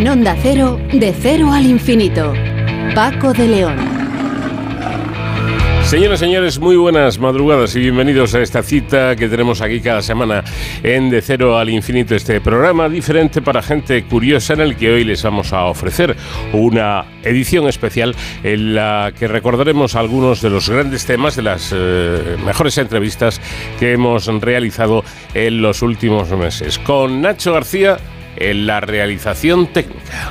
En Onda Cero, de cero al infinito. Paco de León. Señoras y señores, muy buenas madrugadas y bienvenidos a esta cita que tenemos aquí cada semana en De Cero al Infinito, este programa diferente para gente curiosa en el que hoy les vamos a ofrecer una edición especial en la que recordaremos algunos de los grandes temas, de las eh, mejores entrevistas que hemos realizado en los últimos meses. Con Nacho García en la realización técnica.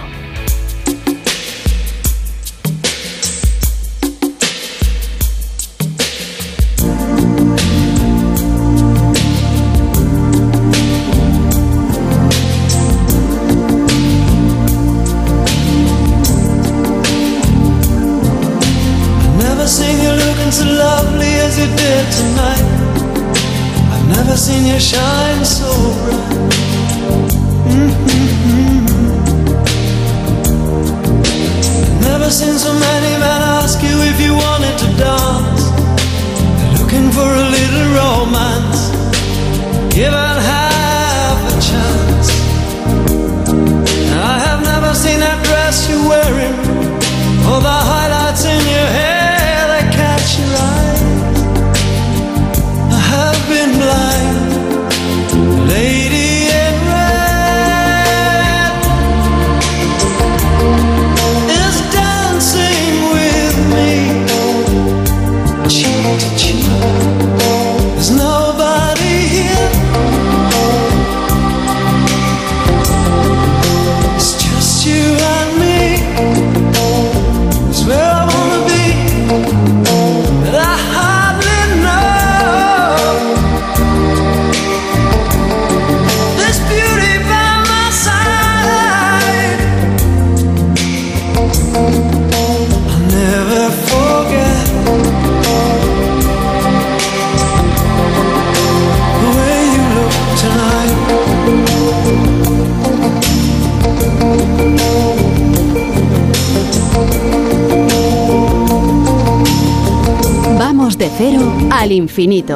Infinito.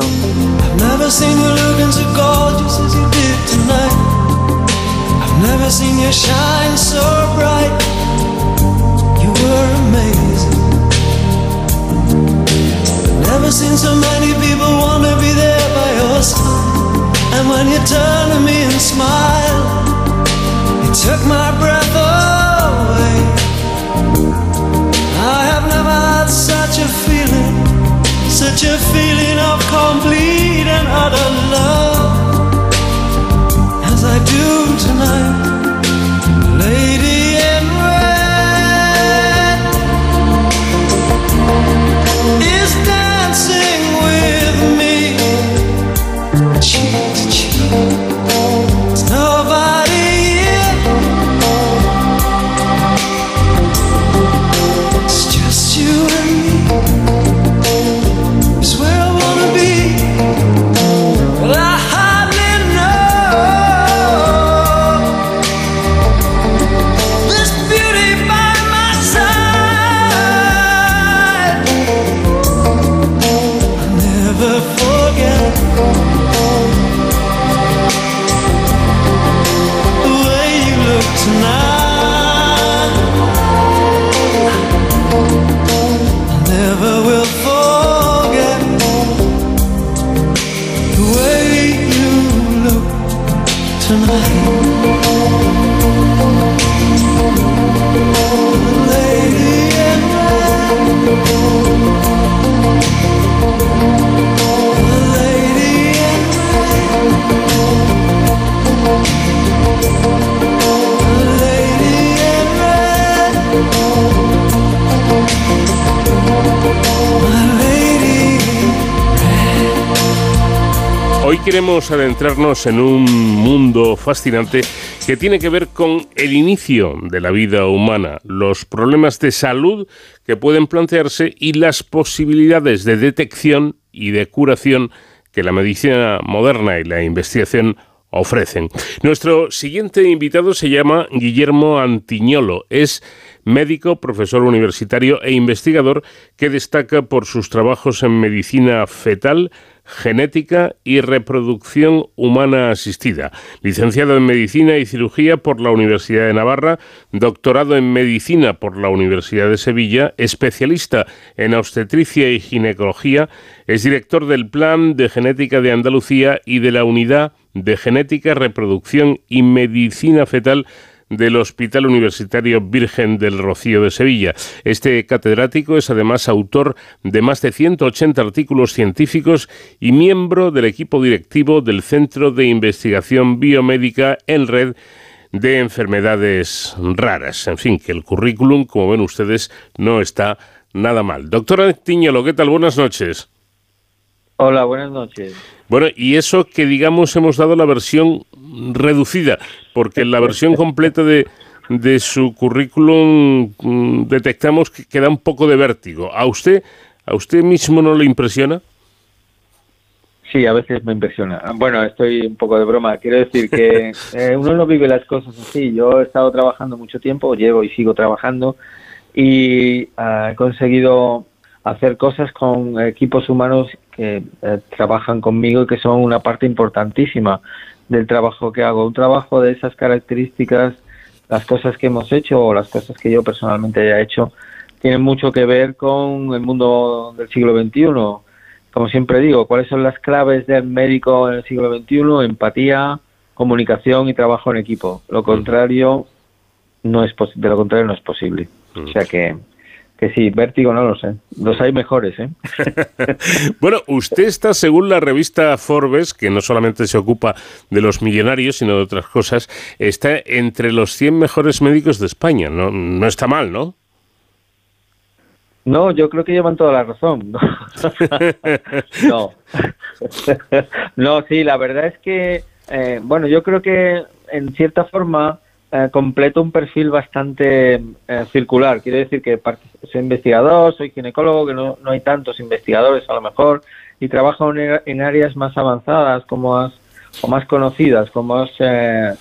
Queremos adentrarnos en un mundo fascinante que tiene que ver con el inicio de la vida humana, los problemas de salud que pueden plantearse y las posibilidades de detección y de curación que la medicina moderna y la investigación ofrecen. Nuestro siguiente invitado se llama Guillermo Antiñolo. Es médico, profesor universitario e investigador que destaca por sus trabajos en medicina fetal, Genética y Reproducción Humana Asistida. Licenciado en Medicina y Cirugía por la Universidad de Navarra, doctorado en Medicina por la Universidad de Sevilla, especialista en obstetricia y ginecología, es director del Plan de Genética de Andalucía y de la Unidad de Genética, Reproducción y Medicina Fetal del Hospital Universitario Virgen del Rocío de Sevilla. Este catedrático es además autor de más de 180 artículos científicos y miembro del equipo directivo del Centro de Investigación Biomédica en Red de Enfermedades Raras. En fin, que el currículum, como ven ustedes, no está nada mal. Doctora Tiñolo, ¿qué tal? Buenas noches. Hola, buenas noches. Bueno, y eso que digamos hemos dado la versión reducida, porque en la versión completa de, de su currículum mm, detectamos que queda un poco de vértigo. ¿A usted, a usted mismo no le impresiona? Sí, a veces me impresiona. Bueno, estoy un poco de broma. Quiero decir que eh, uno no vive las cosas así. Yo he estado trabajando mucho tiempo, llevo y sigo trabajando y ah, he conseguido hacer cosas con equipos humanos que eh, trabajan conmigo y que son una parte importantísima del trabajo que hago. Un trabajo de esas características, las cosas que hemos hecho o las cosas que yo personalmente haya hecho, tienen mucho que ver con el mundo del siglo XXI. Como siempre digo, ¿cuáles son las claves del médico en el siglo XXI? Empatía, comunicación y trabajo en equipo. Lo contrario no es de lo contrario no es posible. O sea que que sí, vértigo no lo sé. Los hay mejores, ¿eh? bueno, usted está, según la revista Forbes, que no solamente se ocupa de los millonarios, sino de otras cosas, está entre los 100 mejores médicos de España. No, no está mal, ¿no? No, yo creo que llevan toda la razón. no. no, sí, la verdad es que, eh, bueno, yo creo que en cierta forma eh, completo un perfil bastante eh, circular. Quiere decir que soy investigador, soy ginecólogo, que no, hay tantos investigadores a lo mejor, y trabajo en, áreas más avanzadas como más, o más conocidas, como has eh,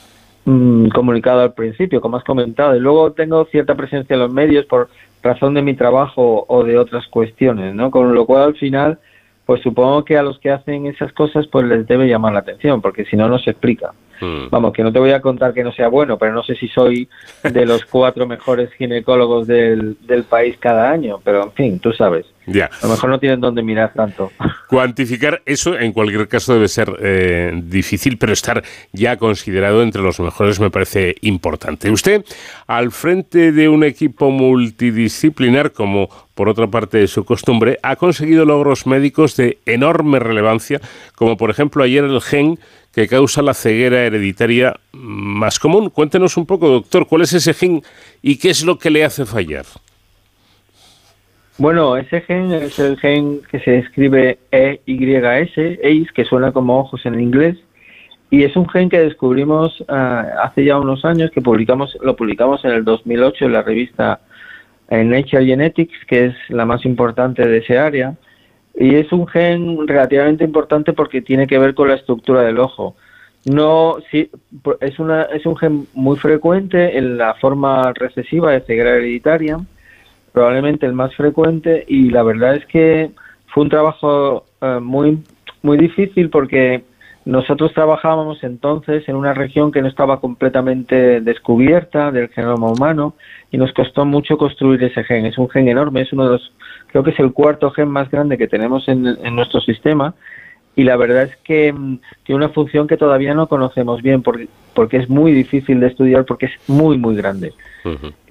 mm, comunicado al principio, como has comentado. Y luego tengo cierta presencia en los medios por razón de mi trabajo o de otras cuestiones, ¿no? Con lo cual al final pues supongo que a los que hacen esas cosas pues les debe llamar la atención, porque si no, no se explica. Mm. Vamos, que no te voy a contar que no sea bueno, pero no sé si soy de los cuatro mejores ginecólogos del, del país cada año, pero en fin, tú sabes. Ya. A lo mejor no tienen dónde mirar tanto. Cuantificar eso, en cualquier caso, debe ser eh, difícil, pero estar ya considerado entre los mejores me parece importante. Usted, al frente de un equipo multidisciplinar, como por otra parte de su costumbre, ha conseguido logros médicos de enorme relevancia, como por ejemplo ayer el gen que causa la ceguera hereditaria más común. Cuéntenos un poco, doctor, cuál es ese gen y qué es lo que le hace fallar. Bueno, ese gen es el gen que se escribe EYS, EYS, que suena como ojos en inglés, y es un gen que descubrimos ah, hace ya unos años, que publicamos, lo publicamos en el 2008 en la revista Nature Genetics, que es la más importante de ese área, y es un gen relativamente importante porque tiene que ver con la estructura del ojo. No, sí, es, una, es un gen muy frecuente en la forma recesiva de ceguera hereditaria, probablemente el más frecuente, y la verdad es que fue un trabajo eh, muy, muy difícil porque nosotros trabajábamos entonces en una región que no estaba completamente descubierta del genoma humano y nos costó mucho construir ese gen. Es un gen enorme, es uno de los, creo que es el cuarto gen más grande que tenemos en, nuestro sistema y la verdad es que mm, tiene una función que todavía no conocemos bien porque, porque es muy difícil de estudiar porque es muy, muy grande.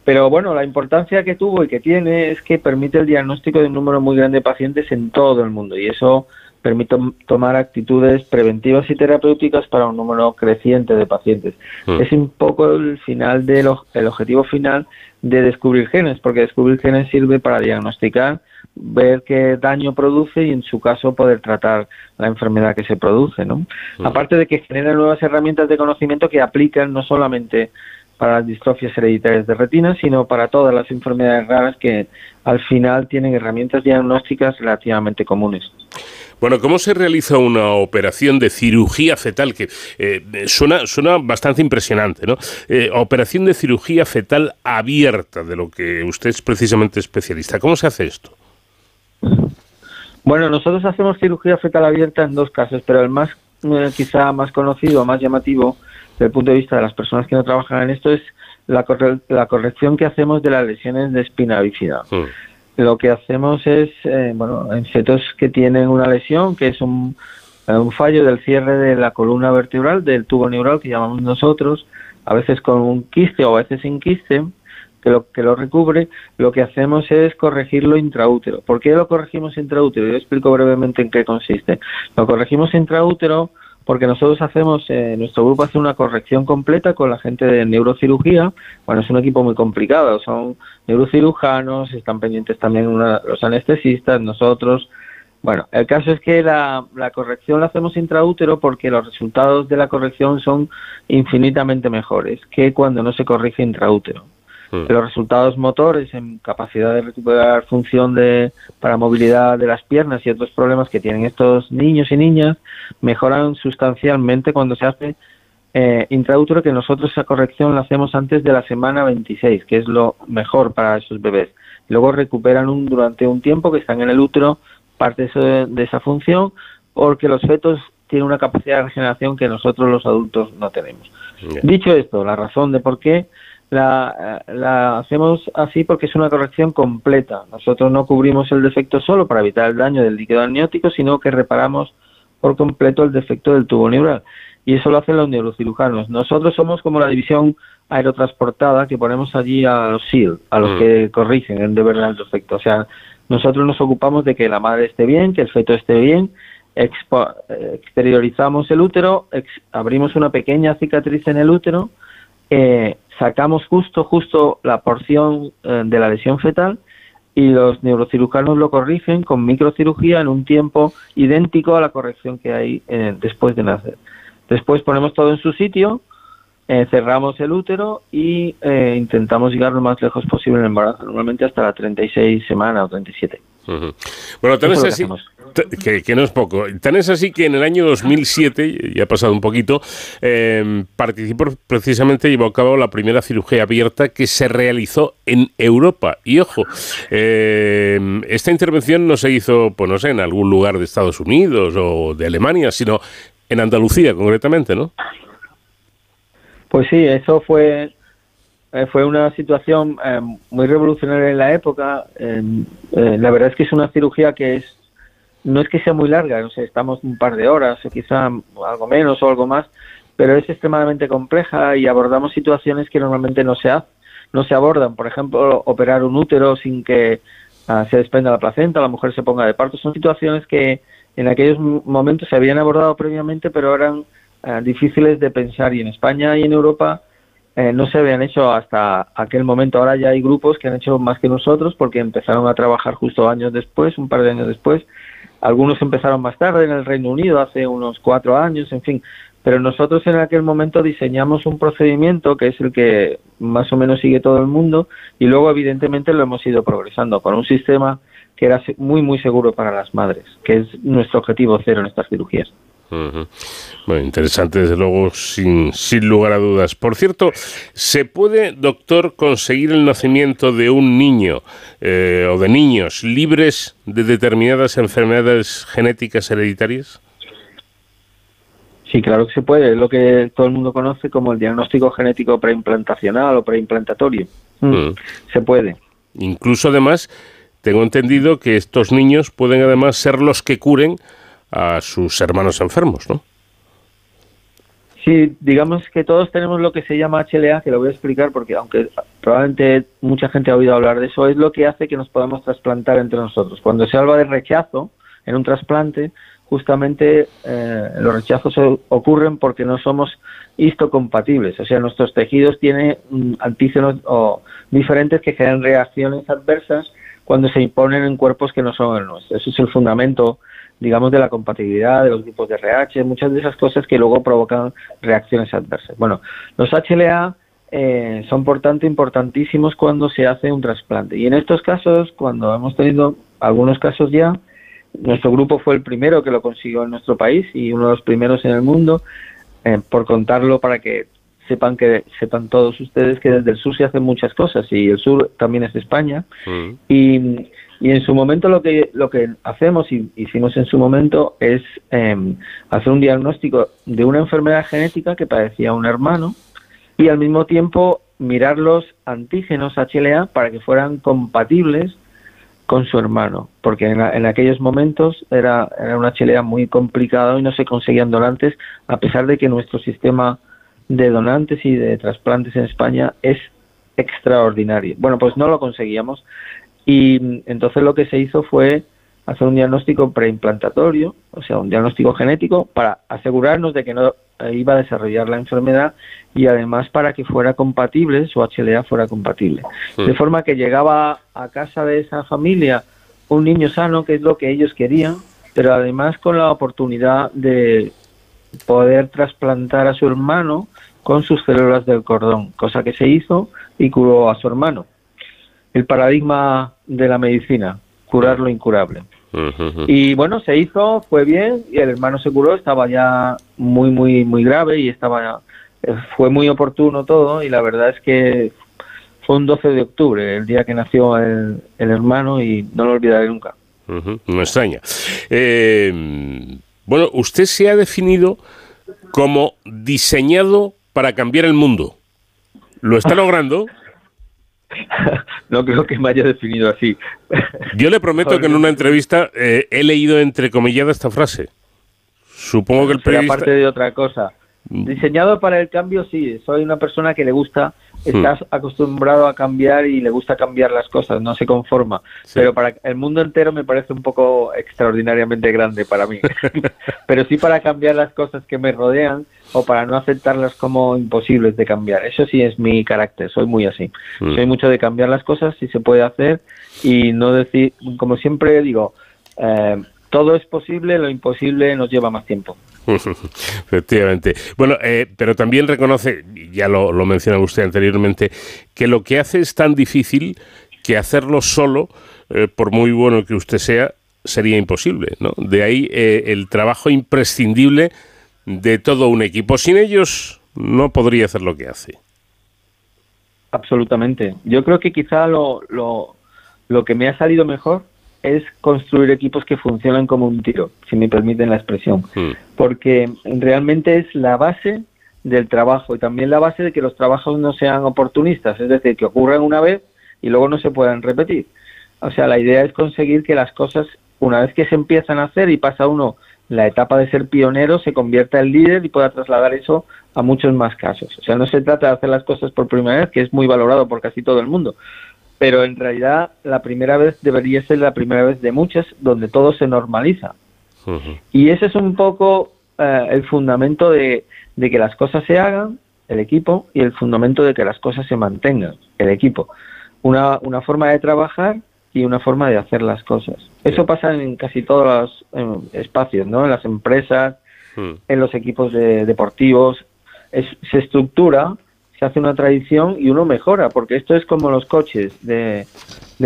Pero bueno, la importancia que tuvo y que tiene es que permite el diagnóstico de un número muy grande de pacientes en todo el mundo y eso permite tomar actitudes preventivas y terapéuticas para un número creciente de pacientes. Mm. Es un poco el final del el objetivo final de descubrir genes, porque descubrir genes sirve para diagnosticar, ver qué daño produce y en su caso poder tratar la enfermedad que se produce, ¿no? Aparte de que genera nuevas herramientas de conocimiento que aplican no solamente para las distrofias hereditarias de retina, sino para todas las enfermedades raras que al final tienen herramientas diagnósticas relativamente comunes. Bueno, ¿cómo se realiza una operación de cirugía fetal? Que eh, suena, suena bastante impresionante, ¿no? Eh, operación de cirugía fetal abierta, de lo que usted es precisamente especialista. ¿Cómo se hace esto? Bueno, nosotros hacemos cirugía fetal abierta en dos casos, pero el más eh, quizá más conocido, más llamativo desde el punto de vista de las personas que no trabajan en esto es la, la corrección que hacemos de las lesiones de espina bífida. Hmm. Lo que hacemos es, eh, bueno, en fetos que tienen una lesión, que es un, eh, un fallo del cierre de la columna vertebral, del tubo neural que llamamos nosotros, a veces con un quiste o a veces sin quiste, que lo, que lo recubre, lo que hacemos es corregirlo intraútero. ¿Por qué lo corregimos intraútero? Yo explico brevemente en qué consiste. Lo corregimos intraútero porque nosotros hacemos, eh, nuestro grupo hace una corrección completa con la gente de neurocirugía. Bueno, es un equipo muy complicado, son neurocirujanos, están pendientes también los anestesistas, nosotros. Bueno, el caso es que la, la corrección la hacemos intraútero porque los resultados de la corrección son infinitamente mejores que cuando no se corrige intraútero. Hmm. Los resultados motores en capacidad de recuperar función de, para movilidad de las piernas y otros problemas que tienen estos niños y niñas mejoran sustancialmente cuando se hace eh, intraútero, que nosotros esa corrección la hacemos antes de la semana 26, que es lo mejor para esos bebés. Luego recuperan un, durante un tiempo que están en el útero parte de, de esa función, porque los fetos tienen una capacidad de regeneración que nosotros los adultos no tenemos. Dicho esto, la razón de por qué la, la, hacemos así porque es una corrección completa. Nosotros no cubrimos el defecto solo para evitar el daño del líquido amniótico, sino que reparamos por completo el defecto del tubo neural. Y eso lo hacen los neurocirujanos. Nosotros somos como la división aerotransportada que ponemos allí a los SEAL, a los mm. que corrigen de verdad el defecto. O sea, nosotros nos ocupamos de que la madre esté bien, que el feto esté bien, exteriorizamos el útero, abrimos una pequeña cicatriz en el útero, eh, sacamos justo, justo la porción eh, de la lesión fetal y los neurocirujanos lo corrigen con microcirugía en un tiempo idéntico a la corrección que hay eh, después de nacer. Después ponemos todo en su sitio, cerramos el útero y intentamos llegar lo más lejos posible en el embarazo, normalmente hasta la 36 semanas o 37. Bueno, tenés así, que, no es poco. Tan es así que en el año 2007, ya ha pasado un poquito, eh, participó precisamente, llevó a cabo la primera cirugía abierta que se realizó en Europa. Y ojo, em, esta intervención no se hizo, pues no sé, en algún lugar de Estados Unidos o de Alemania, sino en Andalucía concretamente, ¿no? Pues sí, eso fue eh, fue una situación em, muy revolucionaria en la época. Eh, la verdad es que es una cirugía que es no es que sea muy larga, no sé, estamos un par de horas o quizá algo menos o algo más, pero es extremadamente compleja y abordamos situaciones que normalmente no se, no se abordan. Por ejemplo, operar un útero sin que ah, se desprenda la placenta, la mujer se ponga de parto. Son situaciones que en aquellos momentos se habían abordado previamente, pero eran ah, difíciles de pensar y en España y en Europa eh, no se habían hecho hasta aquel momento. Ahora ya hay grupos que han hecho más que nosotros porque empezaron a trabajar justo años después, un par de años después, algunos empezaron más tarde en el Reino Unido, hace unos cuatro años, en fin. Pero nosotros en aquel momento diseñamos un procedimiento que es el que más o menos sigue todo el mundo y luego evidentemente lo hemos ido progresando con un sistema que era muy muy seguro para las madres, que es nuestro objetivo cero en estas cirugías. Bueno, interesante, desde luego, sin, sin lugar a dudas. Por cierto, ¿se puede, doctor, conseguir el nacimiento de un niño eh, o de niños libres de determinadas enfermedades genéticas hereditarias? Sí, claro que se puede. Es lo que todo el mundo conoce como el diagnóstico genético preimplantacional o preimplantatorio. Mm. Se puede. Incluso, además, tengo entendido que estos niños pueden además ser los que curen a sus hermanos enfermos, ¿no? Sí, digamos que todos tenemos lo que se llama HLA, que lo voy a explicar porque aunque probablemente mucha gente ha oído hablar de eso, es lo que hace que nos podamos trasplantar entre nosotros. Cuando se habla de rechazo en un trasplante, justamente eh, los rechazos ocurren porque no somos histocompatibles, o sea, nuestros tejidos tienen mm, antígenos o diferentes que generan reacciones adversas cuando se imponen en cuerpos que no son el nuestro. Eso es el fundamento digamos, de la compatibilidad de los tipos de RH, muchas de esas cosas que luego provocan reacciones adversas. Bueno, los HLA eh, son por tanto importantísimos cuando se hace un trasplante. Y en estos casos, cuando hemos tenido algunos casos ya, nuestro grupo fue el primero que lo consiguió en nuestro país y uno de los primeros en el mundo, eh, por contarlo para que sepan que sepan todos ustedes que desde el sur se hacen muchas cosas y el sur también es España mm. y Y en su momento lo que, lo que hacemos y hicimos en su momento es em, hacer un diagnóstico de una enfermedad genética que padecía un hermano y al mismo tiempo mirar los antígenos HLA para que fueran compatibles con su hermano, porque en, aquellos momentos era, era un HLA muy complicado y no se conseguían donantes, a pesar de que nuestro sistema de donantes y de trasplantes en España es extraordinario. Bueno, pues no lo conseguíamos y entonces lo que se hizo fue hacer un diagnóstico preimplantatorio, o sea, un diagnóstico genético para asegurarnos de que no iba a desarrollar la enfermedad y además para que fuera compatible, su HLA fuera compatible. De forma que llegaba a casa de esa familia un niño sano, que es lo que ellos querían, pero además con la oportunidad de poder trasplantar a su hermano con sus células del cordón, cosa que se hizo y curó a su hermano. El paradigma de la medicina, curar lo incurable. Y bueno, se hizo, fue bien y el hermano se curó, estaba ya muy, muy, muy grave y estaba, eh, fue muy oportuno todo y la verdad es que fue un 12 de octubre, el día que nació el, hermano y no lo olvidaré nunca. No extraña. Eh, bueno, usted se ha definido como diseñado para cambiar el mundo. ¿Lo está logrando? no creo que me haya definido así. Yo le prometo que en una entrevista eh, he leído entrecomillada esta frase. Supongo que el periodista... Aparte de otra cosa. Mm. Diseñado para el cambio, sí. Soy una persona que le gusta, está hmm. acostumbrado a cambiar y le gusta cambiar las cosas, no se conforma. Pero para el mundo entero me parece un poco extraordinariamente grande para mí. Pero sí para cambiar las cosas que me rodean o para no aceptarlas como imposibles de cambiar. Eso sí es mi carácter, soy muy así. Hmm. Soy mucho de cambiar las cosas si se puede hacer y no decir, como siempre digo, eh, todo es posible, lo imposible nos lleva más tiempo. Efectivamente. Bueno, eh, pero también reconoce, ya lo, lo mencionaba usted anteriormente, que lo que hace es tan difícil que hacerlo solo, eh, por muy bueno que usted sea, sería imposible. ¿no? De ahí eh, el trabajo imprescindible de todo un equipo. Sin ellos no podría hacer lo que hace. Absolutamente. Yo creo que quizá lo, lo, lo que me ha salido mejor es construir equipos que funcionan como un tiro, si me permiten la expresión, hmm. porque realmente es la base del trabajo y también la base de que los trabajos no sean oportunistas, es decir, que ocurran una vez y luego no se puedan repetir. O sea, la idea es conseguir que las cosas, una vez que se empiezan a hacer y pasa uno la etapa de ser pionero, se convierta en líder y pueda trasladar eso a muchos más casos. O sea, no se trata de hacer las cosas por primera vez, que es muy valorado por casi todo el mundo, pero en realidad la primera vez debería ser la primera vez de muchas donde todo se normaliza. Y ese es un poco eh, el fundamento de, que las cosas se hagan, el equipo, y el fundamento de que las cosas se mantengan, el equipo. Una, una forma de trabajar y una forma de hacer las cosas. Eso pasa en casi todos los espacios, ¿no? En las empresas, en los equipos deportivos. se estructura se hace una tradición y uno mejora, porque esto es como los coches de,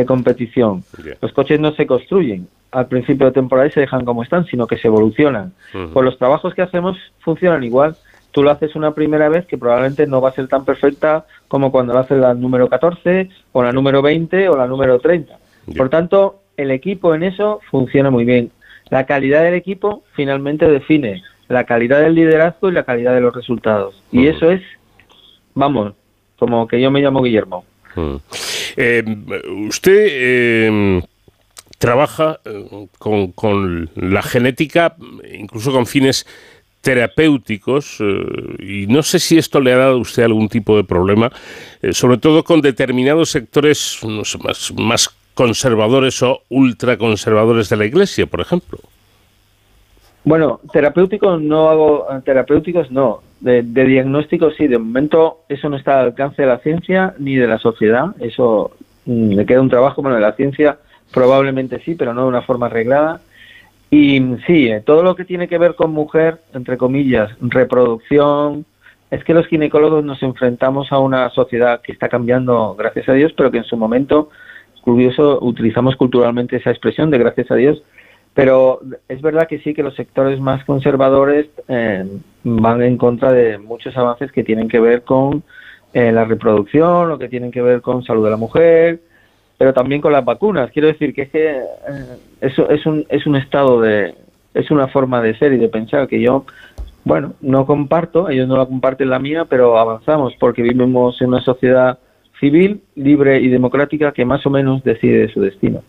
competición. Los coches no se construyen al principio de temporada y se dejan como están, sino que se evolucionan. Pues los trabajos que hacemos funcionan igual. Tú lo haces una primera vez que probablemente no va a ser tan perfecta como cuando lo haces la número 14 o la número 20 o la número 30. Por tanto, el equipo en eso funciona muy bien. La calidad del equipo finalmente define la calidad del liderazgo y la calidad de los resultados. Y eso es vamos, como que yo me llamo Guillermo. Eh, usted eh, trabaja eh, con, la genética, incluso con fines terapéuticos, y no sé si esto le ha dado a usted algún tipo de problema, sobre todo con determinados sectores más, más conservadores o ultraconservadores de la Iglesia, por ejemplo. Bueno, terapéuticos no hago, terapéuticos no. De, diagnóstico sí, de momento eso no está al alcance de la ciencia ni de la sociedad. Eso mm, le queda un trabajo, bueno, de la ciencia probablemente sí, pero no de una forma arreglada. Y sí, eh, todo lo que tiene que ver con mujer, entre comillas, reproducción, es que los ginecólogos nos enfrentamos a una sociedad que está cambiando, gracias a Dios, pero que en su momento, curioso, utilizamos culturalmente esa expresión de gracias a Dios, pero es verdad que sí que los sectores más conservadores eh, van en contra de muchos avances que tienen que ver con eh, la reproducción, lo que tienen que ver con salud de la mujer, pero también con las vacunas. Quiero decir que es que eh, eso es un, es un estado de, es una forma de ser y de pensar que yo, bueno, no comparto, ellos no la comparten la mía, pero avanzamos porque vivimos en una sociedad civil, libre y democrática que más o menos decide su destino.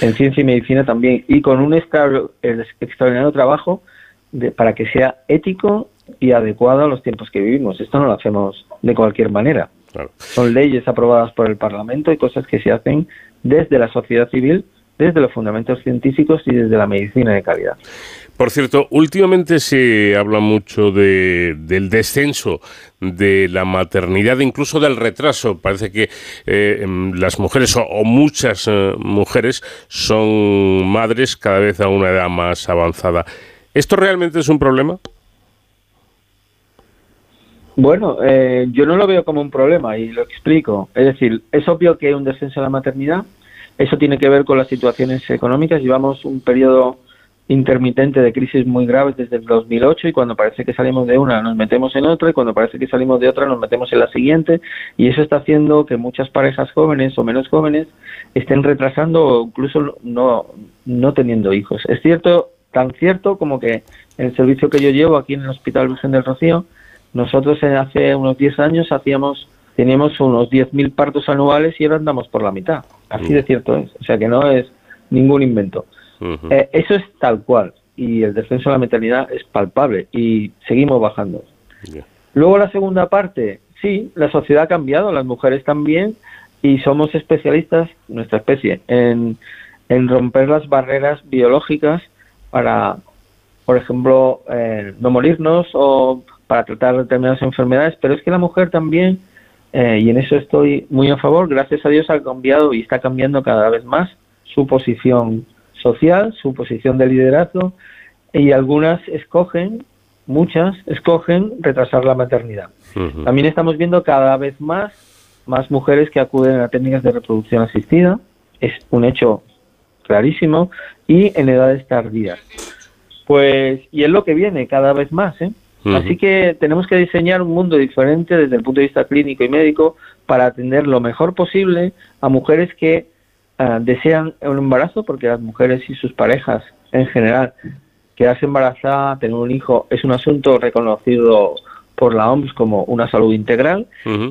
En ciencia y medicina también, y con un extraordinario trabajo de, para que sea ético y adecuado a los tiempos que vivimos. Esto no lo hacemos de cualquier manera. Son leyes aprobadas por el Parlamento y cosas que se hacen desde la sociedad civil, desde los fundamentos científicos y desde la medicina de calidad. Por cierto, últimamente se habla mucho de, del descenso de la maternidad, incluso del retraso. Parece que eh, em, las mujeres o, muchas eh, mujeres son madres cada vez a una edad más avanzada. ¿Esto realmente es un problema? Bueno, eh, yo no lo veo como un problema y lo explico. Es decir, es obvio que hay un descenso de la maternidad. Eso tiene que ver con las situaciones económicas. Llevamos un periodo intermitente de crisis muy graves desde el 2008 y cuando parece que salimos de una nos metemos en otra y cuando parece que salimos de otra nos metemos en la siguiente y eso está haciendo que muchas parejas jóvenes o menos jóvenes estén retrasando o incluso no, no teniendo hijos. Es cierto, tan cierto como que el servicio que yo llevo aquí en el Hospital Virgen del Rocío, nosotros hace unos 10 años hacíamos teníamos unos 10.000 partos anuales y ahora andamos por la mitad. Así de cierto es. O sea que no es ningún invento. Eh, eso es tal cual. Y el descenso de la maternidad es palpable y seguimos bajando. Luego la segunda parte, sí, la sociedad ha cambiado, las mujeres también, y somos especialistas, nuestra especie, en, en romper las barreras biológicas para, por ejemplo, eh, no morirnos o para tratar determinadas enfermedades, pero es que la mujer también, eh, y en eso estoy muy a favor, gracias a Dios ha cambiado y está cambiando cada vez más su posición social, su posición de liderazgo, y algunas escogen, muchas escogen retrasar la maternidad. También estamos viendo cada vez más, más mujeres que acuden a técnicas de reproducción asistida, es un hecho clarísimo, y en edades tardías. Pues, y es lo que viene cada vez más, ¿eh? Así que tenemos que diseñar un mundo diferente desde el punto de vista clínico y médico para atender lo mejor posible a mujeres que Ah, desean un embarazo porque las mujeres y sus parejas en general quedarse embarazada, tener un hijo es un asunto reconocido por la OMS como una salud integral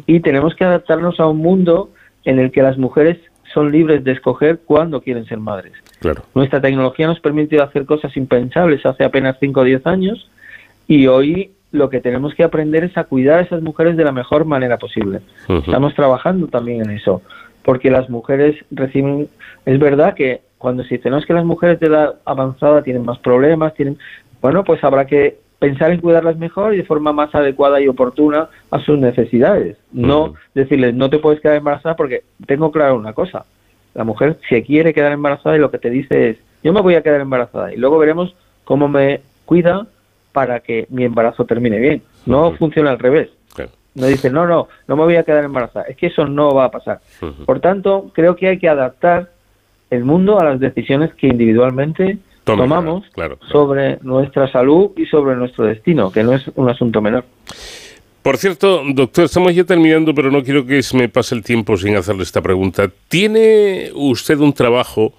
y tenemos que adaptarnos a un mundo en el que las mujeres son libres de escoger cuándo quieren ser madres. Claro. Nuestra tecnología nos permite hacer cosas impensables hace apenas 5 o 10 años y hoy lo que tenemos que aprender es a cuidar a esas mujeres de la mejor manera posible. Estamos trabajando también en eso porque las mujeres reciben, es verdad que cuando se dice, no es que las mujeres de edad avanzada tienen más problemas, tienen, bueno, pues habrá que pensar en cuidarlas mejor y de forma más adecuada y oportuna a sus necesidades. No decirles, no te puedes quedar embarazada porque tengo claro una cosa, la mujer se quiere quedar embarazada y lo que te dice es, yo me voy a quedar embarazada y luego veremos cómo me cuida para que mi embarazo termine bien. No funciona al revés. No dice, no, no, no me voy a quedar embarazada. Es que eso no va a pasar. Por tanto, creo que hay que adaptar el mundo a las decisiones que individualmente tomamos sobre nuestra salud y sobre nuestro destino, que no es un asunto menor. Por cierto, doctor, estamos ya terminando, pero no quiero que se me pase el tiempo sin hacerle esta pregunta. ¿Tiene usted un trabajo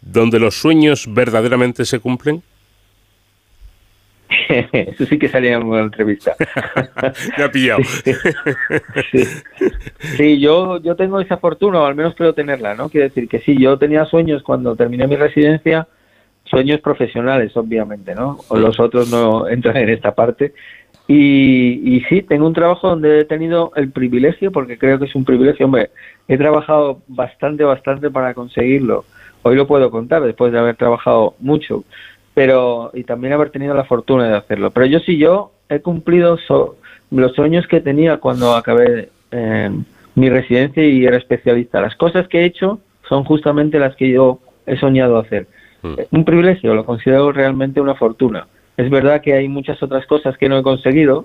donde los sueños verdaderamente se cumplen? Eso sí que salía en una entrevista. Ha pillado. Sí, yo, yo tengo esa fortuna, o al menos creo tenerla, ¿no? Quiero decir que sí, yo tenía sueños cuando terminé mi residencia, sueños profesionales, obviamente, ¿no? O los otros no entran en esta parte. Y, y sí, tengo un trabajo donde he tenido el privilegio, porque creo que es un privilegio, hombre, he trabajado bastante, bastante para conseguirlo. Hoy lo puedo contar, después de haber trabajado mucho pero y también haber tenido la fortuna de hacerlo. Pero yo sí, yo he cumplido los sueños que tenía cuando acabé mi residencia y era especialista. Las cosas que he hecho son justamente las que yo he soñado hacer. Hmm. Un privilegio, lo considero realmente una fortuna. Es verdad que hay muchas otras cosas que no he conseguido,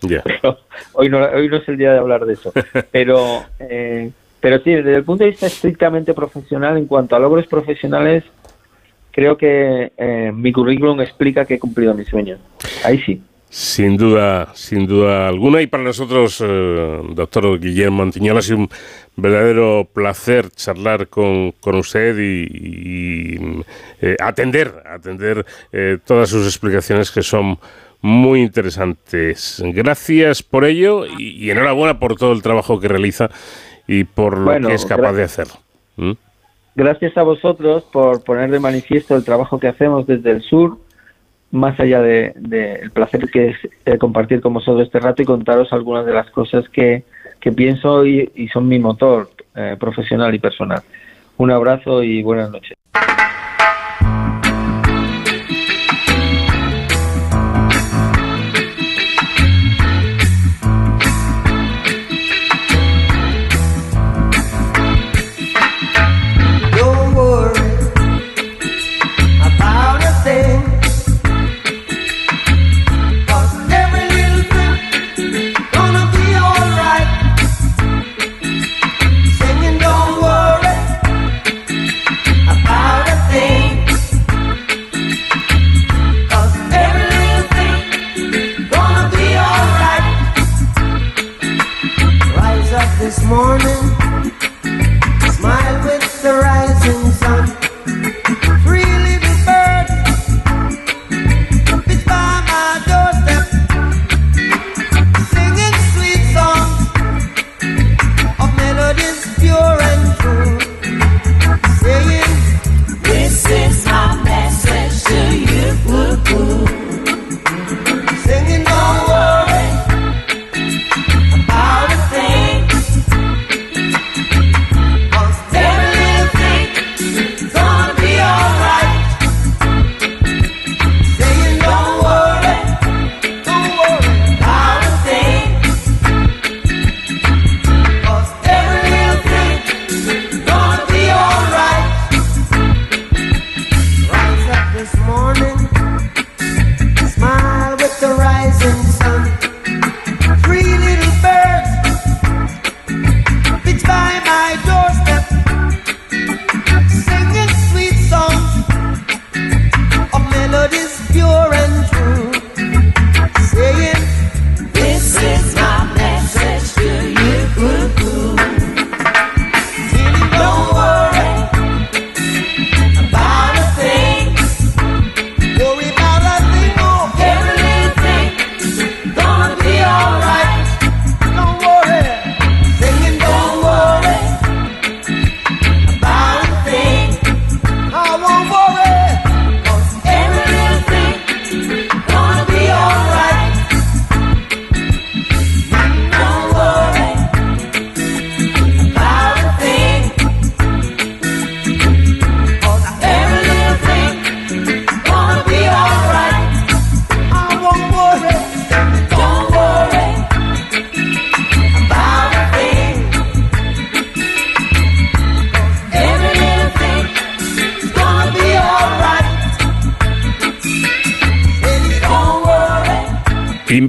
pero hoy no, hoy no es el día de hablar de eso. Pero, eh, pero sí, desde el punto de vista estrictamente profesional, en cuanto a logros profesionales, creo que eh, mi currículum explica que he cumplido mi sueño. Ahí sí. Sin duda, sin duda alguna. Y para nosotros, eh, doctor Guillermo Montiñola, ha sido un verdadero placer charlar con, usted y, eh, atender, atender eh, todas sus explicaciones que son muy interesantes. Gracias por ello y, enhorabuena por todo el trabajo que realiza y por lo que es capaz de hacer. ¿Mm? Gracias a vosotros por poner de manifiesto el trabajo que hacemos desde el sur más allá del de, placer que es eh, compartir con vosotros este rato y contaros algunas de las cosas que, que pienso y, y, son mi motor eh, profesional y personal. Un abrazo y buenas noches. morning.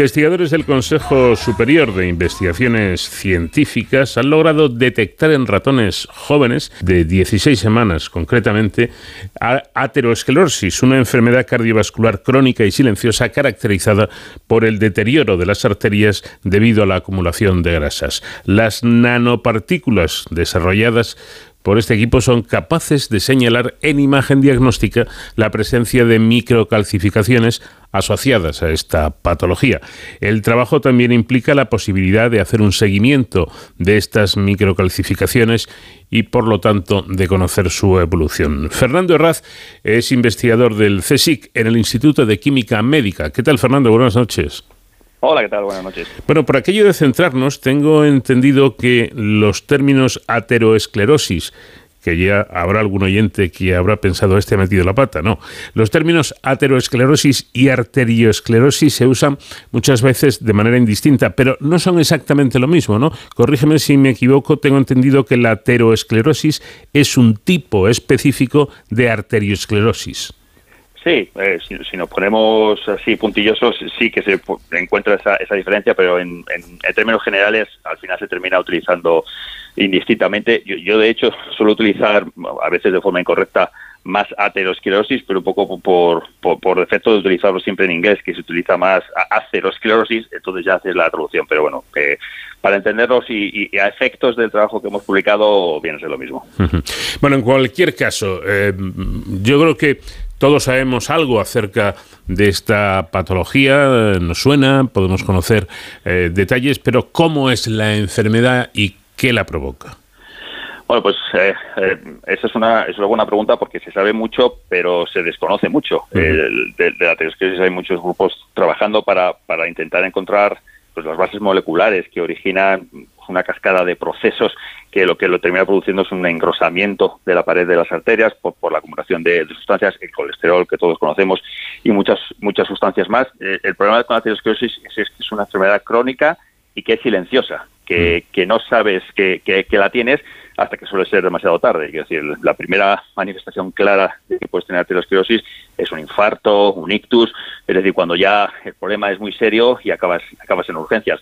Investigadores del Consejo Superior de Investigaciones Científicas han logrado detectar en ratones jóvenes de 16 semanas, concretamente, aterosclerosis, una enfermedad cardiovascular crónica y silenciosa caracterizada por el deterioro de las arterias debido a la acumulación de grasas. Las nanopartículas desarrolladas por este equipo son capaces de señalar en imagen diagnóstica la presencia de microcalcificaciones asociadas a esta patología. El trabajo también implica la posibilidad de hacer un seguimiento de estas microcalcificaciones y por lo tanto de conocer su evolución. Fernando Herraz es investigador del CSIC en el Instituto de Química Médica. ¿Qué tal Fernando? Buenas noches. Hola, ¿qué tal? Buenas noches. Bueno, por aquello de centrarnos, tengo entendido que los términos ateroesclerosis, que ya habrá algún oyente que habrá pensado este ha metido la pata, no. Los términos ateroesclerosis y arterioesclerosis se usan muchas veces de manera indistinta, pero no son exactamente lo mismo, ¿no? Corrígeme si me equivoco, tengo entendido que la ateroesclerosis es un tipo específico de arteriosclerosis. Sí, eh, si, nos ponemos así puntillosos, sí que se encuentra esa, esa diferencia, pero en, términos generales al final se termina utilizando indistintamente. Yo, de hecho suelo utilizar a veces de forma incorrecta más aterosclerosis, pero un poco por, por, defecto de utilizarlo siempre en inglés, que se utiliza más aterosclerosis, entonces ya haces la traducción. Pero bueno, para entenderlos y, a efectos del trabajo que hemos publicado, viene a ser lo mismo. Bueno, en cualquier caso, eh, yo creo que todos sabemos algo acerca de esta patología, nos suena, podemos conocer eh, detalles, pero ¿cómo es la enfermedad y qué la provoca? Bueno, pues eh, eh, esa es una, es una buena pregunta porque se sabe mucho, pero se desconoce mucho. de, la aterosclerosis hay muchos grupos trabajando para, para intentar encontrar pues, las bases moleculares que originan una cascada de procesos que lo que lo termina produciendo es un engrosamiento de la pared de las arterias por, la acumulación de, sustancias, el colesterol que todos conocemos y muchas muchas sustancias más. Eh, el problema con la aterosclerosis es, que es una enfermedad crónica y que es silenciosa, que, mm. que no sabes que, que, la tienes hasta que suele ser demasiado tarde. Es decir, la primera manifestación clara de que puedes tener aterosclerosis es un infarto, un ictus, es decir, cuando ya el problema es muy serio y acabas, acabas en urgencias.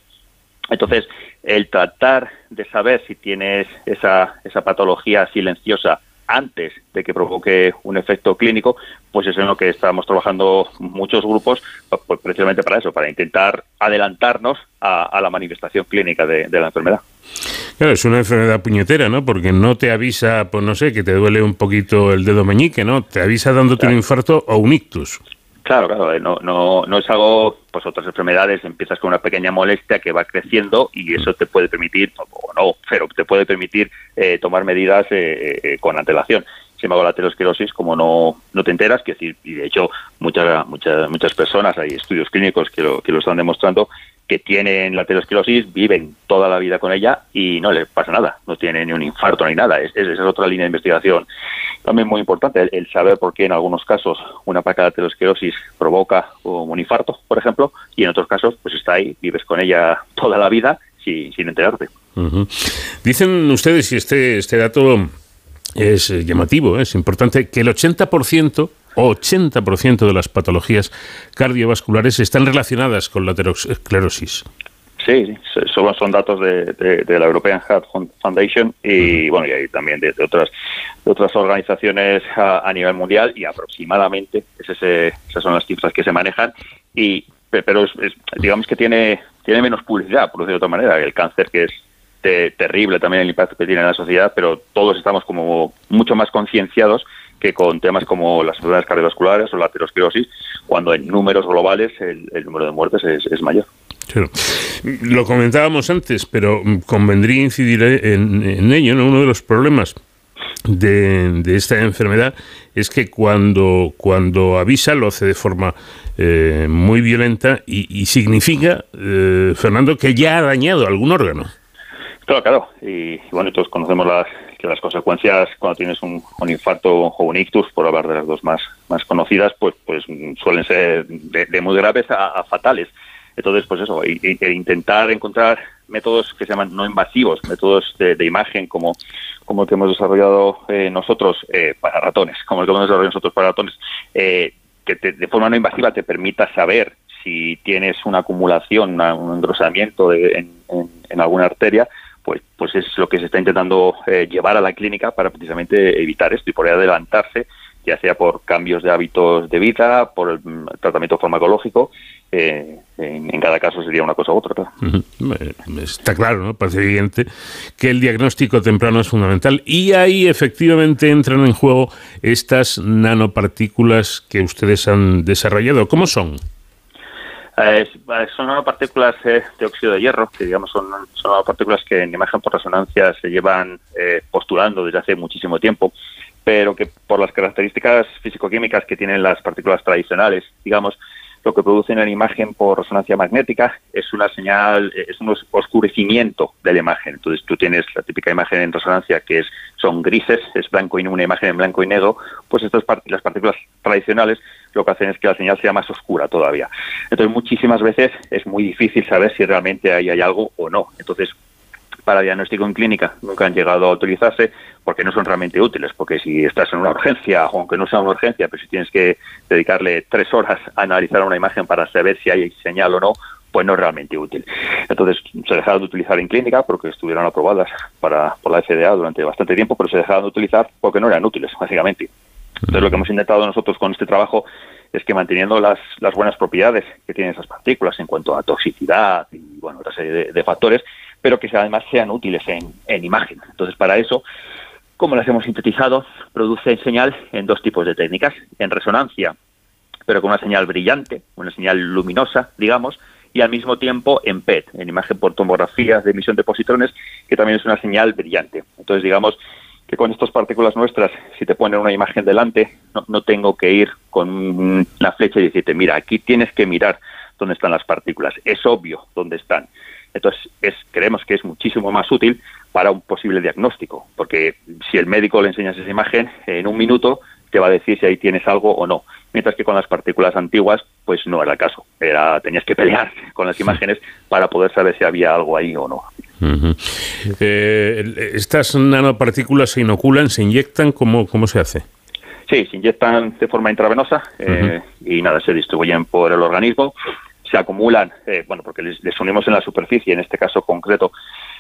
Entonces, el tratar de saber si tienes esa, esa patología silenciosa antes de que provoque un efecto clínico, pues es en lo que estamos trabajando muchos grupos, pues precisamente para eso, para intentar adelantarnos a, la manifestación clínica de, de, la enfermedad. Claro, es una enfermedad puñetera, ¿no? Porque no te avisa, pues no sé, que te duele un poquito el dedo meñique, ¿no? Te avisa dándote un infarto o un ictus. Claro, claro, eh, no, no, no es algo, pues otras enfermedades, empiezas con una pequeña molestia que va creciendo y eso te puede permitir, o no, pero te puede permitir eh, tomar medidas eh, con antelación. Sin embargo, la aterosclerosis, como no, no te enteras, que decir, y de hecho muchas, muchas, muchas personas, hay estudios clínicos que lo, que lo están demostrando, que tienen la aterosclerosis, viven toda la vida con ella y no les pasa nada, no tienen ni un infarto ni nada. esa es otra línea de investigación también muy importante el, saber por qué en algunos casos una placa de aterosclerosis provoca un infarto, por ejemplo, y en otros casos pues está ahí, vives con ella toda la vida sin, sin enterarte. Dicen ustedes, y este, este dato es llamativo, es importante, que el 80% 80% de las patologías cardiovasculares están relacionadas con la aterosclerosis. Sí, solo son datos de, la European Heart Foundation y bueno y también de, otras otras organizaciones a, nivel mundial y aproximadamente esas son las cifras que se manejan y pero digamos que tiene tiene menos publicidad por decirlo de otra manera el cáncer que es terrible también el impacto que tiene en la sociedad pero todos estamos como mucho más concienciados que con temas como las enfermedades cardiovasculares o la aterosclerosis, cuando en números globales el, número de muertes es mayor. Lo comentábamos antes, pero convendría incidir en, ello. Uno de los problemas de, esta enfermedad es que cuando, cuando avisa lo hace de forma eh, muy violenta y, significa, eh, Fernando, que ya ha dañado algún órgano. Claro, claro. Y, bueno, todos conocemos las, que las consecuencias cuando tienes un, infarto o un ictus, por hablar de las dos más, más conocidas, pues, pues suelen ser de, muy graves a fatales. Entonces, pues eso, intentar encontrar métodos que se llaman no invasivos, métodos de, imagen como, como el que hemos desarrollado eh, nosotros eh, para ratones, como el que hemos desarrollado nosotros para ratones, eh, que de forma no invasiva te permita saber si tienes una acumulación, un engrosamiento en, alguna arteria, pues, pues es lo que se está intentando llevar a la clínica para precisamente evitar esto y poder adelantarse, ya sea por cambios de hábitos de vida, por el mm, tratamiento farmacológico eh, en, cada caso sería una cosa u otra. Está claro, ¿no? Parece evidente que el diagnóstico temprano es fundamental y ahí efectivamente entran en juego estas nanopartículas que ustedes han desarrollado. ¿Cómo son? Eh, son nanopartículas eh, de óxido de hierro, que digamos son, son nanopartículas que en imagen por resonancia se llevan postulando desde hace muchísimo tiempo pero que por las características físico-químicas que tienen las partículas tradicionales, digamos, lo que produce en la imagen por resonancia magnética es una señal, es un oscurecimiento de la imagen. Entonces tú tienes la típica imagen en resonancia que es son grises, es blanco y una imagen en blanco y negro, pues estas las partículas tradicionales lo que hacen es que la señal sea más oscura todavía. Entonces muchísimas veces es muy difícil saber si realmente ahí hay algo o no. Entonces para diagnóstico en clínica nunca han llegado a utilizarse porque no son realmente útiles, porque si estás en una urgencia, aunque no sea una urgencia, pero si tienes que dedicarle tres horas a analizar una imagen para saber si hay señal o no, pues no es realmente útil. Entonces se dejaron de utilizar en clínica porque estuvieron aprobadas para, por la FDA durante bastante tiempo, pero se dejaron de utilizar porque no eran útiles, básicamente. Entonces, lo que hemos intentado nosotros con este trabajo es que manteniendo las, las buenas propiedades que tienen esas partículas en cuanto a toxicidad y bueno, otra serie de, factores, pero que además sean útiles en, en imagen. Entonces, para eso, como las hemos sintetizado, produce señal en dos tipos de técnicas, en resonancia, pero con una señal brillante, una señal luminosa, digamos, y al mismo tiempo en PET, en imagen por tomografía de emisión de positrones, que también es una señal brillante. Entonces, digamos que con estas partículas nuestras, si te ponen una imagen delante, no, tengo que ir con una flecha y decirte, mira, aquí tienes que mirar dónde están las partículas. Es obvio dónde están. Entonces, es, creemos que es muchísimo más útil para un posible diagnóstico, porque si el médico le enseñas esa imagen, en un minuto te va a decir si ahí tienes algo o no mientras que con las partículas antiguas pues no era el caso, era tenías que pelear con las imágenes para poder saber si había algo ahí o no. Eh, ¿Estas nanopartículas se inoculan, se inyectan? ¿Cómo, cómo se hace? Sí, se inyectan de forma intravenosa eh, y nada, se distribuyen por el organismo, se acumulan, eh, bueno, porque les, unimos en la superficie, en este caso concreto,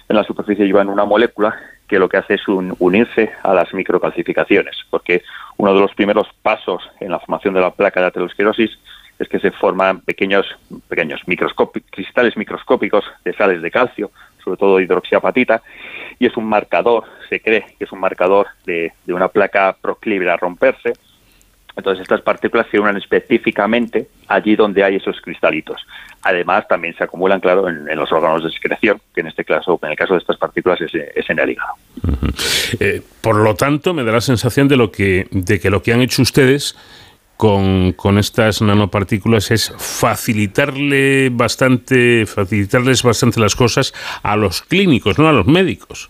en la superficie llevan una molécula que lo que hace es unirse a las microcalcificaciones, porque uno de los primeros pasos en la formación de la placa de aterosclerosis es que se forman pequeños, pequeños cristales microscópicos de sales de calcio, sobre todo hidroxiapatita, y es un marcador, se cree que es un marcador de, de una placa proclive a romperse, entonces estas partículas se unen específicamente allí donde hay esos cristalitos. Además, también se acumulan, claro, en, los órganos de excreción, que en este caso, en el caso de estas partículas, es, en el hígado. Eh, por lo tanto, me da la sensación de lo que, de que lo que han hecho ustedes con, con, estas nanopartículas es facilitarle bastante, facilitarles bastante las cosas a los clínicos, no a los médicos.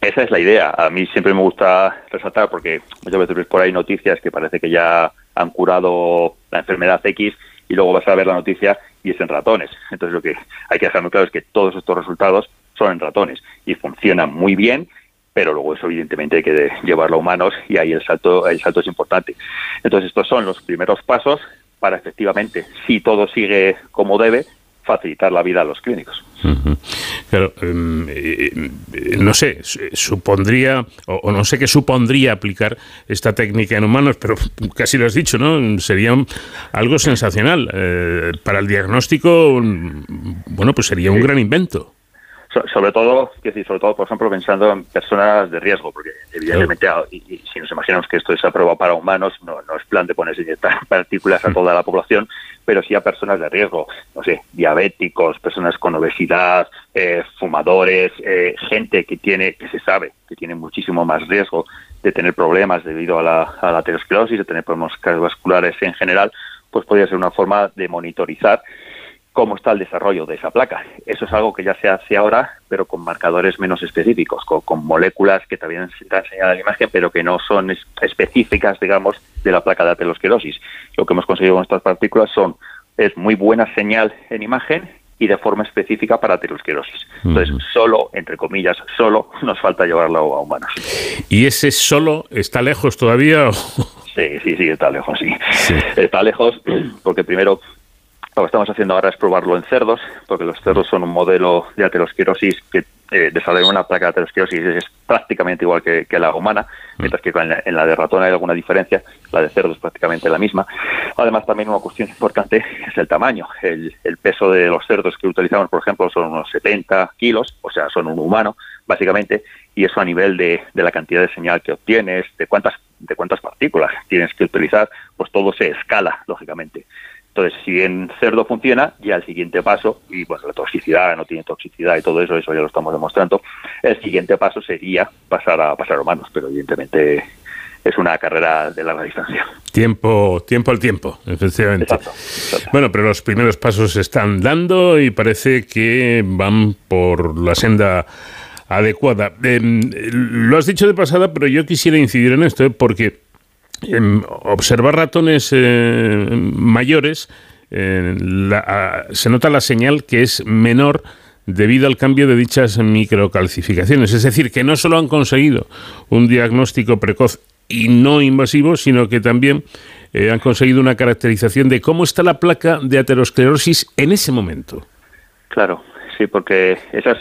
Esa es la idea. A mí siempre me gusta resaltar porque muchas veces ves por ahí noticias que parece que ya han curado la enfermedad X y luego vas a ver la noticia y es en ratones. Entonces lo que hay que dejar claro es que todos estos resultados son en ratones y funcionan muy bien, pero luego eso evidentemente hay que llevarlo a humanos y ahí el salto, el salto es importante. Entonces estos son los primeros pasos para efectivamente, si todo sigue como debe, facilitar la vida a los clínicos. Claro, eh, eh, no sé, supondría, o, no sé qué supondría aplicar esta técnica en humanos, pero casi lo has dicho, ¿no? Sería algo sensacional. Eh, para el diagnóstico, bueno, pues sería un gran invento sobre todo, decir, sobre todo, por ejemplo, pensando en personas de riesgo, porque evidentemente, y, si nos imaginamos que esto es aprobado para humanos, no, no es plan de ponerse inyectar partículas a toda la población, pero sí a personas de riesgo, no sé, diabéticos, personas con obesidad, eh, fumadores, eh, gente que tiene, que se sabe que tiene muchísimo más riesgo de tener problemas debido a la, a la aterosclerosis, de tener problemas cardiovasculares en general, pues podría ser una forma de monitorizar cómo está el desarrollo de esa placa. Eso es algo que ya se hace ahora, pero con marcadores menos específicos, con, moléculas que también se dan señal a la imagen, pero que no son específicas, digamos, de la placa de aterosclerosis. Lo que hemos conseguido con estas partículas son es muy buena señal en imagen y de forma específica para aterosclerosis. Entonces, solo, entre comillas, solo nos falta llevarlo a humanos. ¿Y ese solo está lejos todavía? Sí, sí, sí, está lejos, sí. Está lejos porque primero lo que estamos haciendo ahora es probarlo en cerdos, porque los cerdos son un modelo de aterosclerosis que eh, desarrolla una placa de aterosclerosis es prácticamente igual que, la humana, mm. mientras que en la, de ratón hay alguna diferencia, la de cerdo es prácticamente la misma. Además, también una cuestión importante es el tamaño. El, peso de los cerdos que utilizamos, por ejemplo, son unos 70 kilos, o sea, son un humano, básicamente, y eso a nivel de, de la cantidad de señal que obtienes, de cuántas, de cuántas partículas tienes que utilizar, pues todo se escala, lógicamente. Entonces, si en cerdo funciona, ya el siguiente paso, y bueno, la toxicidad, no tiene toxicidad y todo eso, eso ya lo estamos demostrando, el siguiente paso sería pasar a pasar a humanos, pero evidentemente es una carrera de larga distancia. Tiempo, tiempo al tiempo, efectivamente. Bueno, pero los primeros pasos se están dando y parece que van por la senda adecuada. Em, lo has dicho de pasada, pero yo quisiera incidir en esto, ¿eh? porque observar ratones eh, mayores, eh, se nota la señal que es menor debido al cambio de dichas microcalcificaciones. Es decir, que no solo han conseguido un diagnóstico precoz y no invasivo, sino que también eh, han conseguido una caracterización de cómo está la placa de aterosclerosis en ese momento. Claro, sí, porque esas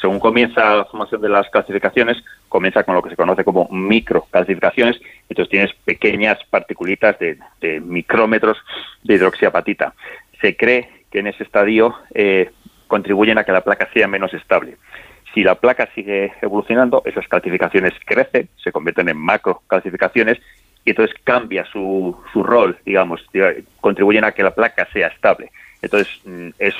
según comienza la formación de las calcificaciones, comienza con lo que se conoce como microcalcificaciones, entonces tienes pequeñas particulitas de, micrómetros de hidroxiapatita. Se cree que en ese estadio eh, contribuyen a que la placa sea menos estable. Si la placa sigue evolucionando, esas calcificaciones crecen, se convierten en macrocalcificaciones y entonces cambia su, su rol, digamos, contribuyen a que la placa sea estable. Entonces, mm, es,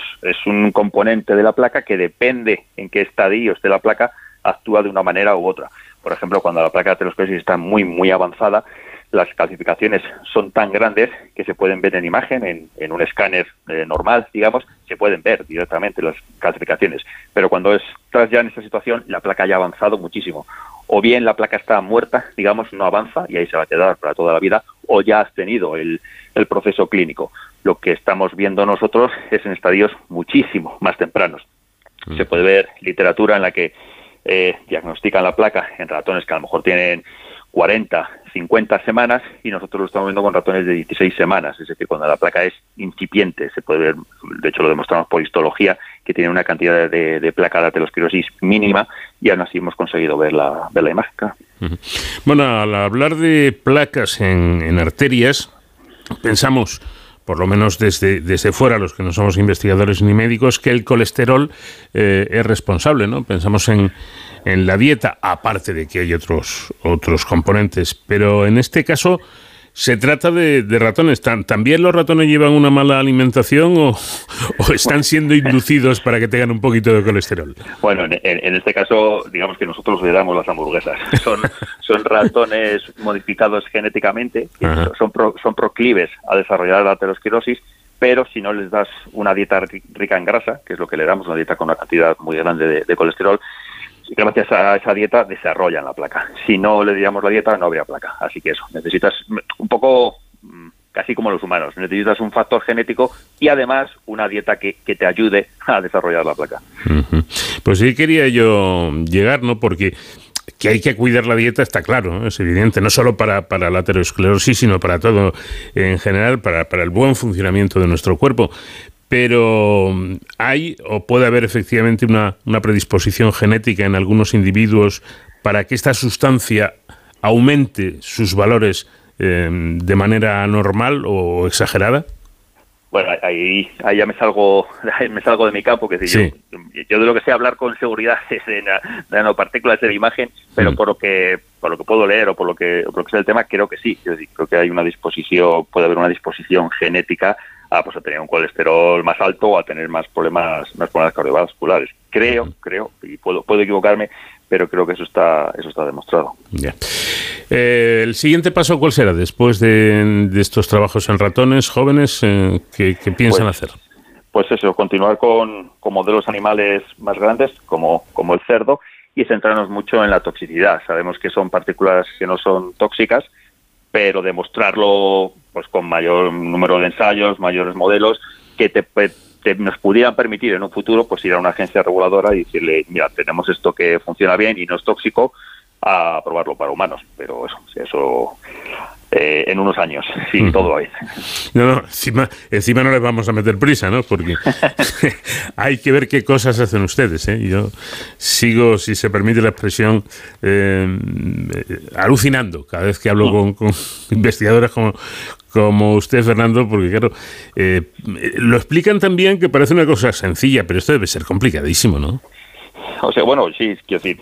un componente de la placa que depende en qué estadio esté la placa, actúa de una manera u otra. Por ejemplo, cuando la placa de aterosclerosis está muy, muy avanzada, las calcificaciones son tan grandes que se pueden ver en imagen, en, en un escáner eh, normal, digamos, se pueden ver directamente las calcificaciones. Pero cuando estás ya en esta situación, la placa ya ha avanzado muchísimo. O bien la placa está muerta, digamos, no avanza y ahí se va a quedar para toda la vida, o ya has tenido el, el proceso clínico. Lo que estamos viendo nosotros es en estadios muchísimo más tempranos. Mm. Se puede ver literatura en la que eh, diagnostican la placa en ratones que a lo mejor tienen 40, 50 semanas y nosotros lo estamos viendo con ratones de 16 semanas, es decir, cuando la placa es incipiente, se puede ver, de hecho lo demostramos por histología, que tiene una cantidad de, placa de aterosclerosis mínima y aún así hemos conseguido ver la, ver la imagen. Bueno, al hablar de placas en, en arterias, pensamos por lo menos desde, desde fuera, los que no somos investigadores ni médicos, que el colesterol eh, es responsable, ¿no? Pensamos en, en la dieta, aparte de que hay otros, otros componentes, pero en este caso se trata de, ratones. ¿También los ratones llevan una mala alimentación o, están siendo inducidos para que tengan un poquito de colesterol? Bueno, en, este caso, digamos que nosotros le damos las hamburguesas. Son, son ratones modificados genéticamente, son, son proclives a desarrollar la aterosclerosis, pero si no les das una dieta rica en grasa, que es lo que le damos, una dieta con una cantidad muy grande de colesterol, gracias a esa dieta desarrollan la placa. Si no le diéramos la dieta, no habría placa. Así que eso, necesitas un poco mm, casi como los humanos. Necesitas un factor genético y además una dieta que, te ayude a desarrollar la placa. Pues sí quería yo llegar, ¿no? Porque que hay que cuidar la dieta está claro, es evidente, no solo para, para la aterosclerosis, sino para todo en general, para, para el buen funcionamiento de nuestro cuerpo pero mm, hay o puede haber efectivamente una, predisposición genética en algunos individuos para que esta sustancia aumente sus valores em, de manera normal o exagerada? Bueno, ahí, ahí ya me salgo, me salgo de mi campo, que yo, yo, de lo que sé hablar con seguridad es de, nanopartículas de la imagen, pero mm. por lo que por lo que puedo leer o por lo que, por lo que sé el tema, creo que sí. Yo creo que hay una disposición, puede haber una disposición genética a, pues, a tener un colesterol más alto o a tener más problemas, más problemas cardiovasculares. Creo, creo, y puedo, puedo equivocarme, pero creo que eso está, eso está demostrado. Eh, el siguiente paso, ¿cuál será después de, estos trabajos en ratones jóvenes? Eh, ¿qué, piensan pues, hacer? Pues eso, continuar con, con, modelos animales más grandes, como, como el cerdo, y centrarnos mucho en la toxicidad. Sabemos que son partículas que no son tóxicas, pero demostrarlo pues con mayor número de ensayos, mayores modelos, que te, nos pudieran permitir en un futuro pues ir a una agencia reguladora y decirle, mira, tenemos esto que funciona bien y no es tóxico, a probarlo para humanos. Pero eso, eso eh, en unos años, sin todo ahí. No, no, encima, encima no les vamos a meter prisa, ¿no? Porque hay que ver qué cosas hacen ustedes. ¿eh? Yo sigo, si se permite la expresión, eh, alucinando cada vez que hablo con, con investigadores como, como usted, Fernando, porque claro, eh, lo explican también que parece una cosa sencilla, pero esto debe ser complicadísimo, ¿no? O sea, bueno, sí, quiero decir,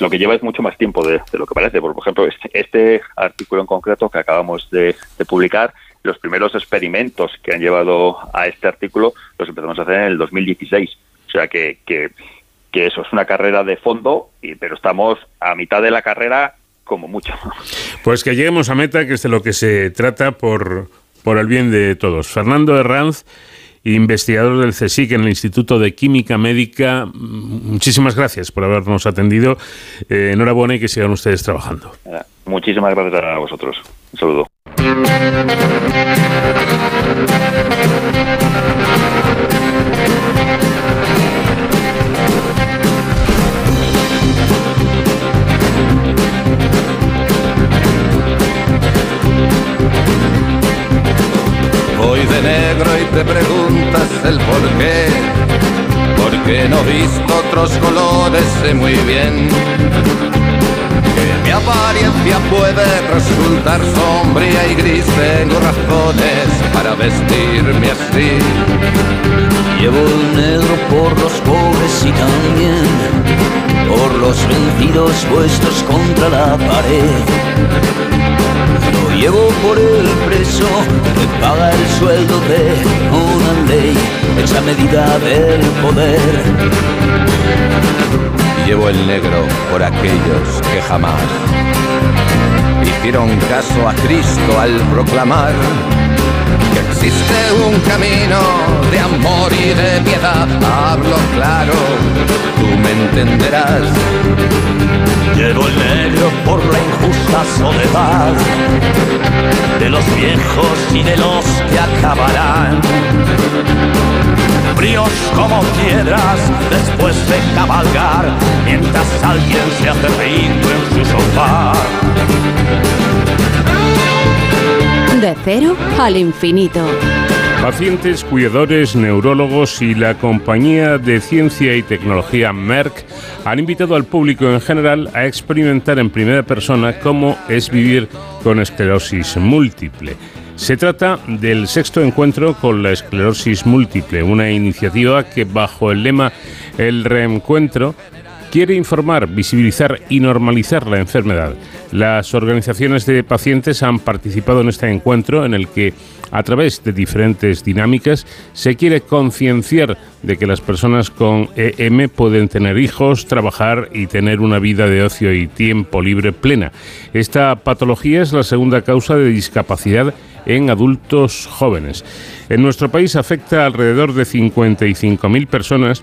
lo que lleva es mucho más tiempo de, lo que parece. Por ejemplo, este, este, artículo en concreto que acabamos de, publicar, los primeros experimentos que han llevado a este artículo los empezamos a hacer en el 2016. O sea que, que, que eso es una carrera de fondo, y, pero estamos a mitad de la carrera como mucho. Pues que lleguemos a meta, que es de lo que se trata por, por el bien de todos. Fernando Herranz investigador del CSIC en el Instituto de Química Médica. Muchísimas gracias por habernos atendido. Eh, enhorabuena y que sigan ustedes trabajando. Muchísimas gracias a vosotros. Un saludo. Voy de negro y te preguntas el por qué porque no visto otros colores, sé muy bien que mi apariencia puede resultar sombría y gris. Tengo razones para vestirme así. Llevo el negro por los pobres y también por los vencidos puestos contra la pared. Llevo por el preso que paga el sueldo de una ley, esa medida del poder. Llevo el negro por aquellos que jamás hicieron caso a Cristo al proclamar que existe un camino de amor y de piedad. Hablo claro, tú me entenderás. Llevo el negro por la injusta soledad de los viejos y de los que acabarán. Fríos como piedras después de cabalgar, mientras alguien se hace rico en su sofá. De cero al infinito. Pacientes, cuidadores, neurólogos y la compañía de ciencia y tecnología Merck han invitado al público en general a experimentar en primera persona cómo es vivir con esclerosis múltiple. Se trata del sexto encuentro con la esclerosis múltiple, una iniciativa que bajo el lema El reencuentro quiere informar, visibilizar y normalizar la enfermedad. Las organizaciones de pacientes han participado en este encuentro en el que a través de diferentes dinámicas se quiere concienciar de que las personas con EM pueden tener hijos, trabajar y tener una vida de ocio y tiempo libre plena. Esta patología es la segunda causa de discapacidad en adultos jóvenes. En nuestro país afecta alrededor de 55.000 personas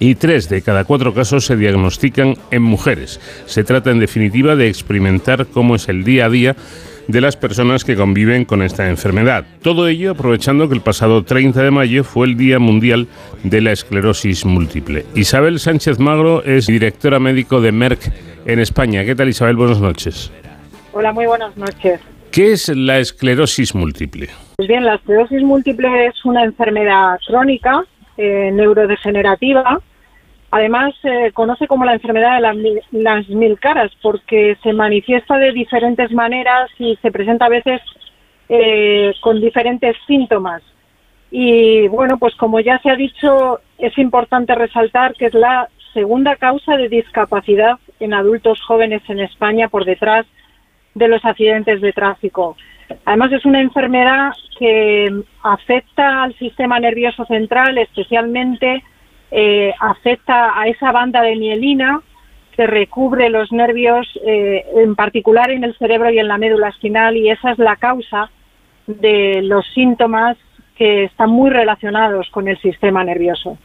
y tres de cada cuatro casos se diagnostican en mujeres. Se trata en definitiva de experimentar cómo es el día a día de las personas que conviven con esta enfermedad. Todo ello aprovechando que el pasado 30 de mayo fue el Día Mundial de la Esclerosis Múltiple. Isabel Sánchez Magro es directora médico de Merck en España. ¿Qué tal Isabel? Buenas noches. Hola, muy buenas noches. ¿Qué es la esclerosis múltiple? Pues bien, la esclerosis múltiple es una enfermedad crónica, eh, neurodegenerativa, Además, se conoce como la enfermedad de las mil, caras porque se manifiesta de diferentes maneras y se presenta a veces eh, con diferentes síntomas. Y bueno, pues como ya se ha dicho, es importante resaltar que es la segunda causa de discapacidad en adultos jóvenes en España por detrás de los accidentes de tráfico. Además, es una enfermedad que afecta al sistema nervioso central, especialmente eh, afecta a esa banda de mielina que recubre los nervios, eh, en particular en el cerebro y en la médula espinal, y esa es la causa de los síntomas que están muy relacionados con el sistema nervioso.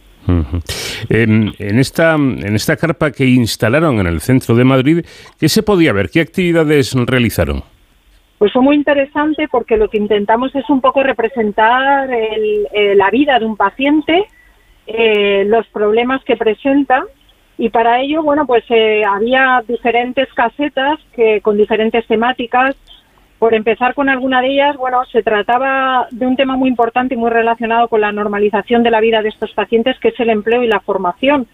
en, esta, en esta carpa que instalaron en el centro de Madrid, ¿qué se podía ver? ¿Qué actividades realizaron? Pues fue muy interesante porque lo que intentamos es un poco representar eh, la vida de un paciente eh, los problemas que presenta y para ello, bueno, pues eh, había diferentes casetas que con diferentes temáticas. Por empezar con alguna de ellas, bueno, se trataba de un tema muy importante y muy relacionado con la normalización de la vida de estos pacientes, que es el empleo y la formación.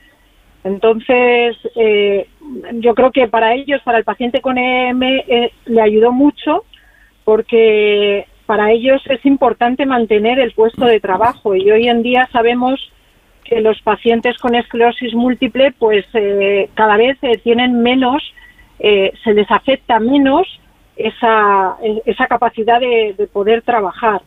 Entonces, eh, yo creo que para ellos, para el paciente con EM, le ayudó mucho porque para ellos es importante mantener el puesto de trabajo y hoy en día sabemos que los pacientes con esclerosis múltiple pues eh, cada vez eh, tienen menos, eh, se les afecta menos esa, esa capacidad de, poder trabajar.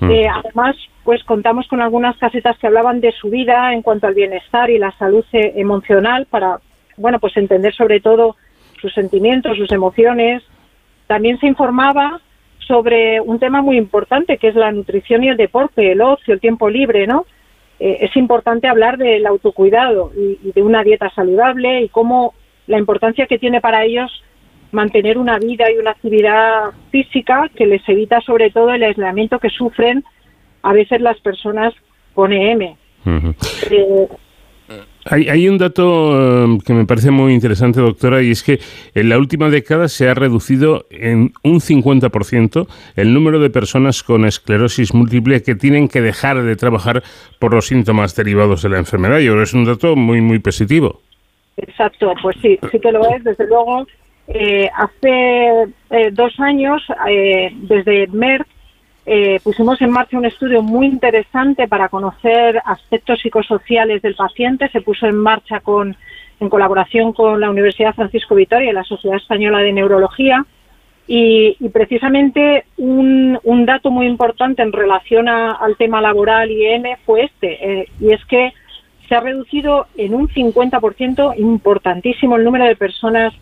Hmm. además, pues contamos con algunas casetas que hablaban de su vida en cuanto al bienestar y la salud emocional para, bueno, pues entender sobre todo sus sentimientos, sus emociones. También se informaba sobre un tema muy importante que es la nutrición y el deporte, el ocio, el tiempo libre, ¿no? Eh, es importante hablar del autocuidado y, de una dieta saludable y cómo la importancia que tiene para ellos mantener una vida y una actividad física que les evita sobre todo el aislamiento que sufren a veces las personas con EM. Eh, Hay, un dato um, que me parece muy interesante, doctora, y es que en la última década se ha reducido en un 50% el número de personas con esclerosis múltiple que tienen que dejar de trabajar por los síntomas derivados de la enfermedad. Y ahora es un dato muy, muy positivo. Exacto, pues sí, sí que lo es. Desde luego, eh, hace eh, dos años, eh, desde Merck, eh, pusimos en marcha un estudio muy interesante para conocer aspectos psicosociales del paciente. Se puso en marcha con, en colaboración con la Universidad Francisco Vitoria y la Sociedad Española de Neurología. Y, precisamente un, dato muy importante en relación al tema laboral y M fue este, eh, y es que se ha reducido en un 50% importantísimo el número de personas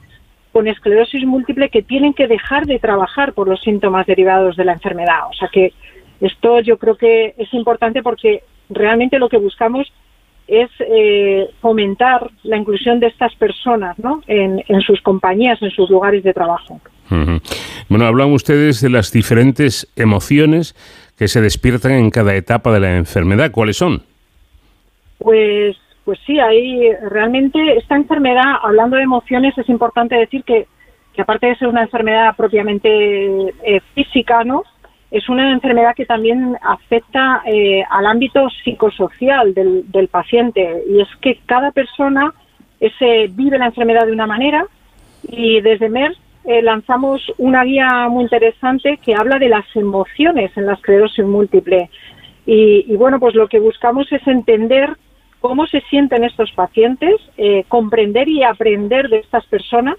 con esclerosis múltiple que tienen que dejar de trabajar por los síntomas derivados de la enfermedad. O sea que esto yo creo que es importante porque realmente lo que buscamos es eh, fomentar la inclusión de estas personas ¿no? en, sus compañías, en sus lugares de trabajo. Bueno, hablan ustedes de las diferentes emociones que se despiertan en cada etapa de la enfermedad. ¿Cuáles son? Pues pues sí, ahí realmente esta enfermedad, hablando de emociones, es importante decir que, aparte de ser una enfermedad propiamente eh, física, ¿no? Es una enfermedad que también afecta eh, al ámbito psicosocial del, paciente y es que cada persona ese, vive la enfermedad de una manera y desde MERS eh, lanzamos una guía muy interesante que habla de las emociones en la esclerosis múltiple. Y, y, bueno, pues lo que buscamos es entender cómo se sienten estos pacientes, eh, comprender y aprender de estas personas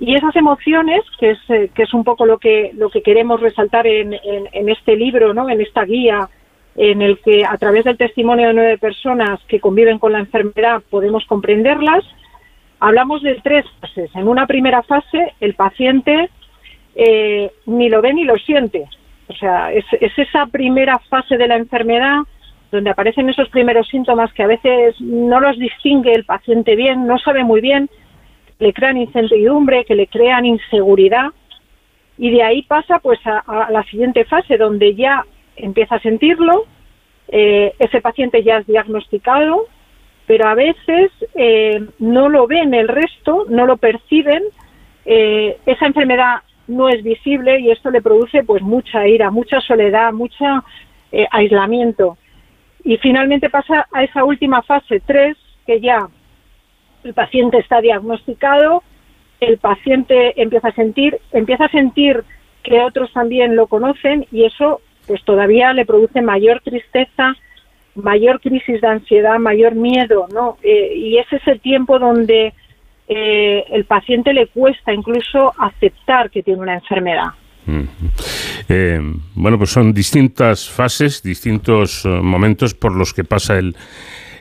y esas emociones, que es, eh, que es un poco lo que, lo que queremos resaltar en, en, este libro, ¿no? en esta guía, en el que a través del testimonio de nueve personas que conviven con la enfermedad podemos comprenderlas, hablamos de tres fases. En una primera fase, el paciente eh, ni lo ve ni lo siente. O sea, es, es esa primera fase de la enfermedad donde aparecen esos primeros síntomas que a veces no los distingue el paciente bien, no sabe muy bien, le crean incertidumbre, que le crean inseguridad y de ahí pasa pues a, la siguiente fase donde ya empieza a sentirlo, eh, ese paciente ya es diagnosticado, pero a veces eh, no lo ven el resto, no lo perciben, eh, esa enfermedad no es visible y esto le produce pues mucha ira, mucha soledad, mucho aislamiento. Y finalmente pasa a esa última fase 3, que ya el paciente está diagnosticado, el paciente empieza a sentir, empieza a sentir que otros también lo conocen y eso pues todavía le produce mayor tristeza, mayor crisis de ansiedad, mayor miedo, ¿no? Eh, y es ese tiempo donde eh, el paciente le cuesta incluso aceptar que tiene una enfermedad. Eh, bueno, pues son distintas fases, distintos eh, momentos por los que pasa el,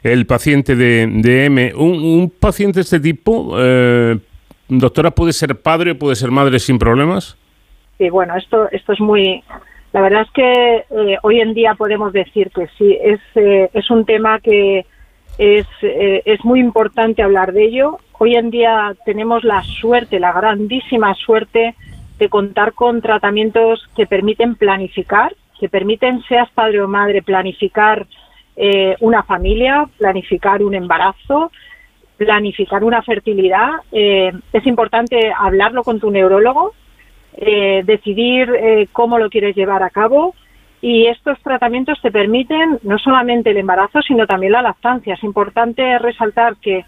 el paciente de, M. ¿Un, paciente de este tipo, eh, doctora, puede ser padre o puede ser madre sin problemas? Sí, bueno, esto, esto es muy... La verdad es que hoy en día podemos decir que sí, es, es un tema que es, es muy importante hablar de ello. Hoy en día tenemos la suerte, la grandísima suerte de contar con tratamientos que permiten planificar, que permiten, seas padre o madre, planificar eh, una familia, planificar un embarazo, planificar una fertilidad. Eh, es importante hablarlo con tu neurólogo, eh, decidir cómo lo quieres llevar a cabo. Y estos tratamientos te permiten no solamente el embarazo, sino también la lactancia. Es importante resaltar que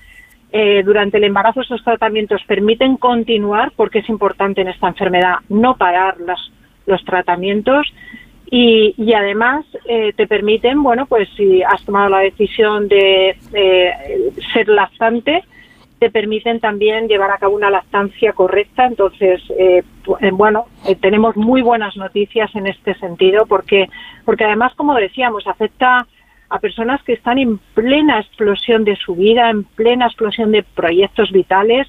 eh, durante el embarazo esos tratamientos permiten continuar porque es importante en esta enfermedad no parar los tratamientos y, además eh, te permiten, bueno, pues si has tomado la decisión de ser lactante, te permiten también llevar a cabo una lactancia correcta. Entonces, eh, bueno, tenemos muy buenas noticias en este sentido porque, porque además, como decíamos, afecta a personas que están en plena explosión de su vida, en plena explosión de proyectos vitales.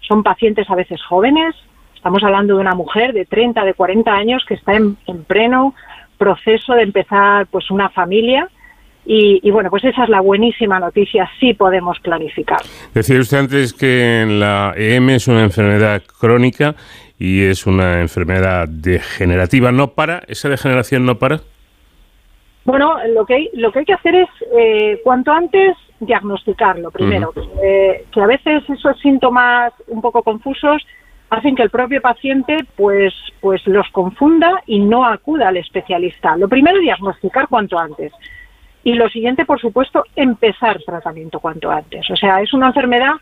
Son pacientes a veces jóvenes. Estamos hablando de una mujer de 30, de 40 años que está en, pleno proceso de empezar pues una familia. Y, bueno, pues esa es la buenísima noticia, sí podemos planificar. Decía usted antes que la EM es una enfermedad crónica y es una enfermedad degenerativa. ¿No para? ¿Esa degeneración no para? Bueno, lo que hay, lo que hay que hacer es, eh, cuanto antes diagnosticarlo primero, que a veces esos síntomas un poco confusos hacen que el propio paciente pues pues los confunda y no acuda al especialista. Lo primero diagnosticar cuanto antes. Y lo siguiente, por supuesto, empezar tratamiento cuanto antes. O sea, es una enfermedad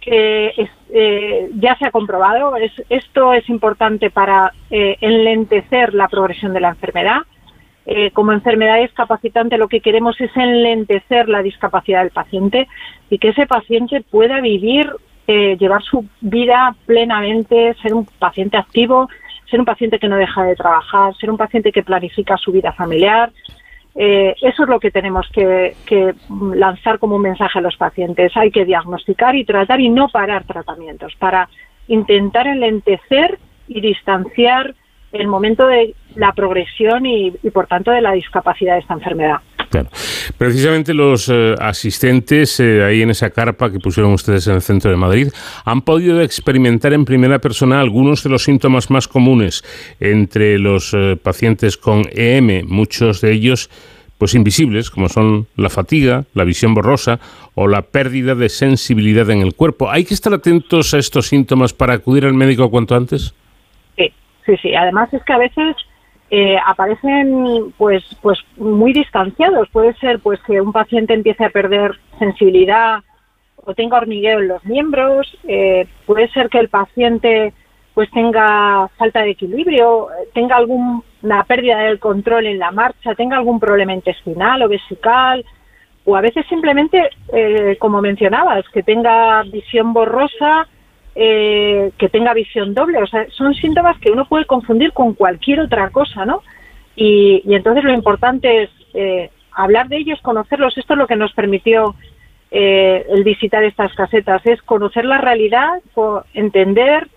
que eh, ya se ha comprobado. Es, esto es importante para eh, enlentecer la progresión de la enfermedad. Eh, como enfermedad discapacitante lo que queremos es enlentecer la discapacidad del paciente y que ese paciente pueda vivir, llevar su vida plenamente, ser un paciente activo, ser un paciente que no deja de trabajar, ser un paciente que planifica su vida familiar, eh, eso es lo que tenemos que, lanzar como un mensaje a los pacientes. Hay que diagnosticar y tratar y no parar tratamientos para intentar enlentecer y distanciar el momento de la progresión y, por tanto de la discapacidad de esta enfermedad. Precisamente los eh, asistentes eh, ahí en esa carpa que pusieron ustedes en el centro de Madrid han podido experimentar en primera persona algunos de los síntomas más comunes entre los eh, pacientes con EM, muchos de ellos pues invisibles, como son la fatiga, la visión borrosa o la pérdida de sensibilidad en el cuerpo. ¿Hay que estar atentos a estos síntomas para acudir al médico cuanto antes? Sí, sí, sí. Además es que a veces eh, aparecen pues pues muy distanciados. Puede ser pues que un paciente empiece a perder sensibilidad o tenga hormigueo en los miembros. Eh, puede ser que el paciente pues tenga falta de equilibrio, tenga alguna pérdida del control en la marcha, tenga algún problema intestinal o vesical, o a veces simplemente, eh, como mencionabas, que tenga visión borrosa eh, que tenga visión doble. O sea, son síntomas que uno puede confundir con cualquier otra cosa, ¿no? Y, entonces lo importante es eh, hablar de ellos, conocerlos. Esto es lo que nos permitió eh, el visitar estas casetas, es conocer la realidad, entender,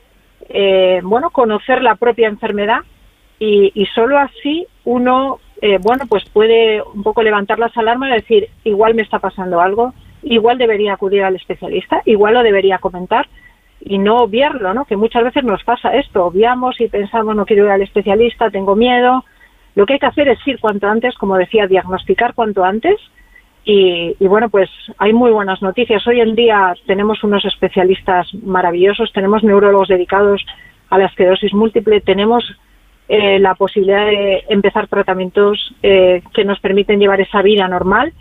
bueno, conocer la propia enfermedad y, y solo así uno, bueno, pues puede un poco levantar las alarmas y decir, igual me está pasando algo, igual debería acudir al especialista, igual lo debería comentar y no obviarlo, ¿no? Que muchas veces nos pasa esto, obviamos y pensamos no quiero ir al especialista, tengo miedo. Lo que hay que hacer es ir cuanto antes, como decía, diagnosticar cuanto antes. Y, bueno, pues hay muy buenas noticias. Hoy en día tenemos unos especialistas maravillosos, tenemos neurólogos dedicados a la esclerosis múltiple, tenemos eh, la posibilidad de empezar tratamientos eh, que nos permiten llevar esa vida normal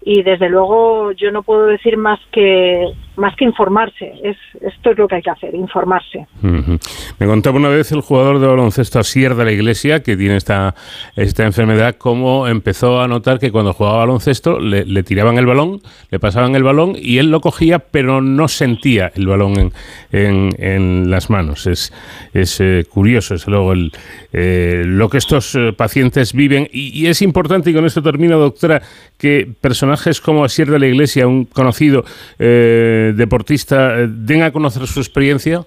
y desde luego yo no puedo decir más que más que informarse es esto es lo que hay que hacer informarse. Me contaba una vez el jugador de baloncesto Asier de la Iglesia que tiene esta esta enfermedad cómo empezó a notar que cuando jugaba baloncesto le, tiraban el balón le pasaban el balón y él lo cogía pero no sentía el balón en, en, las manos. Es es eh, curioso es luego el, eh, lo que estos eh, pacientes viven. Y, y es importante y con esto termino doctora que personajes como Asier de la Iglesia, un conocido eh, deportista, eh, den a conocer su experiencia?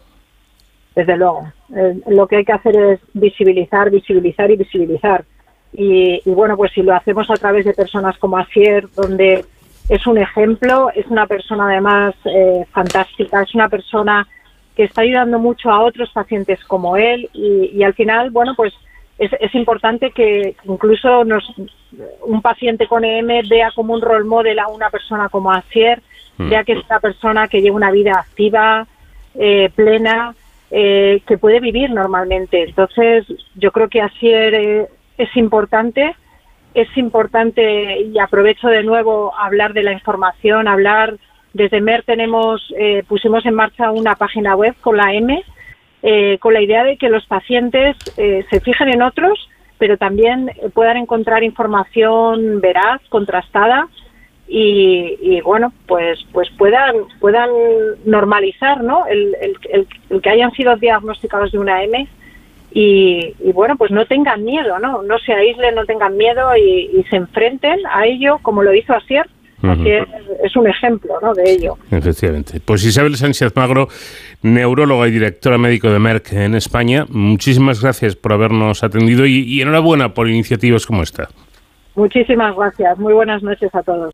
Desde luego. Eh, lo que hay que hacer es visibilizar, visibilizar y visibilizar. Y, bueno, pues si lo hacemos a través de personas como Asier, donde es un ejemplo, es una persona además fantástica, es una persona que está ayudando mucho a otros pacientes como él y, y al final, bueno, pues es, importante que incluso nos, un paciente con EM vea como un role model a una persona como Asier. Vea que es una persona que lleva una vida activa, eh, plena, eh, que puede vivir normalmente. Entonces, yo creo que Asier eh, es importante, es importante y aprovecho de nuevo hablar de la información, hablar desde MER tenemos, pusimos en marcha una página web con la M eh, con la idea de que los pacientes eh, se fijen en otros, pero también eh, puedan encontrar información veraz, contrastada y, bueno, pues pues puedan puedan normalizar, ¿no? El, que hayan sido diagnosticados de una M y, bueno, pues no tengan miedo, ¿no? No se aíslen, no tengan miedo y, y se enfrenten a ello como lo hizo Asier es, un ejemplo ¿no? de ello. Efectivamente. Pues Isabel Sánchez Magro, neuróloga y directora médico de Merck en España, muchísimas gracias por habernos atendido y enhorabuena por iniciativas como esta. Muchísimas gracias. Muy buenas noches a todos.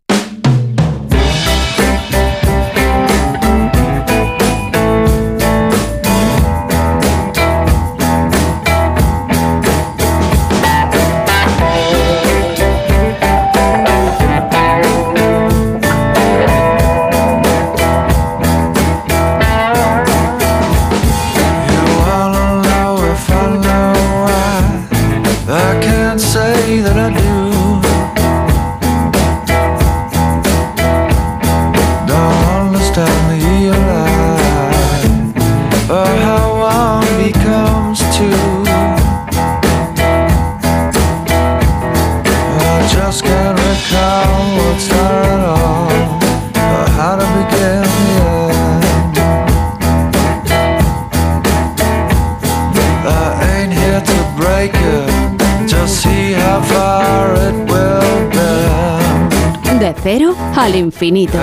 De cero al infinito.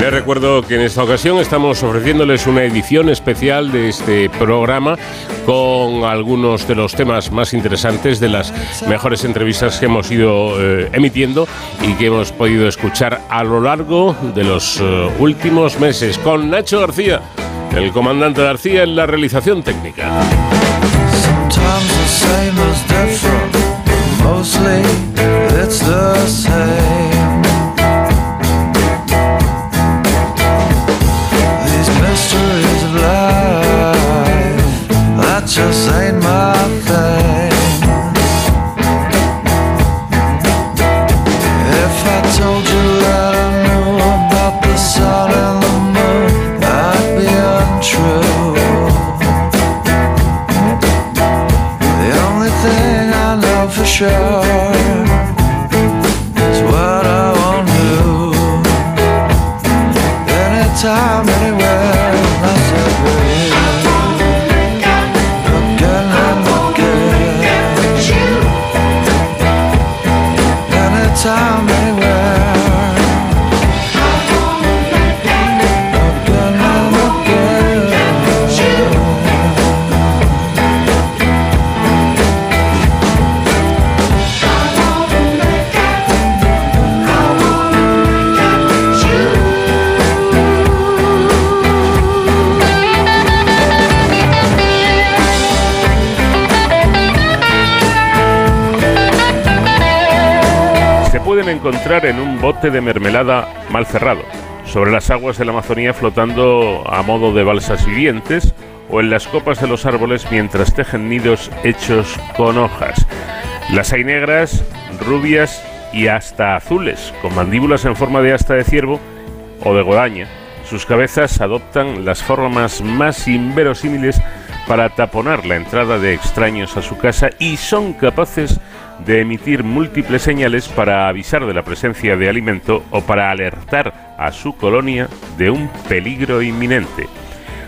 Les recuerdo que en esta ocasión estamos ofreciéndoles una edición especial de este programa con algunos de los temas más interesantes de las mejores entrevistas que hemos ido eh, emitiendo y que hemos podido escuchar a lo largo de los eh, últimos meses con Nacho García, el comandante García en la realización técnica. Sometimes the same is different, mostly it's the same. These mysteries of life, that just ain't sure en un bote de mermelada mal cerrado, sobre las aguas de la Amazonía flotando a modo de balsas vivientes o en las copas de los árboles mientras tejen nidos hechos con hojas. Las hay negras, rubias y hasta azules, con mandíbulas en forma de asta de ciervo o de guadaña. Sus cabezas adoptan las formas más inverosímiles para taponar la entrada de extraños a su casa y son capaces de emitir múltiples señales para avisar de la presencia de alimento o para alertar a su colonia de un peligro inminente.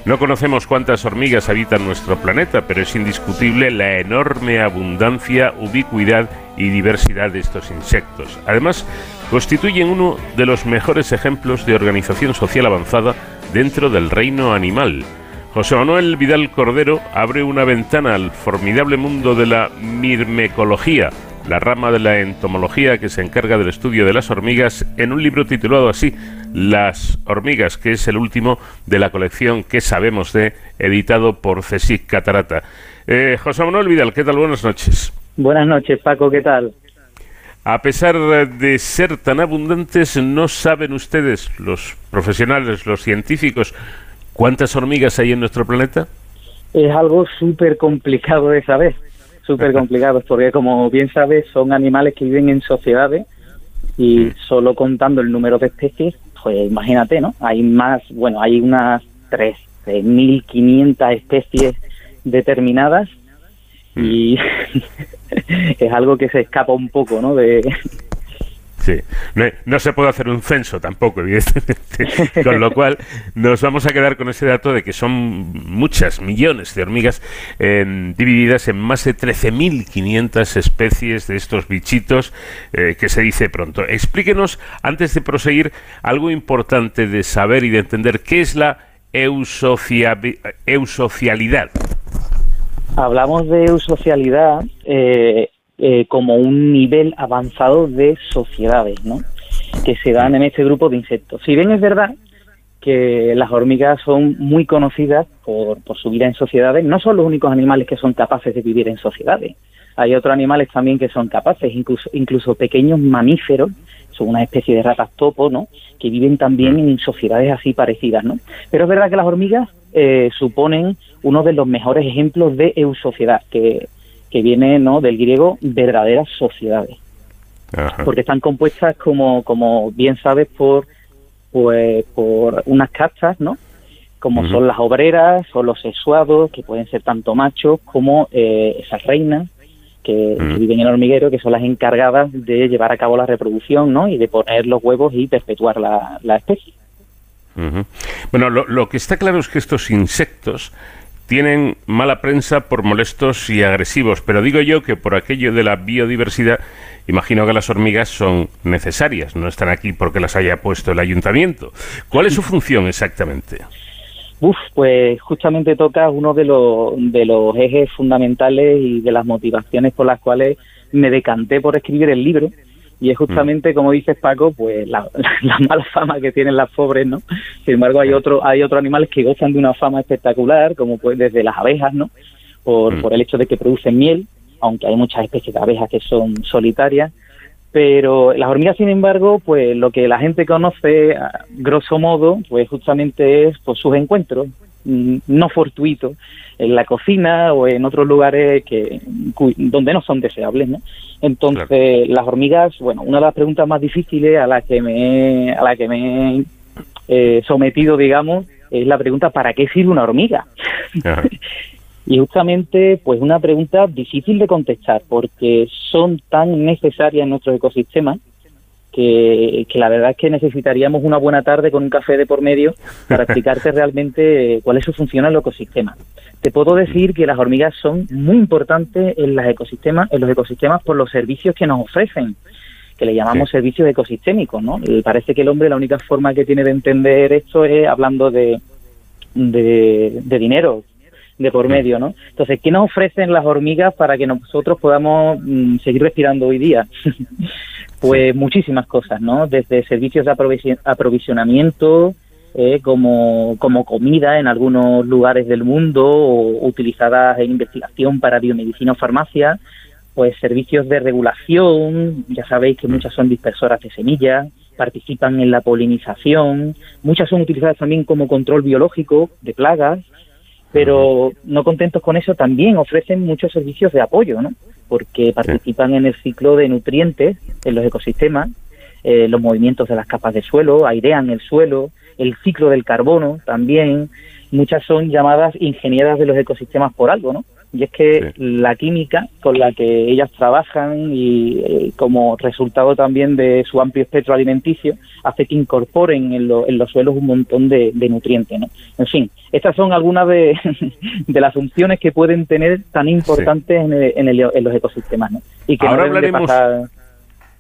No conocemos cuántas hormigas habitan nuestro planeta, pero es indiscutible la enorme abundancia, ubicuidad y diversidad de estos insectos. Además, constituyen uno de los mejores ejemplos de organización social avanzada dentro del reino animal. José Manuel Vidal Cordero abre una ventana al formidable mundo de la mirmecología, la rama de la entomología que se encarga del estudio de las hormigas, en un libro titulado así, Las hormigas, que es el último de la colección que sabemos de, editado por CSIC Catarata. Eh, José Manuel Vidal, ¿qué tal? Buenas noches. Buenas noches, Paco, ¿qué tal? A pesar de ser tan abundantes, ¿no saben ustedes, los profesionales, los científicos, ¿Cuántas hormigas hay en nuestro planeta? Es algo súper complicado de saber, súper complicado, porque como bien sabes, son animales que viven en sociedades y mm. solo contando el número de especies, pues imagínate, ¿no? Hay más, bueno, hay unas 13.500 especies determinadas mm. y es algo que se escapa un poco, ¿no? De, Sí, no, se puede hacer un censo tampoco, evidentemente. Con lo cual, nos vamos a quedar con ese dato de que son muchas millones de hormigas divididas en más de 13.500 especies de estos bichitos eh, que se dice pronto. Explíquenos, antes de proseguir, algo importante de saber y de entender qué es la eusocialidad. Hablamos de eusocialidad. Eh, eh, como un nivel avanzado de sociedades, ¿no? Que se dan en este grupo de insectos. Si bien es verdad que las hormigas son muy conocidas por, su vida en sociedades, no son los únicos animales que son capaces de vivir en sociedades. Hay otros animales también que son capaces, incluso, incluso pequeños mamíferos, son una especie de ratas topo, ¿no? Que viven también en sociedades así parecidas, ¿no? Pero es verdad que las hormigas eh, suponen uno de los mejores ejemplos de eusociedad, que que viene ¿no? del griego verdaderas sociedades. Porque están compuestas, como, como bien sabes, por, pues, por unas castas, ¿no? Como son las obreras o los sexuados, que pueden ser tanto machos como eh, esas reinas que, viven en el hormiguero, que son las encargadas de llevar a cabo la reproducción, ¿no? Y de poner los huevos y perpetuar la, la especie. Bueno, lo, lo que está claro es que estos insectos tienen mala prensa por molestos y agresivos, pero digo yo que por aquello de la biodiversidad imagino que las hormigas son necesarias, no están aquí porque las haya puesto el ayuntamiento. ¿Cuál es su función exactamente? Uf, pues justamente toca uno de de los ejes fundamentales y de las motivaciones por las cuales me decanté por escribir el libro. Y es justamente, mm. como dices Paco, pues la, mala fama que tienen las pobres, ¿no? Sin embargo, hay otro, hay otros animales que gozan de una fama espectacular, como pues desde las abejas, ¿no? Por, mm. por el hecho de que producen miel, aunque hay muchas especies de abejas que son solitarias. Pero las hormigas, sin embargo, pues lo que la gente conoce, grosso modo, pues justamente es pues, sus encuentros no fortuitos en la cocina o en otros lugares que donde no son deseables, ¿no? Entonces, las hormigas, bueno, una de las preguntas más difíciles a la que me a la que me he eh, sometido, digamos, es la pregunta ¿para qué sirve una hormiga? Y justamente, pues una pregunta difícil de contestar, porque son tan necesarias en nuestro ecosistema que, la verdad es que necesitaríamos una buena tarde con un café de por medio para explicarte realmente cuál es su función en el ecosistema. Te puedo decir que las hormigas son muy importantes en, los ecosistemas, en los ecosistemas por los servicios que nos ofrecen que le llamamos servicios ecosistémicos, ¿no? parece que el hombre la única forma que tiene de entender esto es hablando de, de, de dinero, de por medio, ¿no? Entonces, ¿qué nos ofrecen las hormigas para que nosotros podamos mm, seguir respirando hoy día? pues muchísimas cosas, ¿no? Desde servicios de aprovisionamiento, eh, como, como comida en algunos lugares del mundo o utilizadas en investigación para biomedicina o farmacia, pues servicios de regulación, ya sabéis que muchas son dispersoras de semillas, participan en la polinización, muchas son utilizadas también como control biológico de plagas, pero no contentos con eso también ofrecen muchos servicios de apoyo, ¿no? Porque participan en el ciclo de nutrientes en los ecosistemas, eh, los movimientos de las capas de suelo, airean el suelo, el ciclo del carbono también. Muchas son llamadas ingenieras de los ecosistemas por algo, ¿no? Y es que la química con la que ellas trabajan y eh, como resultado también de su amplio espectro alimenticio hace que incorporen en, los suelos un montón de, nutrientes. ¿no? En fin, estas son algunas de, las funciones que pueden tener tan importantes en, los ecosistemas. ¿no? Y que ahora hablaremos,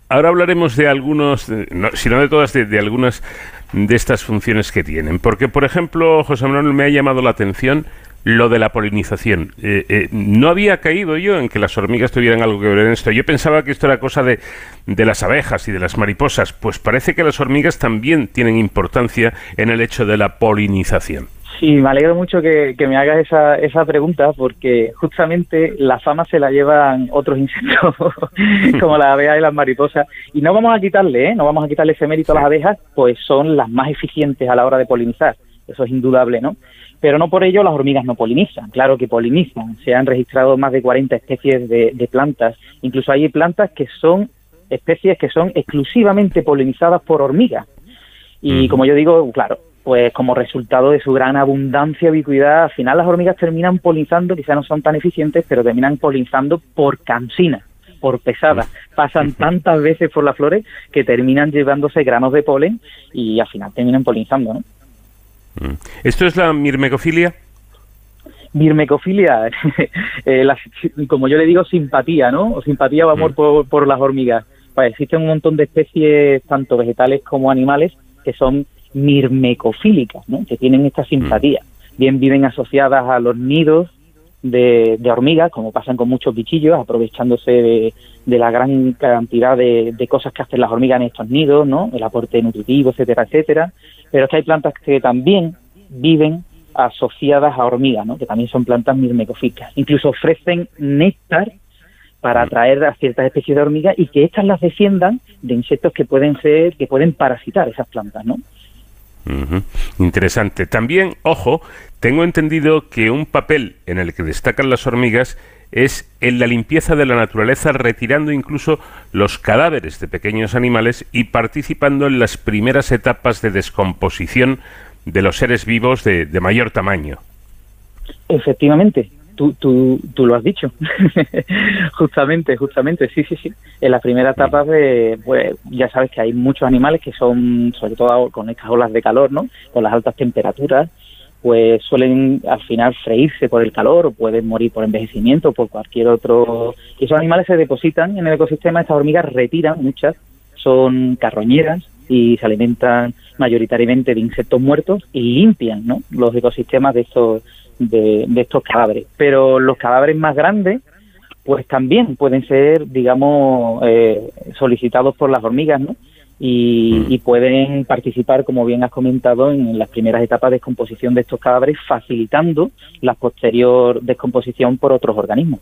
ahora hablaremos de algunos, no, si no de todas, de, de algunas de estas funciones que tienen. Porque, por ejemplo, José Manuel, me ha llamado la atención lo de la polinización. Eh, eh, no había caído yo en que las hormigas tuvieran algo que ver en esto. Yo pensaba que esto era cosa de, de, las abejas y de las mariposas. Pues parece que las hormigas también tienen importancia en el hecho de la polinización. Sí, me alegro mucho que, me hagas esa, esa pregunta porque justamente la fama se la llevan otros insectos como las abejas y las mariposas y no vamos a quitarle, ¿eh? no vamos a quitarle ese mérito a las abejas, pues son las más eficientes a la hora de polinizar, eso es indudable, ¿no? Pero no por ello las hormigas no polinizan, claro que polinizan, se han registrado más de 40 especies de, plantas, incluso hay plantas que son especies que son exclusivamente polinizadas por hormigas. Y como yo digo, claro, pues como resultado de su gran abundancia y ubicuidad, al final las hormigas terminan polinizando, quizás no son tan eficientes, pero terminan polinizando por cansina, por pesada. Pasan tantas veces por las flores que terminan llevándose granos de polen y al final terminan polinizando, ¿no? Mm. ¿Esto es la mirmecofilia? Mirmecofilia, eh, como yo le digo, simpatía, ¿no? O simpatía o amor mm. por, las hormigas. Pues existen un montón de especies, tanto vegetales como animales, que son mirmecofílicas, ¿no? Que tienen esta simpatía. Mm. Bien viven asociadas a los nidos de, hormigas, como pasan con muchos bichillos, aprovechándose de, la gran cantidad de, de, cosas que hacen las hormigas en estos nidos, ¿no? El aporte nutritivo, etcétera, etcétera. Pero que hay plantas que también viven asociadas a hormigas, ¿no? que también son plantas mirmecofílicas. Incluso ofrecen néctar para atraer a ciertas especies de hormigas y que éstas las defiendan de insectos que pueden ser, que pueden parasitar esas plantas, ¿no? Interesante. También, ojo, tengo entendido que un papel en el que destacan las hormigas es en la limpieza de la naturaleza, retirando incluso los cadáveres de pequeños animales y participando en las primeras etapas de descomposición de los seres vivos de, mayor tamaño. Efectivamente, tú, tú, tú lo has dicho. justamente, justamente, sí, sí, sí. En las primeras etapas de, pues, ya sabes que hay muchos animales que son, sobre todo con estas olas de calor, ¿no? Con las altas temperaturas, pues suelen al final freírse por el calor o pueden morir por envejecimiento o por cualquier otro. Y esos animales se depositan en el ecosistema, estas hormigas retiran, muchas son carroñeras y se alimentan mayoritariamente de insectos muertos y limpian ¿no? los ecosistemas de estos, de, estos cadáveres. Pero los cadáveres más grandes, pues también pueden ser, digamos, eh, solicitados por las hormigas, ¿no? Y, y, pueden participar, como bien has comentado, en las primeras etapas de descomposición de estos cadáveres, facilitando la posterior descomposición por otros organismos.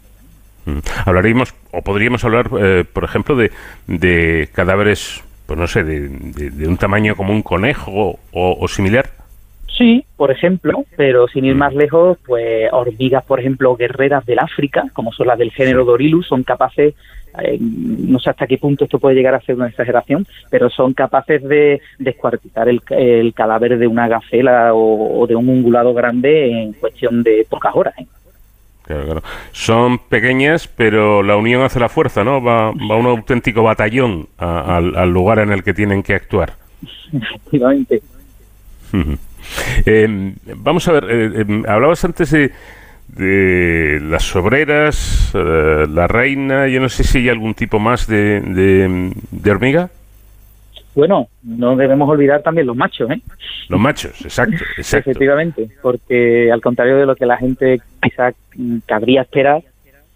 Mm. Hablaríamos, o podríamos hablar, eh, por ejemplo, de, de, cadáveres, pues no sé, de, de, un tamaño como un conejo o, o, similar. Sí, por ejemplo, pero sin ir más lejos, pues hormigas, por ejemplo, guerreras del África, como son las del género Dorilus, son capaces eh, no sé hasta qué punto esto puede llegar a ser una exageración, pero son capaces de descuartizar el, cadáver de una gacela o, de un ungulado grande en cuestión de pocas horas. ¿eh? Claro, claro. Son pequeñas, pero la unión hace la fuerza, ¿no? Va, va un auténtico batallón al, lugar en el que tienen que actuar. Efectivamente. Eh, vamos a ver, hablabas antes de, de las obreras, eh, la reina, yo no sé si hay algún tipo más de, de, hormiga. Bueno, no debemos olvidar también los machos, ¿eh? Los machos, exacto, exacto. Efectivamente, porque al contrario de lo que la gente quizá cabría esperar,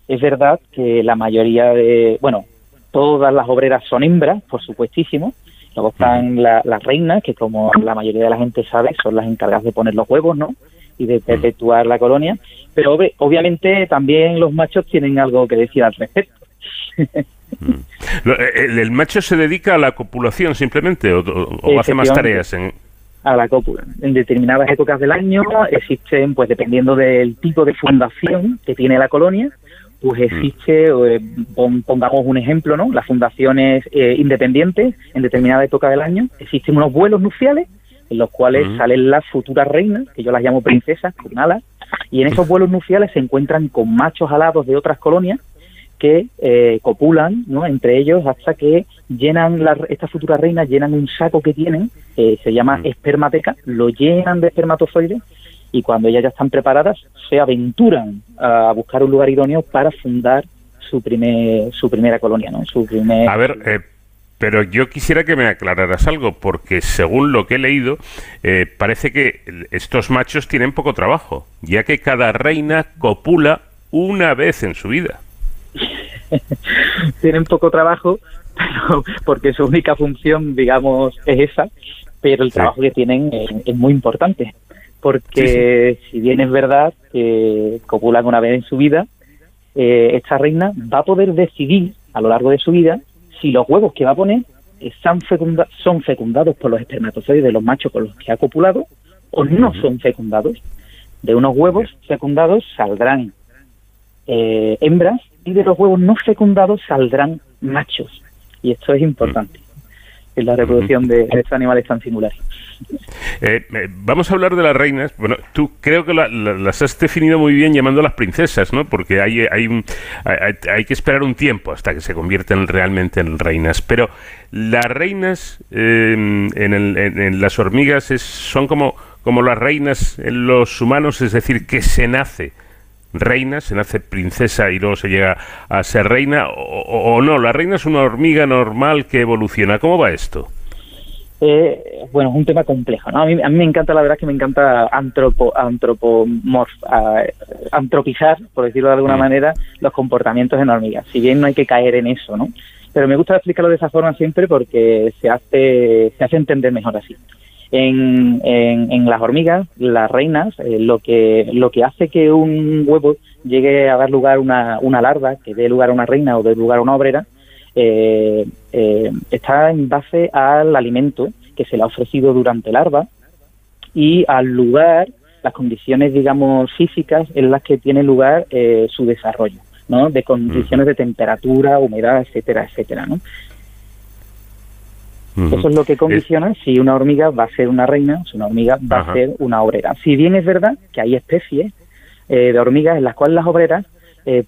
es verdad que la mayoría de, bueno, todas las obreras son hembras, por supuestísimo. Luego están las reinas, que como la mayoría de la gente sabe, son las encargadas de poner los huevos, ¿no? Y de perpetuar la colonia pero obviamente también los machos tienen algo que decir al respecto. Mm. ¿El, macho se dedica a la copulación simplemente o, hace más tareas? En... A la cópula. En determinadas épocas del año existen, pues dependiendo del tipo de fundación que tiene la colonia, pues mm. existe, eh, pongamos un ejemplo, ¿no? Las fundaciones eh, independientes en determinada época del año, existen unos vuelos nupciales en los cuales mm. salen las futuras reinas, que yo las llamo princesas, con alas, y en esos vuelos nupciales se encuentran con machos alados de otras colonias que eh, copulan ¿no? entre ellos hasta que llenan la, estas futuras reinas llenan un saco que tienen que se llama mm. espermateca lo llenan de espermatozoides y cuando ellas ya están preparadas se aventuran a buscar un lugar idóneo para fundar su primer su primera colonia no su primer a ver eh, pero yo quisiera que me aclararas algo, porque según lo que he leído, eh, parece que estos machos tienen poco trabajo, ya que cada reina copula una vez en su vida. tienen poco trabajo, pero porque su única función, digamos, es esa, pero el trabajo que tienen es, muy importante, porque si bien es verdad que copulan una vez en su vida, eh, esta reina va a poder decidir a lo largo de su vida si los huevos que va a poner están son fecundados por los espermatozoides de los machos con los que ha copulado o no son fecundados. De unos huevos fecundados saldrán eh, hembras y de los huevos no fecundados saldrán machos. Y esto es importante en la reproducción de estos animales tan singulares. Eh, eh, vamos a hablar de las reinas. Bueno, tú creo que las has definido muy bien llamándolas princesas, ¿no? Porque hay, hay, hay, que esperar un tiempo hasta que se convierten realmente en reinas. Pero las reinas em, en, en, las hormigas es, son como, como las reinas en los humanos, es decir, que se nace reina, se nace princesa y luego se llega a ser reina, o, o no, la reina es una hormiga normal que evoluciona. ¿Cómo va esto? Eh, bueno, es un tema complejo. ¿no? A, mí, a mí me encanta, la verdad, que me encanta antropo, antropomorf, antropizar, por decirlo de alguna mm. manera, los comportamientos en hormigas. Si bien no hay que caer en eso, ¿no? Pero me gusta explicarlo de esa forma siempre porque se hace, se hace entender mejor así. En, en, las hormigas, las reinas, eh, lo que lo que hace que un huevo llegue a dar lugar a una, una larva, que dé lugar a una reina o dé lugar a una obrera, eh, eh, está en base al alimento que se le ha ofrecido durante el larva y al lugar, las condiciones, digamos, físicas en las que tiene lugar eh, su desarrollo, ¿no? De condiciones de temperatura, humedad, etcétera, etcétera, ¿no? Eso es lo que condiciona si una hormiga va a ser una reina, si una hormiga va a ser una obrera. Si bien es verdad que hay especies de hormigas en las cuales las obreras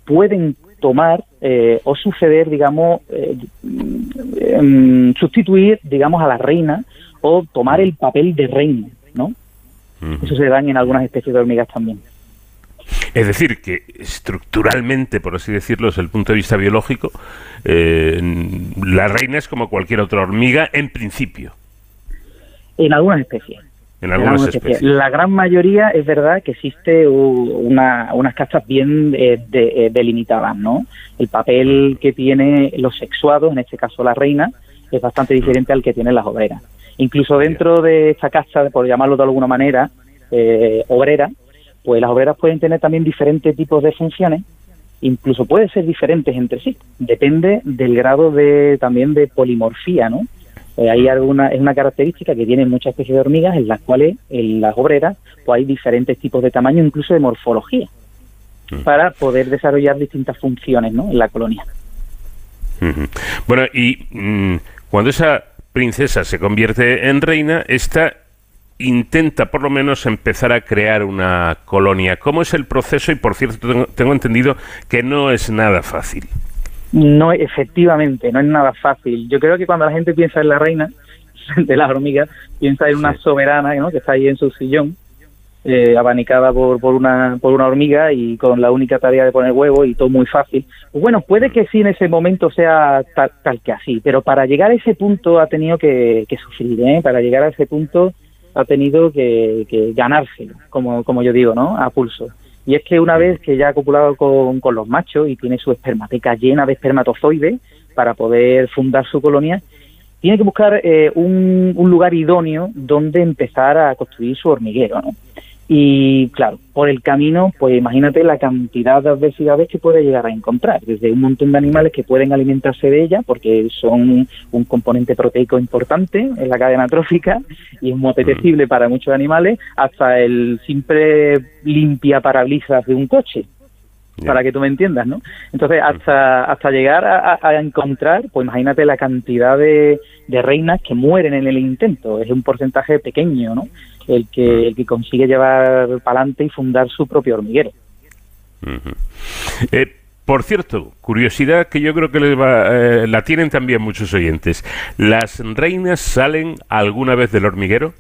pueden tomar eh, o suceder, digamos, eh, mm, sustituir, digamos, a la reina o tomar el papel de reina, ¿no? Eso se dan en algunas especies de hormigas también. Es decir, que estructuralmente, por así decirlo, desde el punto de vista biológico, eh, la reina es como cualquier otra hormiga en principio. En algunas especies. En algunas, especies. La gran mayoría es verdad que existe unas castas bien eh, eh, delimitadas, ¿no? El papel que tiene los sexuados, en este caso la reina, es bastante diferente al que tienen las obreras. Incluso dentro de esta casta, por llamarlo de alguna manera, obrera, pues las obreras pueden tener también diferentes tipos de funciones, incluso pueden ser diferentes entre sí, depende del grado de también de polimorfía, ¿no? Eh, hay alguna es una característica que tienen muchas especies de hormigas en las cuales en las obreras pues hay diferentes tipos de tamaño, incluso de morfología, mm. para poder desarrollar distintas funciones, ¿no? En la colonia. Bueno, y mm, cuando esa princesa se convierte en reina, esta intenta por lo menos empezar a crear una colonia. ¿Cómo es el proceso? Y por cierto, tengo, entendido que no es nada fácil. No, efectivamente, no es nada fácil. Yo creo que cuando la gente piensa en la reina de las hormigas, piensa en una soberana ¿no? que está ahí en su sillón, eh, abanicada por, por, una, por una hormiga y con la única tarea de poner huevo y todo muy fácil. Pues bueno, puede que sí en ese momento sea tal, que así, pero para llegar a ese punto ha tenido que, que sufrir, ¿eh? Para llegar a ese punto ha tenido que, que ganarse, como, como yo digo, ¿no? A pulso. Y es que una vez que ya ha copulado con, los machos y tiene su espermateca llena de espermatozoides para poder fundar su colonia, tiene que buscar eh, un, un, lugar idóneo donde empezar a construir su hormiguero, ¿no? Y claro, por el camino, pues imagínate la cantidad de adversidades que puede llegar a encontrar, desde un montón de animales que pueden alimentarse de ella, porque son un componente proteico importante en la cadena trófica y es muy apetecible para muchos animales, hasta el simple limpia parabrisas de un coche, para que tú me entiendas, ¿no? Entonces, hasta, hasta llegar a, encontrar, pues imagínate la cantidad de, de reinas que mueren en el intento, es un porcentaje pequeño, ¿no? El que, el que consigue llevar para adelante y fundar su propio hormiguero. Eh, por cierto, curiosidad que yo creo que eh, la tienen también muchos oyentes. ¿Las reinas salen alguna vez del hormiguero?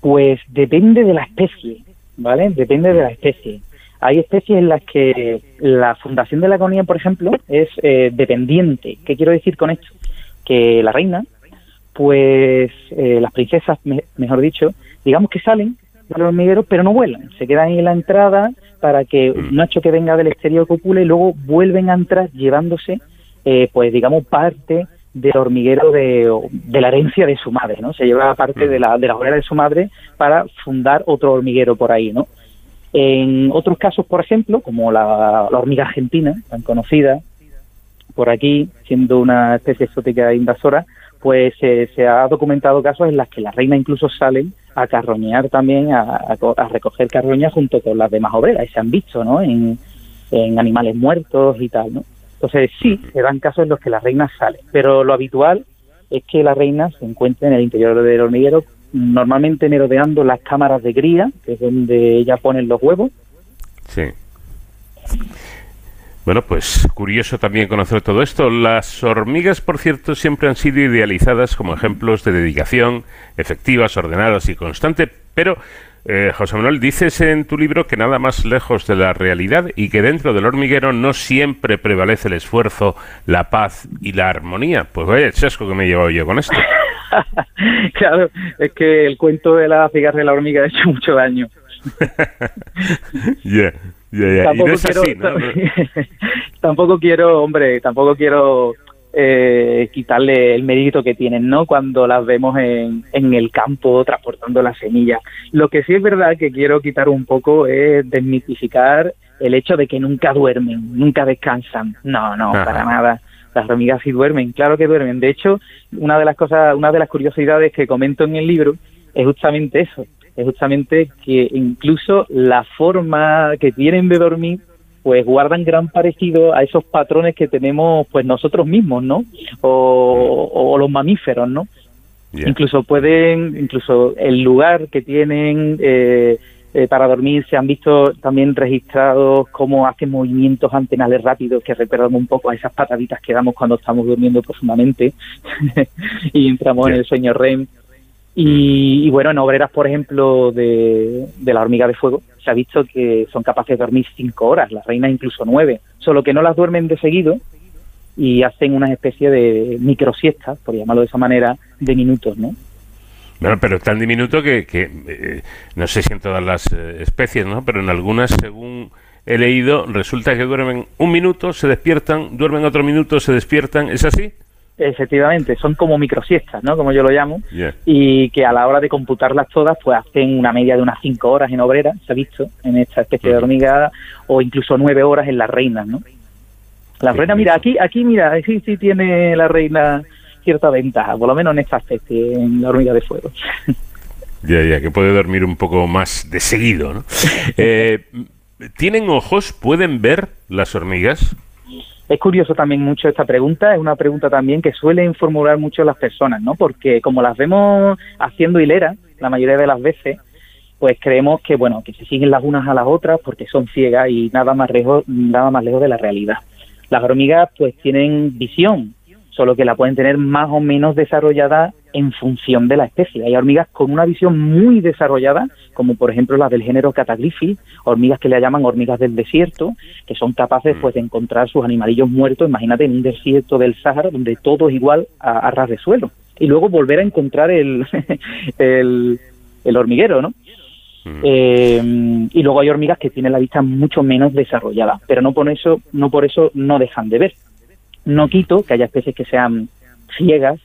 Pues depende de la especie, ¿vale? Depende de la especie. Hay especies en las que la fundación de la colonia, por ejemplo, es eh, dependiente. ¿Qué quiero decir con esto? Que la reina pues eh, las princesas, mejor dicho, digamos que salen del hormiguero, pero no vuelan, se quedan ahí en la entrada para que mm. macho que venga del exterior copule y luego vuelven a entrar llevándose, eh, pues digamos, parte del hormiguero de, la herencia de su madre, ¿no? Se lleva parte de la, de la de su madre para fundar otro hormiguero por ahí, ¿no? En otros casos, por ejemplo, como la, la hormiga argentina, tan conocida por aquí, siendo una especie exótica invasora, pues se ha documentado casos en las que las reinas incluso salen a carroñear también, a, recoger carroñas junto con las demás obreras, y se han visto, ¿no? En, animales muertos y tal, ¿no? Entonces sí, se dan casos en los que las reinas salen, pero lo habitual es que las reinas se encuentren en el interior del hormiguero, normalmente merodeando las cámaras de cría, que es donde ellas ponen los huevos. Sí. Bueno, pues curioso también conocer todo esto. Las hormigas, por cierto, siempre han sido idealizadas como ejemplos de dedicación, efectivas, ordenadas y constante, pero eh, José Manuel, dices en tu libro que nada más lejos de la realidad y que dentro del hormiguero no siempre prevalece el esfuerzo, la paz y la armonía. Pues vaya el chasco que me he llevado yo con esto. claro, es que el cuento de la cigarra de la hormiga ha hecho mucho daño. Tampoco, quiero, hombre, tampoco quiero eh, quitarle el mérito que tienen, ¿no? Cuando las vemos en, en el campo transportando las semillas. Lo que sí es verdad que quiero quitar un poco es desmitificar el hecho de que nunca duermen, nunca descansan. No, no, para nada. Las hormigas sí duermen, claro que duermen. De hecho, una de las cosas, una de las curiosidades que comento en el libro es justamente eso, es justamente que incluso la forma que tienen de dormir pues guardan gran parecido a esos patrones que tenemos pues nosotros mismos, ¿no? O, los mamíferos, ¿no? Incluso pueden, incluso el lugar que tienen eh, eh, para dormir se han visto también registrados cómo hacen movimientos antenales rápidos que recuerdan un poco a esas pataditas que damos cuando estamos durmiendo profundamente y entramos en el sueño REM Y, bueno, en obreras, por ejemplo, de, la hormiga de fuego, se ha visto que son capaces de dormir cinco horas, las reinas incluso nueve, solo que no las duermen de seguido y hacen una especie de microsiestas, por llamarlo de esa manera, de minutos, ¿no? Bueno, pero tan diminuto que, que eh, no sé si en todas las eh, especies, ¿no? Pero en algunas, según he leído, resulta que duermen un minuto, se despiertan, duermen otro minuto, se despiertan, ¿es así? Efectivamente, son como microsiestas, ¿no? Como yo lo llamo, y que a la hora de computarlas todas, pues hacen una media de unas cinco horas en obrera, se ha visto, en esta especie de hormiga, o incluso nueve horas en las reinas, ¿no? La reina, mira, aquí, aquí, mira, sí, sí tiene la reina cierta ventaja, por lo menos en esta especie, en la hormiga de fuego. Ya, ya, que puede dormir un poco más de seguido, ¿no? Eh, ¿Tienen ojos? ¿Pueden ver las hormigas? Es curioso también mucho esta pregunta, es una pregunta también que suelen formular mucho las personas, ¿no? Porque como las vemos haciendo hilera, la mayoría de las veces, pues creemos que, bueno, que se siguen las unas a las otras porque son ciegas y nada más lejos, nada más lejos de la realidad. Las hormigas, pues tienen visión, solo que la pueden tener más o menos desarrollada en función de la especie. Hay hormigas con una visión muy desarrollada, como por ejemplo las del género Cataglyphi, hormigas que le llaman hormigas del desierto, que son capaces pues de encontrar sus animalillos muertos, imagínate en un desierto del Sáhara donde todo es igual a, ras de suelo, y luego volver a encontrar el, el, hormiguero, ¿no? Eh, y luego hay hormigas que tienen la vista mucho menos desarrollada, pero no por eso no por eso no dejan de ver. No quito que haya especies que sean ciegas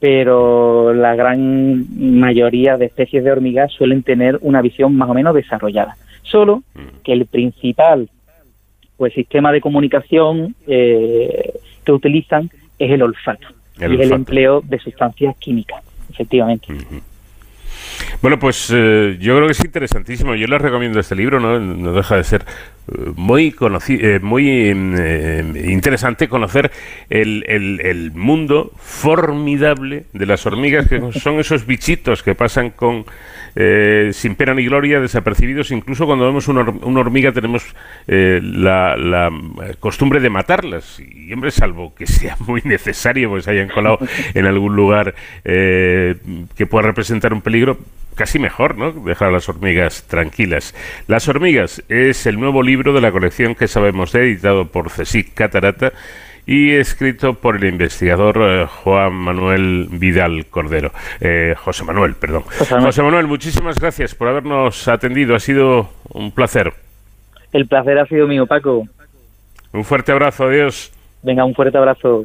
pero la gran mayoría de especies de hormigas suelen tener una visión más o menos desarrollada. Solo mm. que el principal pues sistema de comunicación eh, que utilizan es el olfato y el empleo de sustancias químicas, efectivamente. Bueno, pues eh, yo creo que es interesantísimo. Yo les recomiendo este libro, no, deja de ser eh, muy eh, muy mm, interesante conocer el, el, mundo formidable de las hormigas, que son esos bichitos que pasan con sin pena ni gloria, desapercibidos. Incluso cuando vemos una, hormiga tenemos la, la, costumbre de matarlas. Y, hombre, salvo que sea muy necesario, pues hayan colado en algún lugar que pueda representar un peligro, casi mejor, ¿no? Dejar a las hormigas tranquilas. Las hormigas es el nuevo libro de la colección que sabemos de, editado por CSIC Catarata y escrito por el investigador eh, Juan Manuel Vidal Cordero. Eh, José Manuel, perdón. José Manuel. muchísimas gracias por habernos atendido. Ha sido un placer. El placer ha sido mío, Paco. Un fuerte abrazo, adiós. Venga, un fuerte abrazo.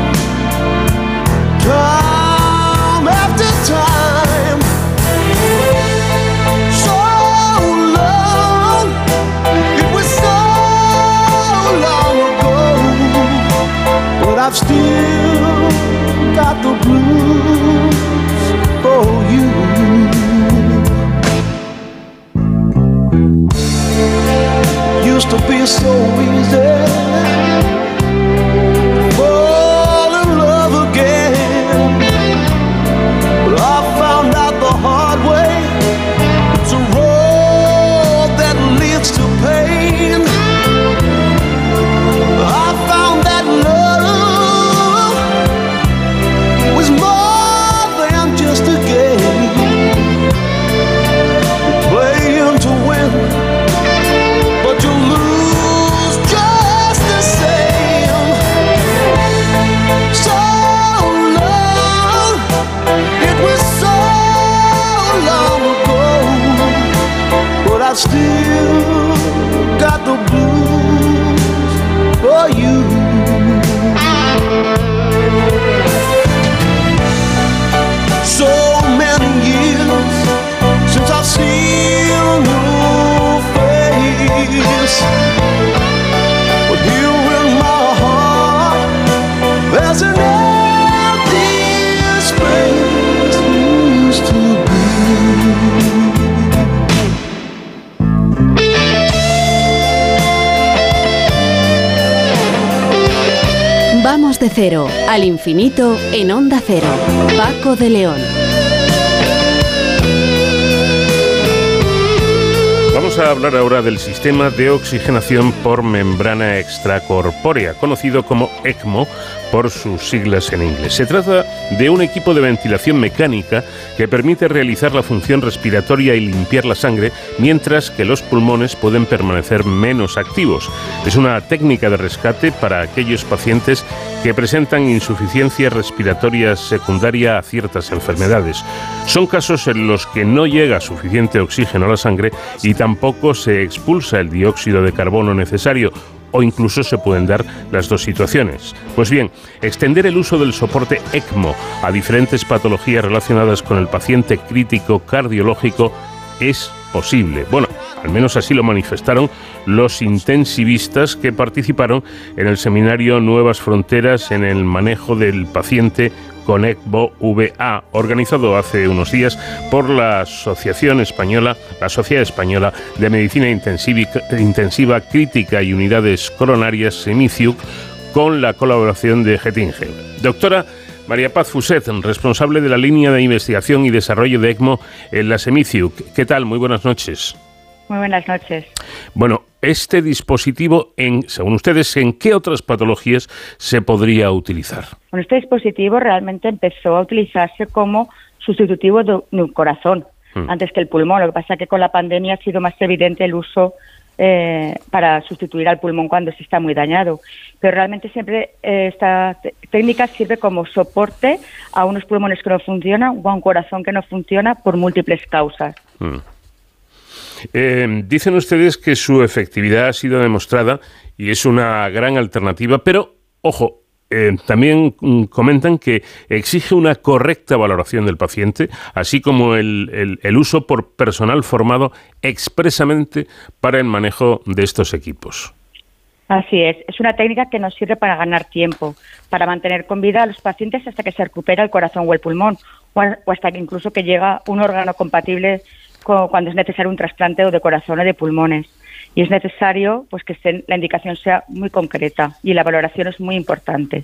time after time. So long, it was so long ago, but I've still got the blues for you. Used to be so easy. blue. Cero al infinito en Onda Cero. Paco de León. Vamos a hablar ahora del sistema de oxigenación por membrana extracorpórea, conocido como ECMO por sus siglas en inglés. Se trata de un equipo de ventilación mecánica que permite realizar la función respiratoria y limpiar la sangre, mientras que los pulmones pueden permanecer menos activos. Es una técnica de rescate para aquellos pacientes que presentan insuficiencia respiratoria secundaria a ciertas enfermedades. Son casos en los que no llega suficiente oxígeno a la sangre y tampoco se expulsa el dióxido de carbono necesario o incluso se pueden dar las dos situaciones. Pues bien, extender el uso del soporte ECMO a diferentes patologías relacionadas con el paciente crítico cardiológico es posible. Bueno, al menos así lo manifestaron los intensivistas que participaron en el seminario Nuevas Fronteras en el manejo del paciente con ECMO VA, organizado hace unos días por la Asociación Española, la Sociedad Española de Medicina Intensiva, Crítica y Unidades Coronarias, SEMICIUC, con la colaboración de Gettinger. Doctora María Paz Fuset, responsable de la línea de investigación y desarrollo de ECMO en la SEMICIUC. ¿Qué tal? Muy buenas noches. Muy buenas noches. Bueno, este dispositivo, en, según ustedes, ¿en qué otras patologías se podría utilizar? Bueno, este dispositivo realmente empezó a utilizarse como sustitutivo de, un corazón, hmm. antes que el pulmón. Lo que pasa es que con la pandemia ha sido más evidente el uso eh, para sustituir al pulmón cuando se está muy dañado. Pero realmente siempre eh, esta técnica sirve como soporte a unos pulmones que no funcionan o a un corazón que no funciona por múltiples causas. Hmm. Eh, dicen ustedes que su efectividad ha sido demostrada y es una gran alternativa, pero ojo, eh, también mm, comentan que exige una correcta valoración del paciente, así como el, uso por personal formado expresamente para el manejo de estos equipos. Así es, es una técnica que nos sirve para ganar tiempo, para mantener con vida a los pacientes hasta que se recupera el corazón o el pulmón, o hasta que incluso que llega un órgano compatible cuando es necesario un trasplante de corazón o de pulmones. Y es necesario pues que la indicación sea muy concreta y la valoración es muy importante.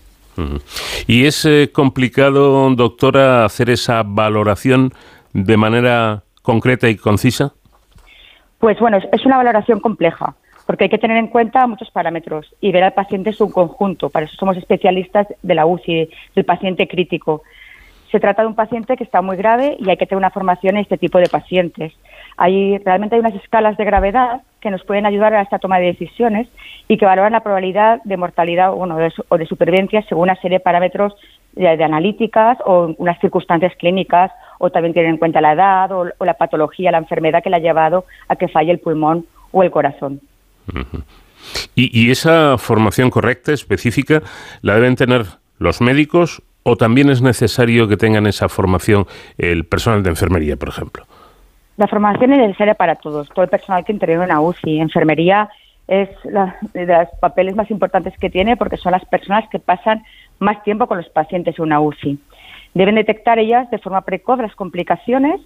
¿Y es eh, complicado, doctora, hacer esa valoración de manera concreta y concisa? Pues bueno, es una valoración compleja, porque hay que tener en cuenta muchos parámetros y ver al paciente en su conjunto. Para eso somos especialistas de la UCI, del paciente crítico. Se trata de un paciente que está muy grave y hay que tener una formación en este tipo de pacientes. Hay, realmente hay unas escalas de gravedad que nos pueden ayudar a esta toma de decisiones y que valoran la probabilidad de mortalidad o de supervivencia según una serie de parámetros de, analíticas o unas circunstancias clínicas o también tienen en cuenta la edad o, la patología, la enfermedad que le ha llevado a que falle el pulmón o el corazón. ¿Y, ¿Y esa formación correcta, específica, la deben tener los médicos o también es necesario que tengan esa formación el personal de enfermería, por ejemplo? La formación es necesaria para todos, todo el personal que interviene en la UCI. Enfermería es de los papeles más importantes que tiene porque son las personas que pasan más tiempo con los pacientes en una UCI. Deben detectar ellas de forma precoz las complicaciones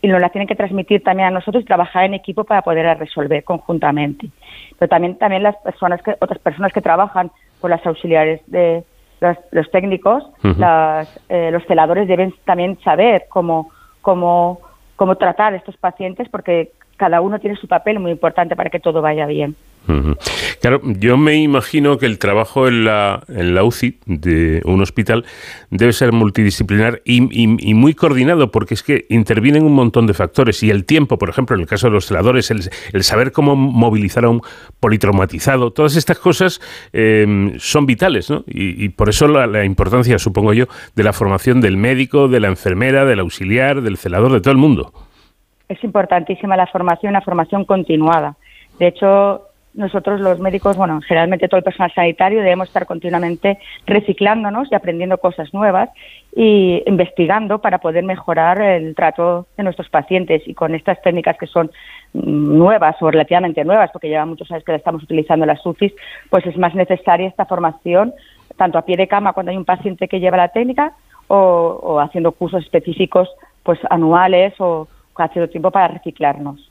y nos las tienen que transmitir también a nosotros y trabajar en equipo para poder resolver conjuntamente. Pero también, también las personas que, otras personas que trabajan con las auxiliares de, los, técnicos, eh, los celadores deben también saber cómo, cómo, cómo tratar a estos pacientes porque cada uno tiene su papel muy importante para que todo vaya bien. Claro, yo me imagino que el trabajo en la, en la UCI de un hospital debe ser multidisciplinar y, muy coordinado, porque es que intervienen un montón de factores. Y el tiempo, por ejemplo, en el caso de los celadores, el, saber cómo movilizar a un politraumatizado, todas estas cosas em, son vitales, ¿no? Y, por eso la, la importancia, supongo yo, de la formación del médico, de la enfermera, del auxiliar, del celador, de todo el mundo. Es importantísima la formación, la formación continuada. De hecho, nosotros los médicos, bueno, generalmente todo el personal sanitario debemos estar continuamente reciclándonos y aprendiendo cosas nuevas y investigando para poder mejorar el trato de nuestros pacientes. Y con estas técnicas que son nuevas o relativamente nuevas, porque lleva muchos años que la estamos utilizando las UCIs, pues es más necesaria esta formación tanto a pie de cama cuando hay un paciente que lleva la técnica o, o haciendo cursos específicos pues anuales o ha sido tiempo para reciclarnos.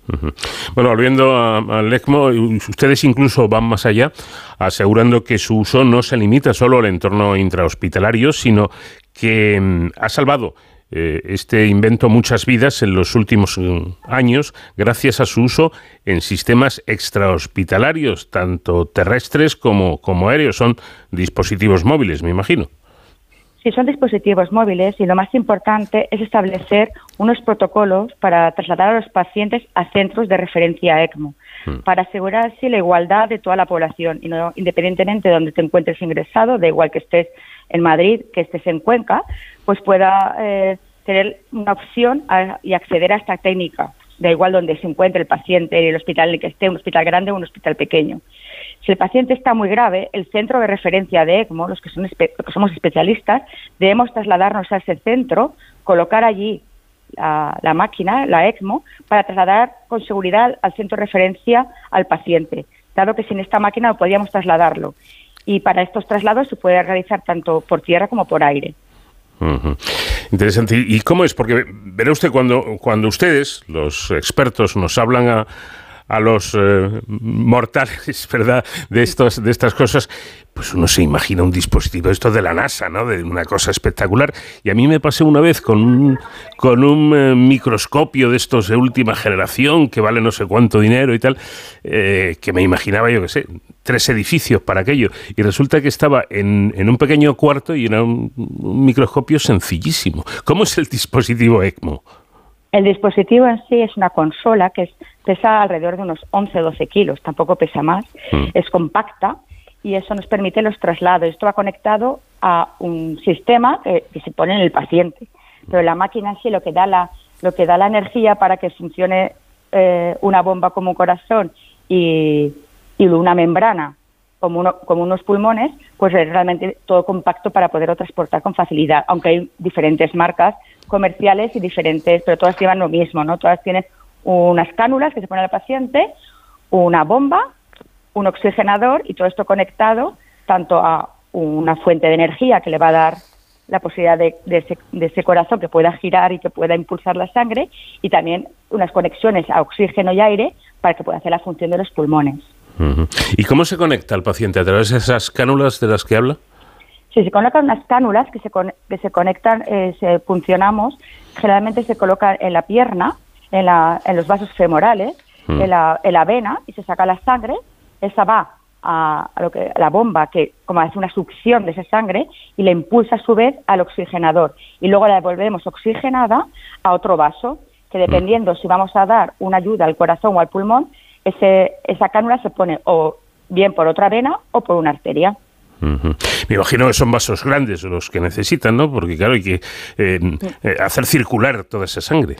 Bueno, volviendo al ECMO, ustedes incluso van más allá, asegurando que su uso no se limita solo al entorno intrahospitalario, sino que mm, ha salvado eh, este invento muchas vidas en los últimos mm, años gracias a su uso en sistemas extrahospitalarios, tanto terrestres como, como aéreos. Son dispositivos móviles, me imagino. Sí, son dispositivos móviles y lo más importante es establecer unos protocolos para trasladar a los pacientes a centros de referencia ECMO, hmm. para asegurar así la igualdad de toda la población y no independientemente de donde te encuentres ingresado, da igual que estés en Madrid, que estés en Cuenca, pues pueda eh, tener una opción y acceder a esta técnica, da igual donde se encuentre el paciente, en el hospital en el que esté, un hospital grande o un hospital pequeño. Si el paciente está muy grave, el centro de referencia de ECMO, los que, son que somos especialistas, debemos trasladarnos a ese centro, colocar allí la, máquina, la ECMO, para trasladar con seguridad al centro de referencia al paciente, dado que sin esta máquina no podíamos trasladarlo y para estos traslados se puede realizar tanto por tierra como por aire. Interesante. ¿Y cómo es? Porque verá usted cuando, cuando ustedes, los expertos, nos hablan a, a los eh, mortales, ¿verdad?, de, estos, de estas cosas, pues uno se imagina un dispositivo, esto de la NASA, ¿no?, de una cosa espectacular. Y a mí me pasé una vez con un, con un eh, microscopio de estos de última generación, que vale no sé cuánto dinero y tal, eh, que me imaginaba, yo qué sé, tres edificios para aquello. Y resulta que estaba en, en un pequeño cuarto y era un, un microscopio sencillísimo. ¿Cómo es el dispositivo ECMO? El dispositivo en sí es una consola que pesa alrededor de unos 11-12 kilos, tampoco pesa más, mm. es compacta y eso nos permite los traslados. Esto va conectado a un sistema que, se pone en el paciente, pero la máquina en sí lo que da la, lo que da la energía para que funcione eh, una bomba como un corazón y, y una membrana como, uno, como, unos pulmones, pues es realmente todo compacto para poderlo transportar con facilidad, aunque hay diferentes marcas comerciales y diferentes, pero todas llevan lo mismo, ¿no? Todas tienen unas cánulas que se pone al paciente, una bomba, un oxigenador y todo esto conectado tanto a una fuente de energía que le va a dar la posibilidad de, ese, corazón que pueda girar y que pueda impulsar la sangre y también unas conexiones a oxígeno y aire para que pueda hacer la función de los pulmones. ¿Y cómo se conecta el paciente? ¿A través de esas cánulas de las que habla? Si se colocan unas cánulas que se, que se conectan, eh, se funcionamos, generalmente se coloca en la pierna, en, la, en los vasos femorales, mm. en, la, en, la, vena y se saca la sangre. Esa va a, lo que la bomba que como hace una succión de esa sangre y la impulsa a su vez al oxigenador y luego la devolvemos oxigenada a otro vaso que dependiendo si vamos a dar una ayuda al corazón o al pulmón, ese, esa cánula se pone o bien por otra vena o por una arteria. Me imagino que son vasos grandes los que necesitan, ¿no? Porque claro, hay que eh, eh, hacer circular toda esa sangre.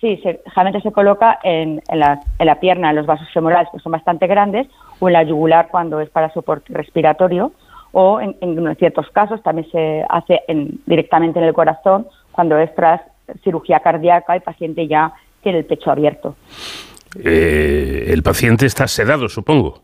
Sí, generalmente se coloca en, la, en, la, pierna, en los vasos femorales, que son bastante grandes, o en la yugular cuando es para soporte respiratorio, o en, ciertos casos también se hace directamente en el corazón cuando es tras cirugía cardíaca el paciente ya tiene el pecho abierto. Eh, el paciente está sedado, supongo.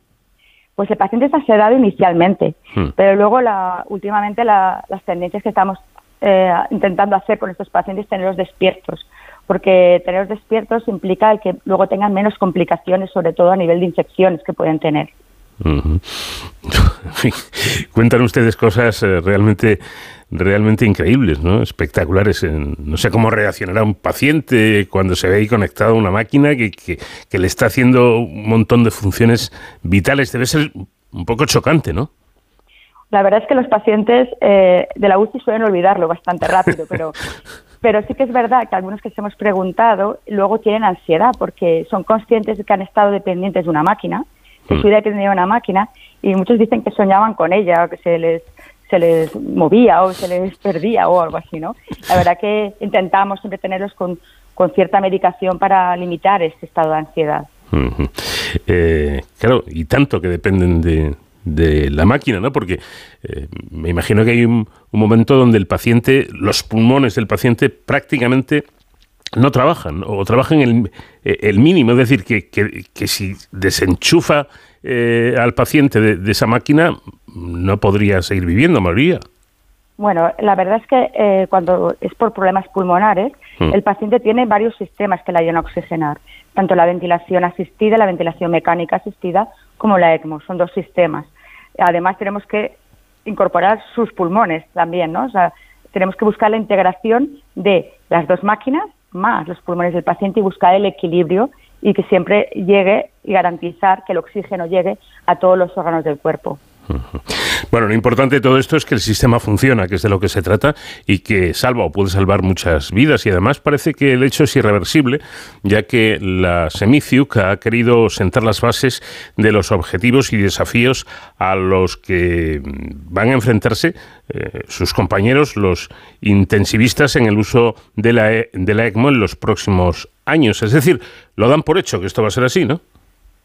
Pues el paciente está sedado inicialmente, hmm. pero luego la, últimamente las tendencias que estamos eh, intentando hacer con estos pacientes es tenerlos despiertos, porque tenerlos despiertos implica que luego tengan menos complicaciones, sobre todo a nivel de infecciones que pueden tener. Cuentan ustedes cosas eh, realmente realmente increíbles, ¿no? espectaculares. No sé cómo reaccionará un paciente cuando se ve ahí conectado a una máquina que, que, le está haciendo un montón de funciones vitales. Debe ser un poco chocante, ¿no? La verdad es que los pacientes eh, de la UCI suelen olvidarlo bastante rápido, pero, pero sí que es verdad que algunos que se hemos preguntado luego tienen ansiedad porque son conscientes de que han estado dependientes de una máquina, que mm. su vida dependiente de una máquina, y muchos dicen que soñaban con ella, o que se les se les movía o se les perdía o algo así, ¿no? La verdad que intentamos siempre tenerlos con, con cierta medicación para limitar este estado de ansiedad. Eh, claro, y tanto que dependen de, de la máquina, ¿no? Porque eh, me imagino que hay un, momento donde el paciente, los pulmones del paciente prácticamente no trabajan o trabajan el, el mínimo, es decir, que, que, que si desenchufa eh, al paciente de, esa máquina, no podría seguir viviendo, María. Bueno, la verdad es que eh, cuando es por problemas pulmonares, Hmm. El paciente tiene varios sistemas que le ayudan a oxigenar, tanto la ventilación asistida, la ventilación mecánica asistida, como la ECMO. Son dos sistemas. Además, tenemos que incorporar sus pulmones también, ¿no? O sea, tenemos que buscar la integración de las dos máquinas más los pulmones del paciente y buscar el equilibrio y que siempre llegue y garantizar que el oxígeno llegue a todos los órganos del cuerpo. Bueno, lo importante de todo esto es que el sistema funciona, que es de lo que se trata, y que salva o puede salvar muchas vidas. Y además parece que el hecho es irreversible, ya que la Semiciuc ha querido sentar las bases de los objetivos y desafíos a los que van a enfrentarse eh, sus compañeros, los intensivistas, en el uso de la, e, de la ECMO en los próximos años. Es decir, lo dan por hecho que esto va a ser así, ¿no?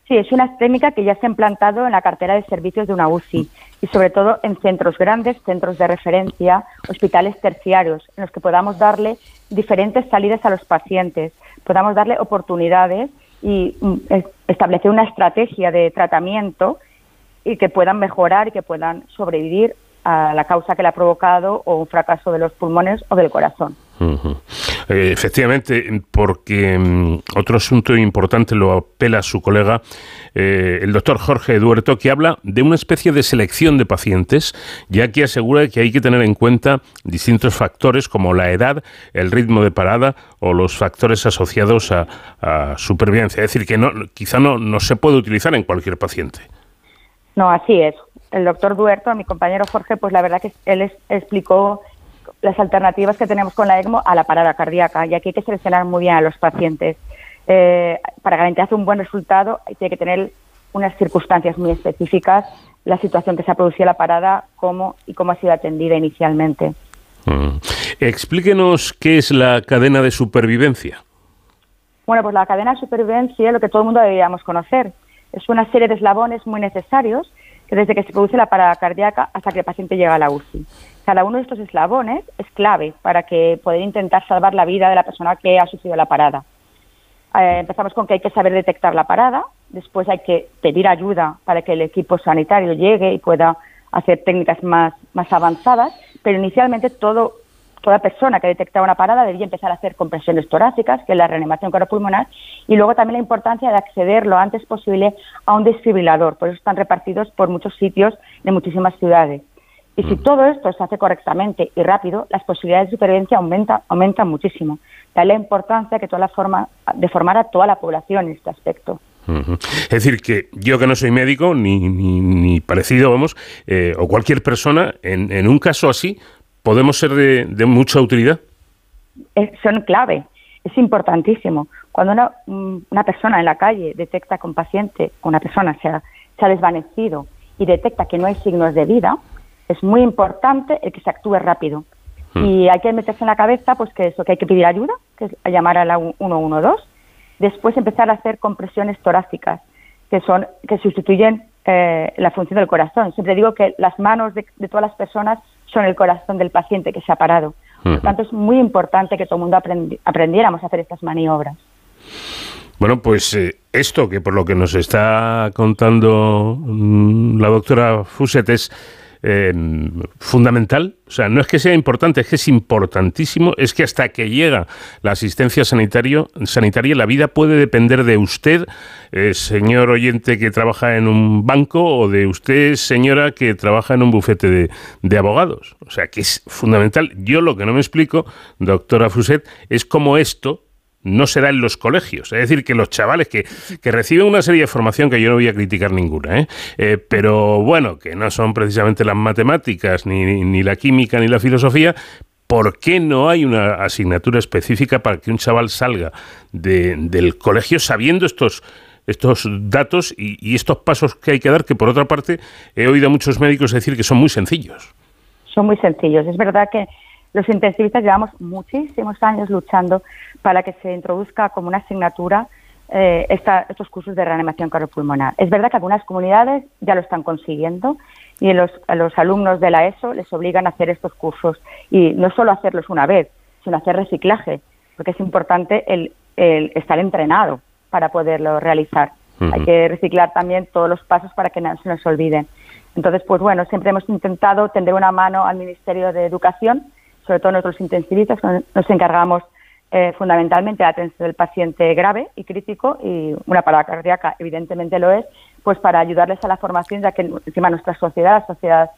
Sí, es una técnica que ya se ha implantado en la cartera de servicios de una UCI y sobre todo en centros grandes, centros de referencia, hospitales terciarios, en los que podamos darle diferentes salidas a los pacientes, podamos darle oportunidades y mm, establecer una estrategia de tratamiento y que puedan mejorar y que puedan sobrevivir a la causa que le ha provocado o un fracaso de los pulmones o del corazón. Eh, efectivamente, porque mm, otro asunto importante lo apela su colega, eh, el doctor Jorge Duerto, que habla de una especie de selección de pacientes, ya que asegura que hay que tener en cuenta distintos factores como la edad, el ritmo de parada o los factores asociados a, supervivencia. Es decir, que no, quizá no, no se puede utilizar en cualquier paciente. No, así es. El doctor Duerto, mi compañero Jorge, pues la verdad que él explicó las alternativas que tenemos con la ECMO a la parada cardíaca y aquí hay que seleccionar muy bien a los pacientes. Eh, para garantizar un buen resultado tiene que tener unas circunstancias muy específicas, la situación que se ha producido la parada, cómo y cómo ha sido atendida inicialmente. Mm. Explíquenos qué es la cadena de supervivencia. Bueno, pues la cadena de supervivencia es lo que todo el mundo deberíamos conocer. Es una serie de eslabones muy necesarios que desde que se produce la parada cardíaca hasta que el paciente llega a la UCI. Cada uno de estos eslabones es clave para que poder intentar salvar la vida de la persona que ha sufrido la parada. Eh, empezamos con que hay que saber detectar la parada, después hay que pedir ayuda para que el equipo sanitario llegue y pueda hacer técnicas más, avanzadas, pero inicialmente toda persona que detecta una parada debería empezar a hacer compresiones torácicas, que es la reanimación cardiopulmonar, y luego también la importancia de acceder lo antes posible a un desfibrilador. Por eso están repartidos por muchos sitios de muchísimas ciudades. Y si mm. todo esto se hace correctamente y rápido, las posibilidades de supervivencia aumenta, aumentan muchísimo. Da la importancia que toda la forma de formar a toda la población en este aspecto. Es decir, que yo que no soy médico, ni, ni, parecido, vamos, eh, o cualquier persona, en, en, un caso así, ¿Podemos ser de, mucha utilidad? son clave, es importantísimo. Cuando una, una, persona en la calle detecta que un paciente, una persona se ha, se ha desvanecido y detecta que no hay signos de vida, es muy importante el que se actúe rápido. Hmm. Y hay que meterse en la cabeza pues que eso, que hay que pedir ayuda, que es llamar a la 112, después empezar a hacer compresiones torácicas, que son que sustituyen eh, la función del corazón. Siempre digo que las manos de, de todas las personas son el corazón del paciente que se ha parado. Por lo tanto, es muy importante que todo el mundo aprendiéramos a hacer estas maniobras. Bueno, pues eh, esto que por lo que nos está contando mm, la doctora Fuset es fundamental. O sea, no es que sea importante, es que es importantísimo. Es que hasta que llega la asistencia sanitario, sanitaria, la vida puede depender de usted, eh, señor oyente que trabaja en un banco, o de usted, señora, que trabaja en un bufete de, de abogados. O sea, que es fundamental. Yo lo que no me explico, doctora Fuset, es cómo esto, no se da en los colegios. Es decir, que los chavales que, reciben una serie de formación que yo no voy a criticar ninguna, ¿eh? Eh, pero bueno, que no son precisamente las matemáticas, ni, ni la química, ni la filosofía, ¿por qué no hay una asignatura específica para que un chaval salga del colegio sabiendo estos, estos datos y, y, estos pasos que hay que dar, que por otra parte he oído a muchos médicos decir que son muy sencillos? Son muy sencillos. Es verdad que los intensivistas llevamos muchísimos años luchando para que se introduzca como una asignatura eh, estos cursos de reanimación cardiopulmonar. Es verdad que algunas comunidades ya lo están consiguiendo y los, a los alumnos de la ESO les obligan a hacer estos cursos y no solo hacerlos una vez, sino hacer reciclaje, porque es importante el, estar entrenado para poderlo realizar. Hay que reciclar también todos los pasos para que no se nos olviden. Entonces, pues bueno, siempre hemos intentado tender una mano al Ministerio de Educación, sobre todo nosotros intensivistas, nos encargamos eh, fundamentalmente la atención del paciente grave y crítico y una parada cardíaca evidentemente lo es, pues para ayudarles a la formación, ya que encima nuestra sociedad, la sociedad,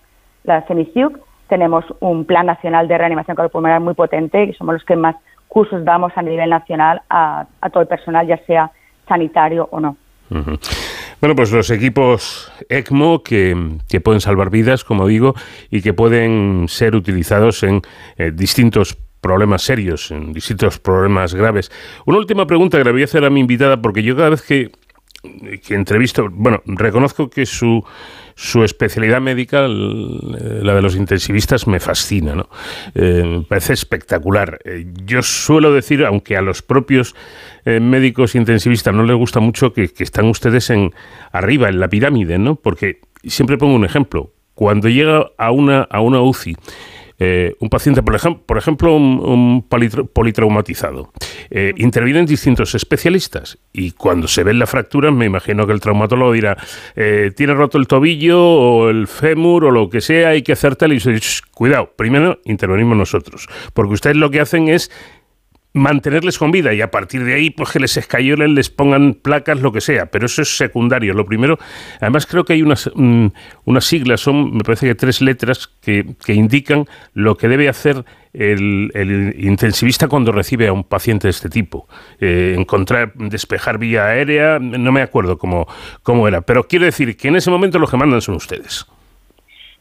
la CEMICIUC, tenemos un plan nacional de reanimación cardiopulmonar muy potente y somos los que más cursos damos a nivel nacional a, todo el personal, ya sea sanitario o no. Bueno, pues los equipos ECMO que, pueden salvar vidas, como digo, y que pueden ser utilizados en eh, distintos problemas serios, en distintos problemas graves. Una última pregunta que le voy a hacer a mi invitada, porque yo cada vez que que entrevisto, bueno, reconozco que su, su especialidad médica, la de los intensivistas, me fascina, ¿no? Eh, me parece espectacular. Eh, yo suelo decir, aunque a los propios eh, médicos intensivistas no les gusta mucho, que, que, están ustedes en arriba, en la pirámide, ¿no? Porque siempre pongo un ejemplo. Cuando llega a una, a una UCI eh, un paciente, por, ejemplo, por ejemplo un, politraumatizado, eh, intervienen distintos especialistas y cuando se ve la fractura, me imagino que el traumatólogo dirá, eh, tiene roto el tobillo o el fémur o lo que sea, hay que hacer tal y dice, cuidado, primero intervenimos nosotros, porque ustedes lo que hacen es mantenerles con vida y a partir de ahí pues que les escayolen, les pongan placas, lo que sea, pero eso es secundario. Lo primero, además creo que hay unas, mm, unas siglas, son me parece que tres letras que, que indican lo que debe hacer el, intensivista cuando recibe a un paciente de este tipo. Eh, encontrar, despejar vía aérea, no me acuerdo cómo, cómo era, pero quiero decir que en ese momento los que mandan son ustedes.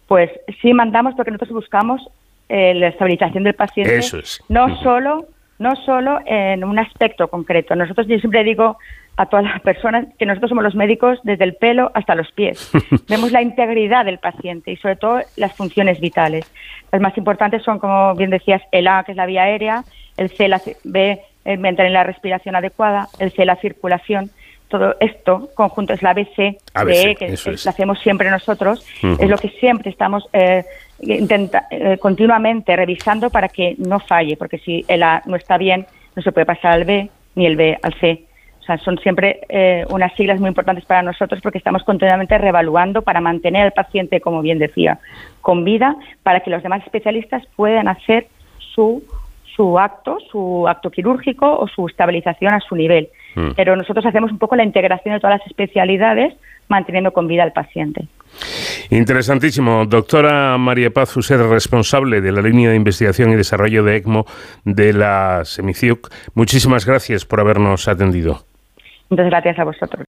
Pues sí mandamos porque nosotros buscamos eh, la estabilización del paciente, Eso es. no solo no solo en un aspecto concreto. Nosotros, yo siempre digo a todas las personas que nosotros somos los médicos desde el pelo hasta los pies. Vemos la integridad del paciente y sobre todo las funciones vitales. Las más importantes son, como bien decías, el A, que es la vía aérea, el C, la B, el mantener la respiración adecuada, el C, la circulación. Todo esto conjunto es la ABC, ABC que la hacemos siempre nosotros, es lo que siempre estamos eh, intenta, eh, continuamente revisando para que no falle, porque si el A no está bien, no se puede pasar al B ni el B al C. O sea, son siempre eh, unas siglas muy importantes para nosotros porque estamos continuamente reevaluando para mantener al paciente, como bien decía, con vida, para que los demás especialistas puedan hacer su, su acto, su acto quirúrgico o su estabilización a su nivel. Mm. Pero nosotros hacemos un poco la integración de todas las especialidades manteniendo con vida al paciente. Interesantísimo. Doctora María Paz Fuser, responsable de la línea de investigación y desarrollo de ECMO de la Semiciuc. Muchísimas gracias por habernos atendido. Muchas gracias a vosotros.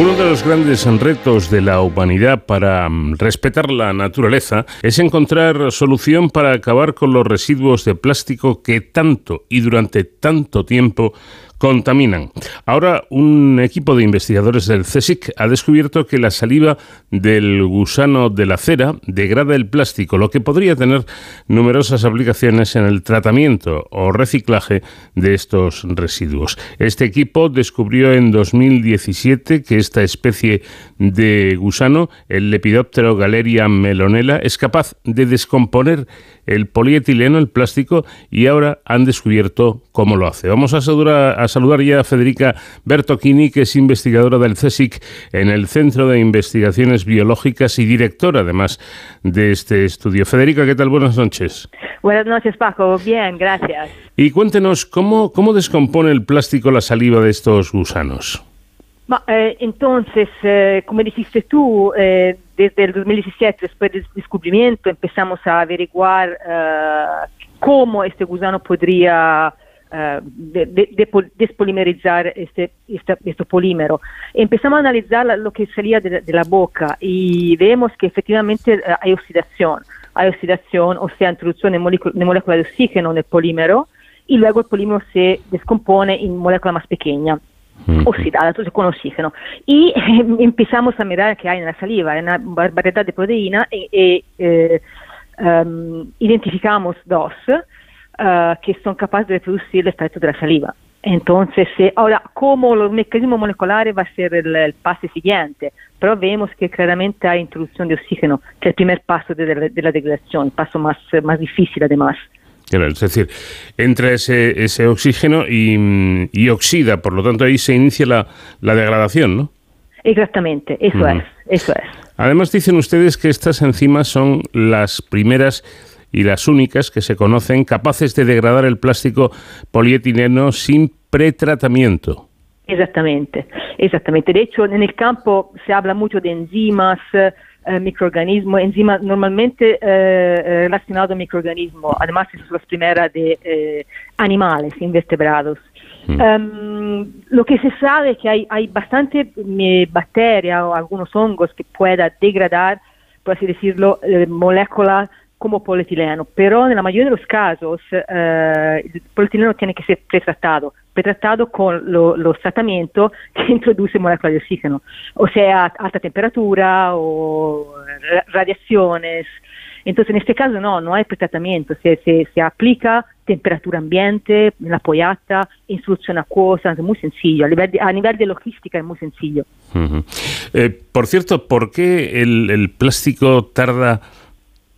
Uno de los grandes retos de la humanidad para mm, respetar la naturaleza es encontrar solución para acabar con los residuos de plástico que tanto y durante tanto tiempo contaminan. Ahora, un equipo de investigadores del CSIC ha descubierto que la saliva del gusano de la cera degrada el plástico, lo que podría tener numerosas aplicaciones en el tratamiento o reciclaje de estos residuos. Este equipo descubrió en 2017 que esta especie de gusano, el Lepidoptero galeria melonela, es capaz de descomponer el polietileno, el plástico, y ahora han descubierto cómo lo hace. Vamos a a saludar ya a Federica Bertocchini, que es investigadora del CSIC en el Centro de Investigaciones Biológicas y directora, además, de este estudio. Federica, ¿qué tal? Buenas noches. Buenas noches, Paco. Bien, gracias. Y cuéntenos, ¿cómo, cómo descompone el plástico la saliva de estos gusanos? Eh, entonces, eh, como dijiste tú, eh, desde el 2017, después del descubrimiento, empezamos a averiguar cómo este gusano podría despolimerizar este, este, polímero. Empezamos a analizar lo que salía de, la boca y vemos que efectivamente hay oxidación. Hay oxidación, o sea, introducción de, de moléculas de oxígeno en el polímero y luego el polímero se descompone en moléculas más pequeñas oxidada, entonces con oxígeno. Y empezamos a mirar qué hay en la saliva, en una variedad de proteínas, y, eh, um, identificamos dos uh, que son capaces de reproducir el extracto de la saliva. Entonces, eh, ahora, como el mecanismo molecular va a ser el, el, paso siguiente, pero vemos que claramente hay introducción de oxígeno, que es el primer paso de, de, de la degradación, el paso más, más difícil además es decir, entra ese, ese oxígeno y, oxida, por lo tanto ahí se inicia la, degradación, ¿no? Exactamente, eso es, eso es. Además dicen ustedes que estas enzimas son las primeras y las únicas que se conocen capaces de degradar el plástico polietileno sin pretratamiento. Exactamente, exactamente. De hecho, en el campo se habla mucho de enzimas, eh, microorganismo, enzima normalmente eh, eh, relacionado al microorganismo, además es la primera de animales invertebrados. Mm. Em, lo que se sabe es que hay, hay bastante bacterias o algunos hongos que puedan degradar, por así decirlo, moléculas como polietileno, pero en la mayoría de los casos el polietileno tiene que ser pretratado tratado con los tratamientos que introduce moléculas de oxígeno, o sea, alta temperatura o radiaciones. Entonces, en este caso no, no hay pretratamiento, se, se, aplica temperatura ambiente, la pollata, en solución acuosa, es muy sencillo, a nivel de, a nivel de logística es muy sencillo. Eh, por cierto, ¿por qué el, el plástico tarda,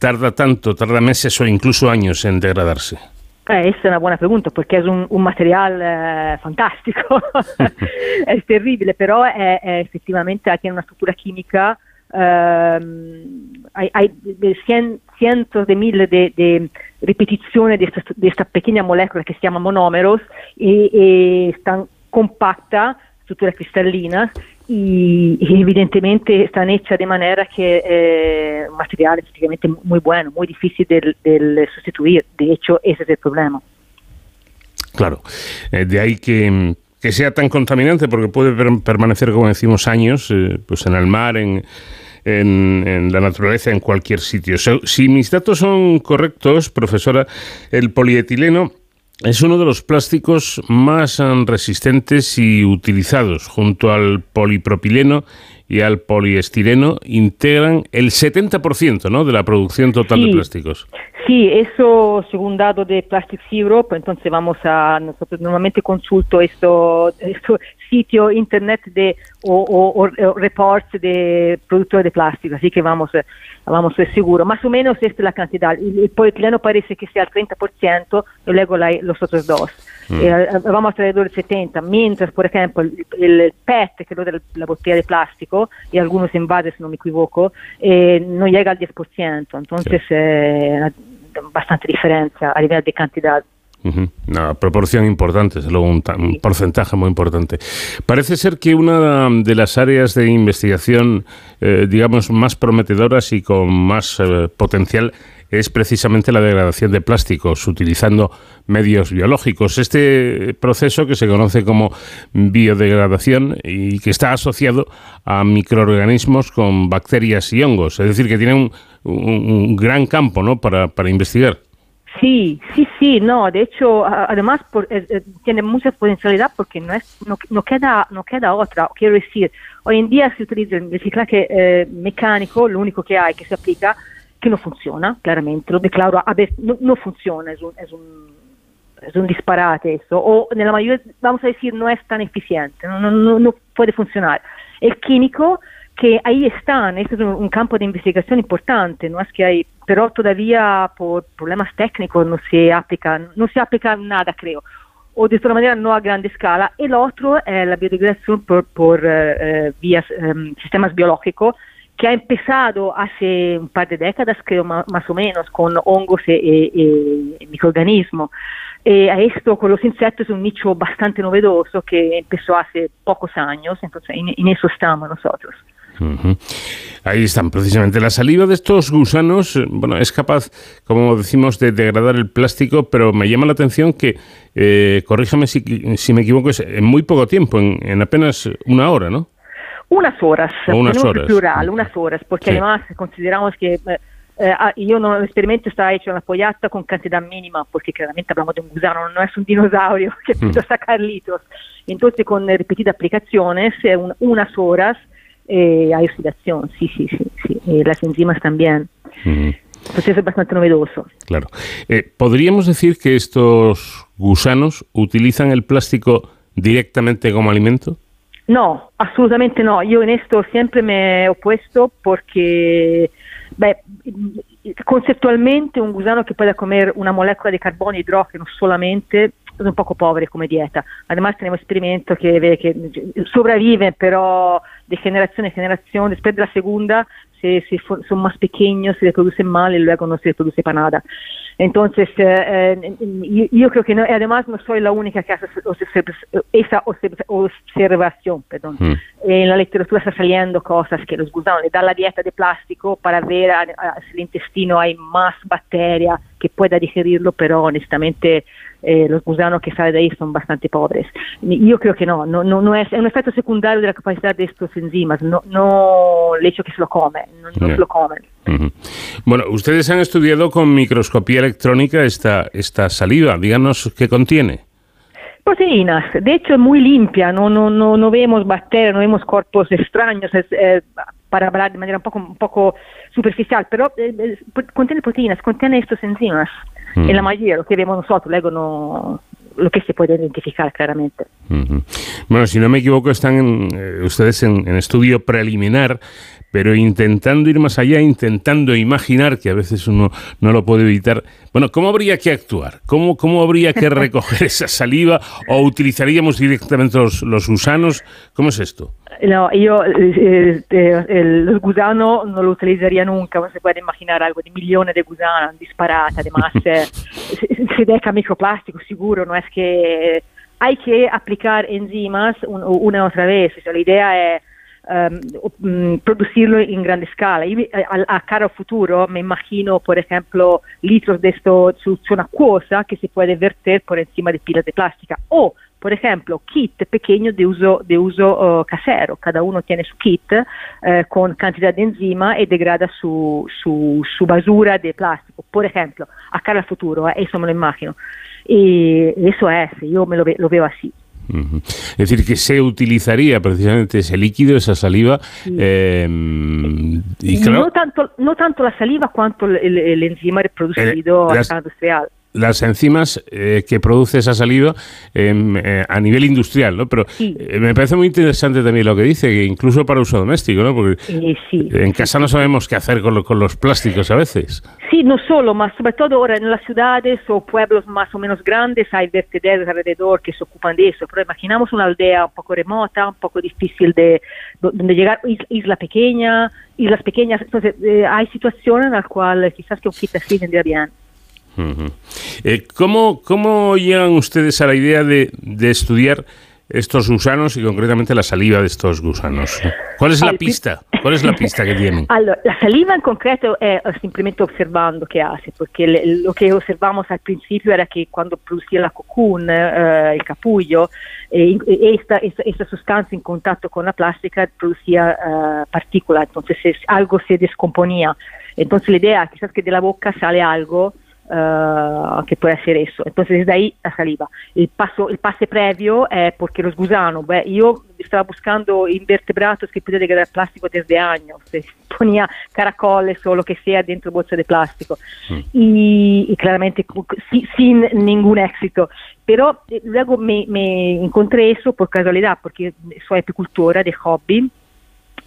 tarda tanto, tarda meses o incluso años en degradarse? Eh, esa es una buena pregunta porque es un, un material eh, fantástico, es terrible, pero eh, eh, efectivamente tiene una estructura química, ehm, hay, hay cien, cientos de miles de, de repeticiones de esta, de esta, pequeña molécula que se llama monómeros y, y están compactas, estructuras cristalinas y, evidentemente están hechas de manera que eh, un material efectivamente muy bueno, muy difícil de, sustituir. De hecho, ese es el problema. Claro, eh, de ahí que, sea tan contaminante porque puede permanecer, como decimos, años eh, pues en el mar, en, en, la naturaleza, en cualquier sitio. si mis datos son correctos, profesora, el polietileno es uno de los plásticos más eh, resistentes y utilizados, junto al polipropileno y al poliestireno, integran el 70% ¿no? de la producción total de plásticos. Sí, eso según datos de Plastics Europe, entonces vamos a, nosotros normalmente consulto esto, esto sitio internet de, o, reports de productores de plástico, así que vamos, vamos seguros. Más o menos esta es la cantidad. El, polietileno parece que sea el 30% y luego los otros dos. Mm. Eh, vamos alrededor del 70, mientras, por ejemplo, el, PET, que es de la botella de plástico, y algunos envases, si no me equivoco, eh, no llega al 10%. Entonces, eh, bastante diferencia a nivel de cantidad. Una proporción importante, es un, porcentaje muy importante. Parece ser que una de las áreas de investigación, eh, digamos, más prometedoras y con más eh, potencial es precisamente la degradación de plásticos utilizando medios biológicos. Este proceso que se conoce como biodegradación y que está asociado a microorganismos con bacterias y hongos, es decir, que tiene un, un, gran campo ¿no? para, para investigar. Sí, sí, sí, no, de hecho, además eh, eh, tiene mucha potencialidad porque no, es, no, queda, no queda otra. Quiero decir, hoy en día se utiliza el reciclaje eh, mecánico, lo único que hay que se aplica, que no funciona, claramente, lo declaro, a ver, no, funciona, es un, es, un, es un disparate eso, o en la mayoría, vamos a decir, no es tan eficiente, no, no, no puede funcionar. El químico que ahí están, este es un, campo de investigación importante, no es que hay, pero todavía por problemas técnicos no se aplica, no se aplica nada, creo, o de otra manera no a gran escala. El otro es la biodegradación por, por eh, eh, vías, em, sistemas biológicos, que ha empezado hace un par de décadas, creo más, o menos, con hongos y, microorganismos. Eh, a esto con los insectos es un nicho bastante novedoso que empezó hace pocos años, entonces en eso estamos nosotros. Ahí están, precisamente. La saliva de estos gusanos, eh, bueno, es capaz, como decimos, de degradar el plástico, pero me llama la atención que, eh, corríjame si, me equivoco, es en muy poco tiempo, en, apenas una hora, ¿no? Unas horas, unas horas. plural, unas horas, porque además consideramos que eh, eh ah, yo no, el experimento está hecho en la pollata con cantidad mínima, porque claramente hablamos de un gusano, no es un dinosaurio que puede sacar litros. Entonces, con repetidas aplicaciones, unas horas, eh, hay oxidación, sí, sí, sí, sí. Eh, las enzimas también. Entonces es bastante novedoso. Claro. Eh, ¿Podríamos decir que estos gusanos utilizan el plástico directamente como alimento? No, absolutamente no. Yo en esto siempre me he opuesto porque, conceptualmente un gusano que pueda comer una molécula de carbono e hidrógeno solamente es un poco pobre como dieta. Además tenemos experimentos que ve que sobreviven, pero de generación en generación, después de la segunda, si, son más pequeños, se reproducen mal y luego no se reproduce para nada. Entonces, eh, eh, yo, creo que no, además no soy la única que hace esa observación. Perdón. Hmm. En la literatura está saliendo cosas que los gusanos dan la dieta de plástico para ver si el intestino hay más bacteria que pueda digerirlo, pero honestamente eh, los gusanos que salen de ahí son bastante pobres. Yo creo que no, no, no, es, un efecto secundario de la capacidad de estos enzimas, no, no el hecho que se lo comen, no, se lo comen. Bueno, ustedes han estudiado con microscopía electrónica esta, esta saliva, díganos qué contiene. Proteínas, de hecho es muy limpia, no, no, no, no vemos bacterias, no vemos cuerpos extraños, eh, para hablar de manera un poco, un poco superficial, pero eh, contiene proteínas, contiene estos enzimas. En la mayoría, lo que vemos nosotros, luego no, lo que se puede identificar claramente. Bueno, si no me equivoco, están eh, ustedes en, estudio preliminar, pero intentando ir más allá, intentando imaginar, que a veces uno no lo puede evitar. Bueno, ¿cómo habría que actuar? ¿Cómo, cómo habría que recoger esa saliva? ¿O utilizaríamos directamente los, los gusanos? ¿Cómo es esto? No, yo eh, eh, el gusano no lo utilizaría nunca, se puede imaginar algo de millones de gusanos disparados, además eh, se deja microplástico seguro, no es que hay que aplicar enzimas una y otra vez, la idea es um, producirlo en gran escala. a, a, cara futuro me imagino, por ejemplo, litros de esto solución acuosa que se puede verter por encima de pilas de plástica o por ejemplo, kit pequeños de uso, de uso uh, casero. Cada uno tiene su kit uh, con cantidad de enzima y degrada su, su, su, basura de plástico. Por ejemplo, a cara futuro, eh, me lo imagino. Y eso es, yo me lo, ve, lo veo así. Es decir, que se utilizaría precisamente ese líquido, esa saliva. Eh, y claro, no, tanto, no tanto la saliva cuanto el, el, el enzima reproducido a escala industrial las enzimas eh, que produce esa saliva em, eh, a nivel industrial, ¿no? Pero eh, me parece muy interesante también lo que dice, que incluso para uso doméstico, ¿no? Porque en casa no sabemos qué hacer con, con, los plásticos a veces. Sí, no solo, más sobre todo ahora en las ciudades o pueblos más o menos grandes hay vertederos alrededor que se ocupan de eso, pero imaginamos una aldea un poco remota, un poco difícil de donde llegar, isla pequeña, islas pequeñas, entonces hay situaciones en las cuales quizás que un kit así vendría bien. Eh, ¿cómo, ¿Cómo llegan ustedes a la idea de, de estudiar estos gusanos y concretamente la saliva de estos gusanos. ¿Cuál es la pista? ¿Cuál es la pista que tienen? la saliva en concreto es simplemente observando qué hace, porque lo que observamos al principio era que cuando producía la cocoon, eh, el capullo, eh, esta, esta, sustancia en contacto con la plástica producía uh, partículas, entonces algo se descomponía. Entonces la idea quizás que de la boca sale algo uh, que puede ser eso. Entonces desde ahí la saliva. El, paso, el pase previo es porque los gusanos, yo estaba buscando invertebrados que podían degradar plástico desde años, se ponía caracoles o lo que sea dentro bolsas de plástico mm. y, y, claramente sin ningún éxito. Pero eh, luego me, me, encontré eso por casualidad, porque soy apicultora de hobby.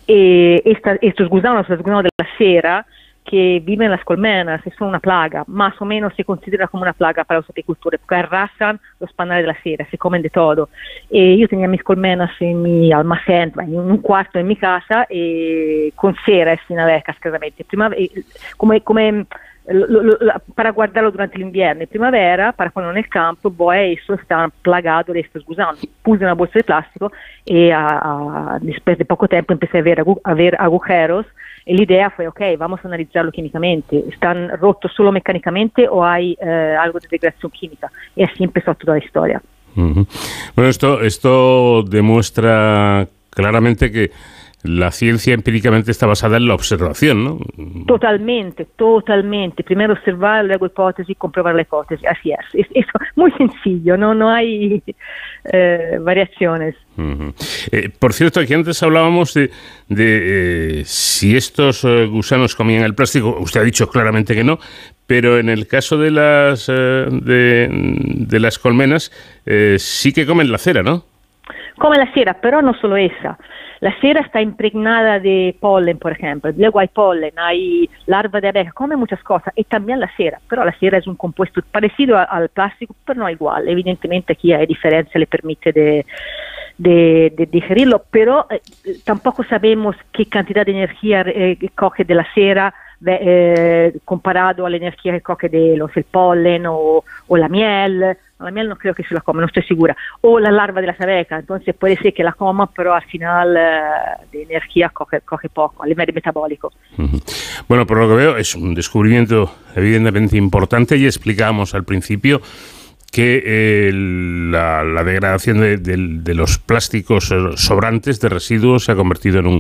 Y esta, estos gusanos, los gusanos de la cera, que viven en las colmenas y son una plaga, más o menos se considera como una plaga para los apicultores, porque arrasan los panales de la cera, se comen de todo. Y yo tenía mis colmenas en mi almacén, en un cuarto en mi casa, y con cera sin abejas, claramente. Prima, come, come lo, lo, para guardarlo durante l'inverno e primavera, para ponerlo nel campo, poi esso sta plagato de estos gusanos. Puse una bolsa de plástico y a, a, después de poco tiempo empecé a ver, agujeros y la idea fue, ok, vamos a analizarlo químicamente. ¿Están rotos solo mecánicamente o hay eh, algo de degradación química? Y así empezó toda la historia. Uh -huh. Bueno, esto, esto demuestra que la ciencia empíricamente está basada en la observación, ¿no? Totalmente, totalmente. Primero observar, luego hipótesis, comprobar la hipótesis. Así es. Es, es muy sencillo, no, no hay eh, variaciones. Uh -huh. eh, por cierto, aquí antes hablábamos de, de eh, si estos gusanos comían el plástico. Usted ha dicho claramente que no, pero en el caso de las, de, de, las colmenas sí que comen la cera, ¿no? Come la cera, pero no solo esa. La cera está impregnada de polen, por ejemplo. Luego hay polen, hay larva de abeja, come muchas cosas. Y también la cera. Pero la cera es un compuesto parecido a, al plástico, pero no igual. Evidentemente aquí hay diferencia, le permite de, de, de digerirlo, pero eh, tampoco sabemos qué cantidad de energía eh, coge de la cera eh, comparado a la energía que coge de los, el polen o, o la miel la miel no creo que se la coma, no estoy segura, o la larva de las abejas, entonces puede ser que la coma, pero al final eh, de energía coge, coge poco, a nivel metabólico. Bueno, por lo que veo es un descubrimiento evidentemente importante y explicábamos al principio que eh, la, la, degradación de, de, de los plásticos sobrantes de residuos se ha convertido en un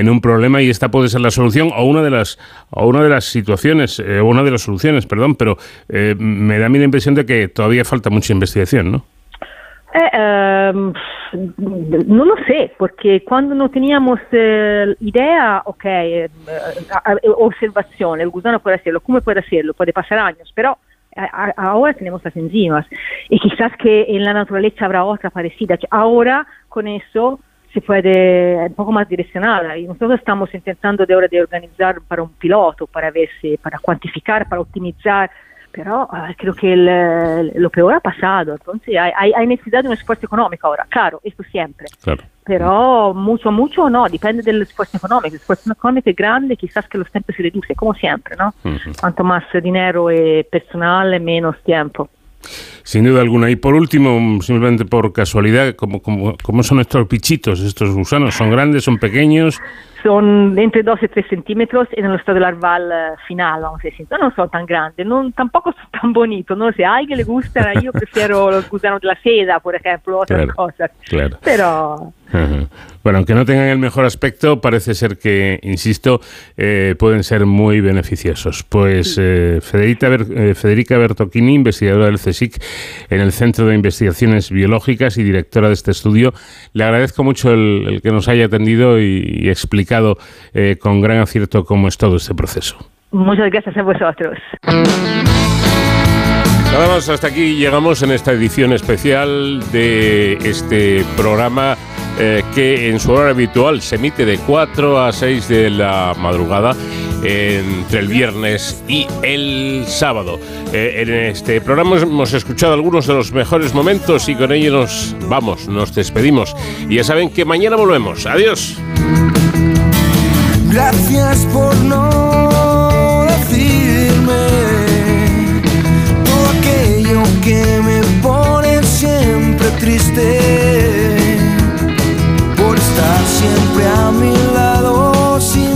en un problema y esta puede ser la solución o una de las o una de las situaciones eh, una de las soluciones, perdón, pero eh, me da a mí la impresión de que todavía falta mucha investigación, ¿no? Eh, no lo sé, porque cuando no teníamos eh, idea, ok, eh, observación, el gusano puede hacerlo, ¿cómo puede hacerlo? Puede pasar años, pero ahora tenemos las enzimas y quizás que en la naturaleza habrá otra parecida. Ahora con eso se puede un poco más direccionada y nosotros estamos intentando de ahora de organizar para un piloto, para ver si, para cuantificar, para optimizar, pero uh, creo que el, lo peor ha pasado, entonces hay, hay, necesidad de un esfuerzo económico ahora, claro, esto siempre, claro. pero mucho, mucho no, depende del esfuerzo económico, el esfuerzo económico es grande, quizás que los tiempos se reduce, como siempre, ¿no? Uh -huh. Cuanto más dinero y personal, menos tiempo. Sin duda alguna. Y por último, simplemente por casualidad, ¿cómo, cómo, cómo son estos bichitos, estos gusanos? ¿Son grandes, son pequeños? Son entre 2 y 3 centímetros en el estado larval final, vamos a decir. No son tan grandes, no, tampoco son tan bonitos. No sé, a alguien le gustan, yo prefiero los gusanos de la seda, por ejemplo, otras claro, cosas. Claro. Pero... Ajá. Bueno, aunque no tengan el mejor aspecto, parece ser que, insisto, eh, pueden ser muy beneficiosos. Pues eh, Federica, Ber eh, Federica Bertocchini, investigadora del CSIC en el Centro de Investigaciones Biológicas y directora de este estudio, le agradezco mucho el, el que nos haya atendido y, y explicado con gran acierto cómo es todo este proceso. Muchas gracias a vosotros. Nada más, hasta aquí llegamos en esta edición especial de este programa eh, que en su hora habitual se emite de 4 a 6 de la madrugada entre el viernes y el sábado. Eh, en este programa hemos escuchado algunos de los mejores momentos y con ello nos vamos, nos despedimos. Y ya saben que mañana volvemos. Adiós. Gracias por no decirme aquello que me pone siempre triste a mi lado sin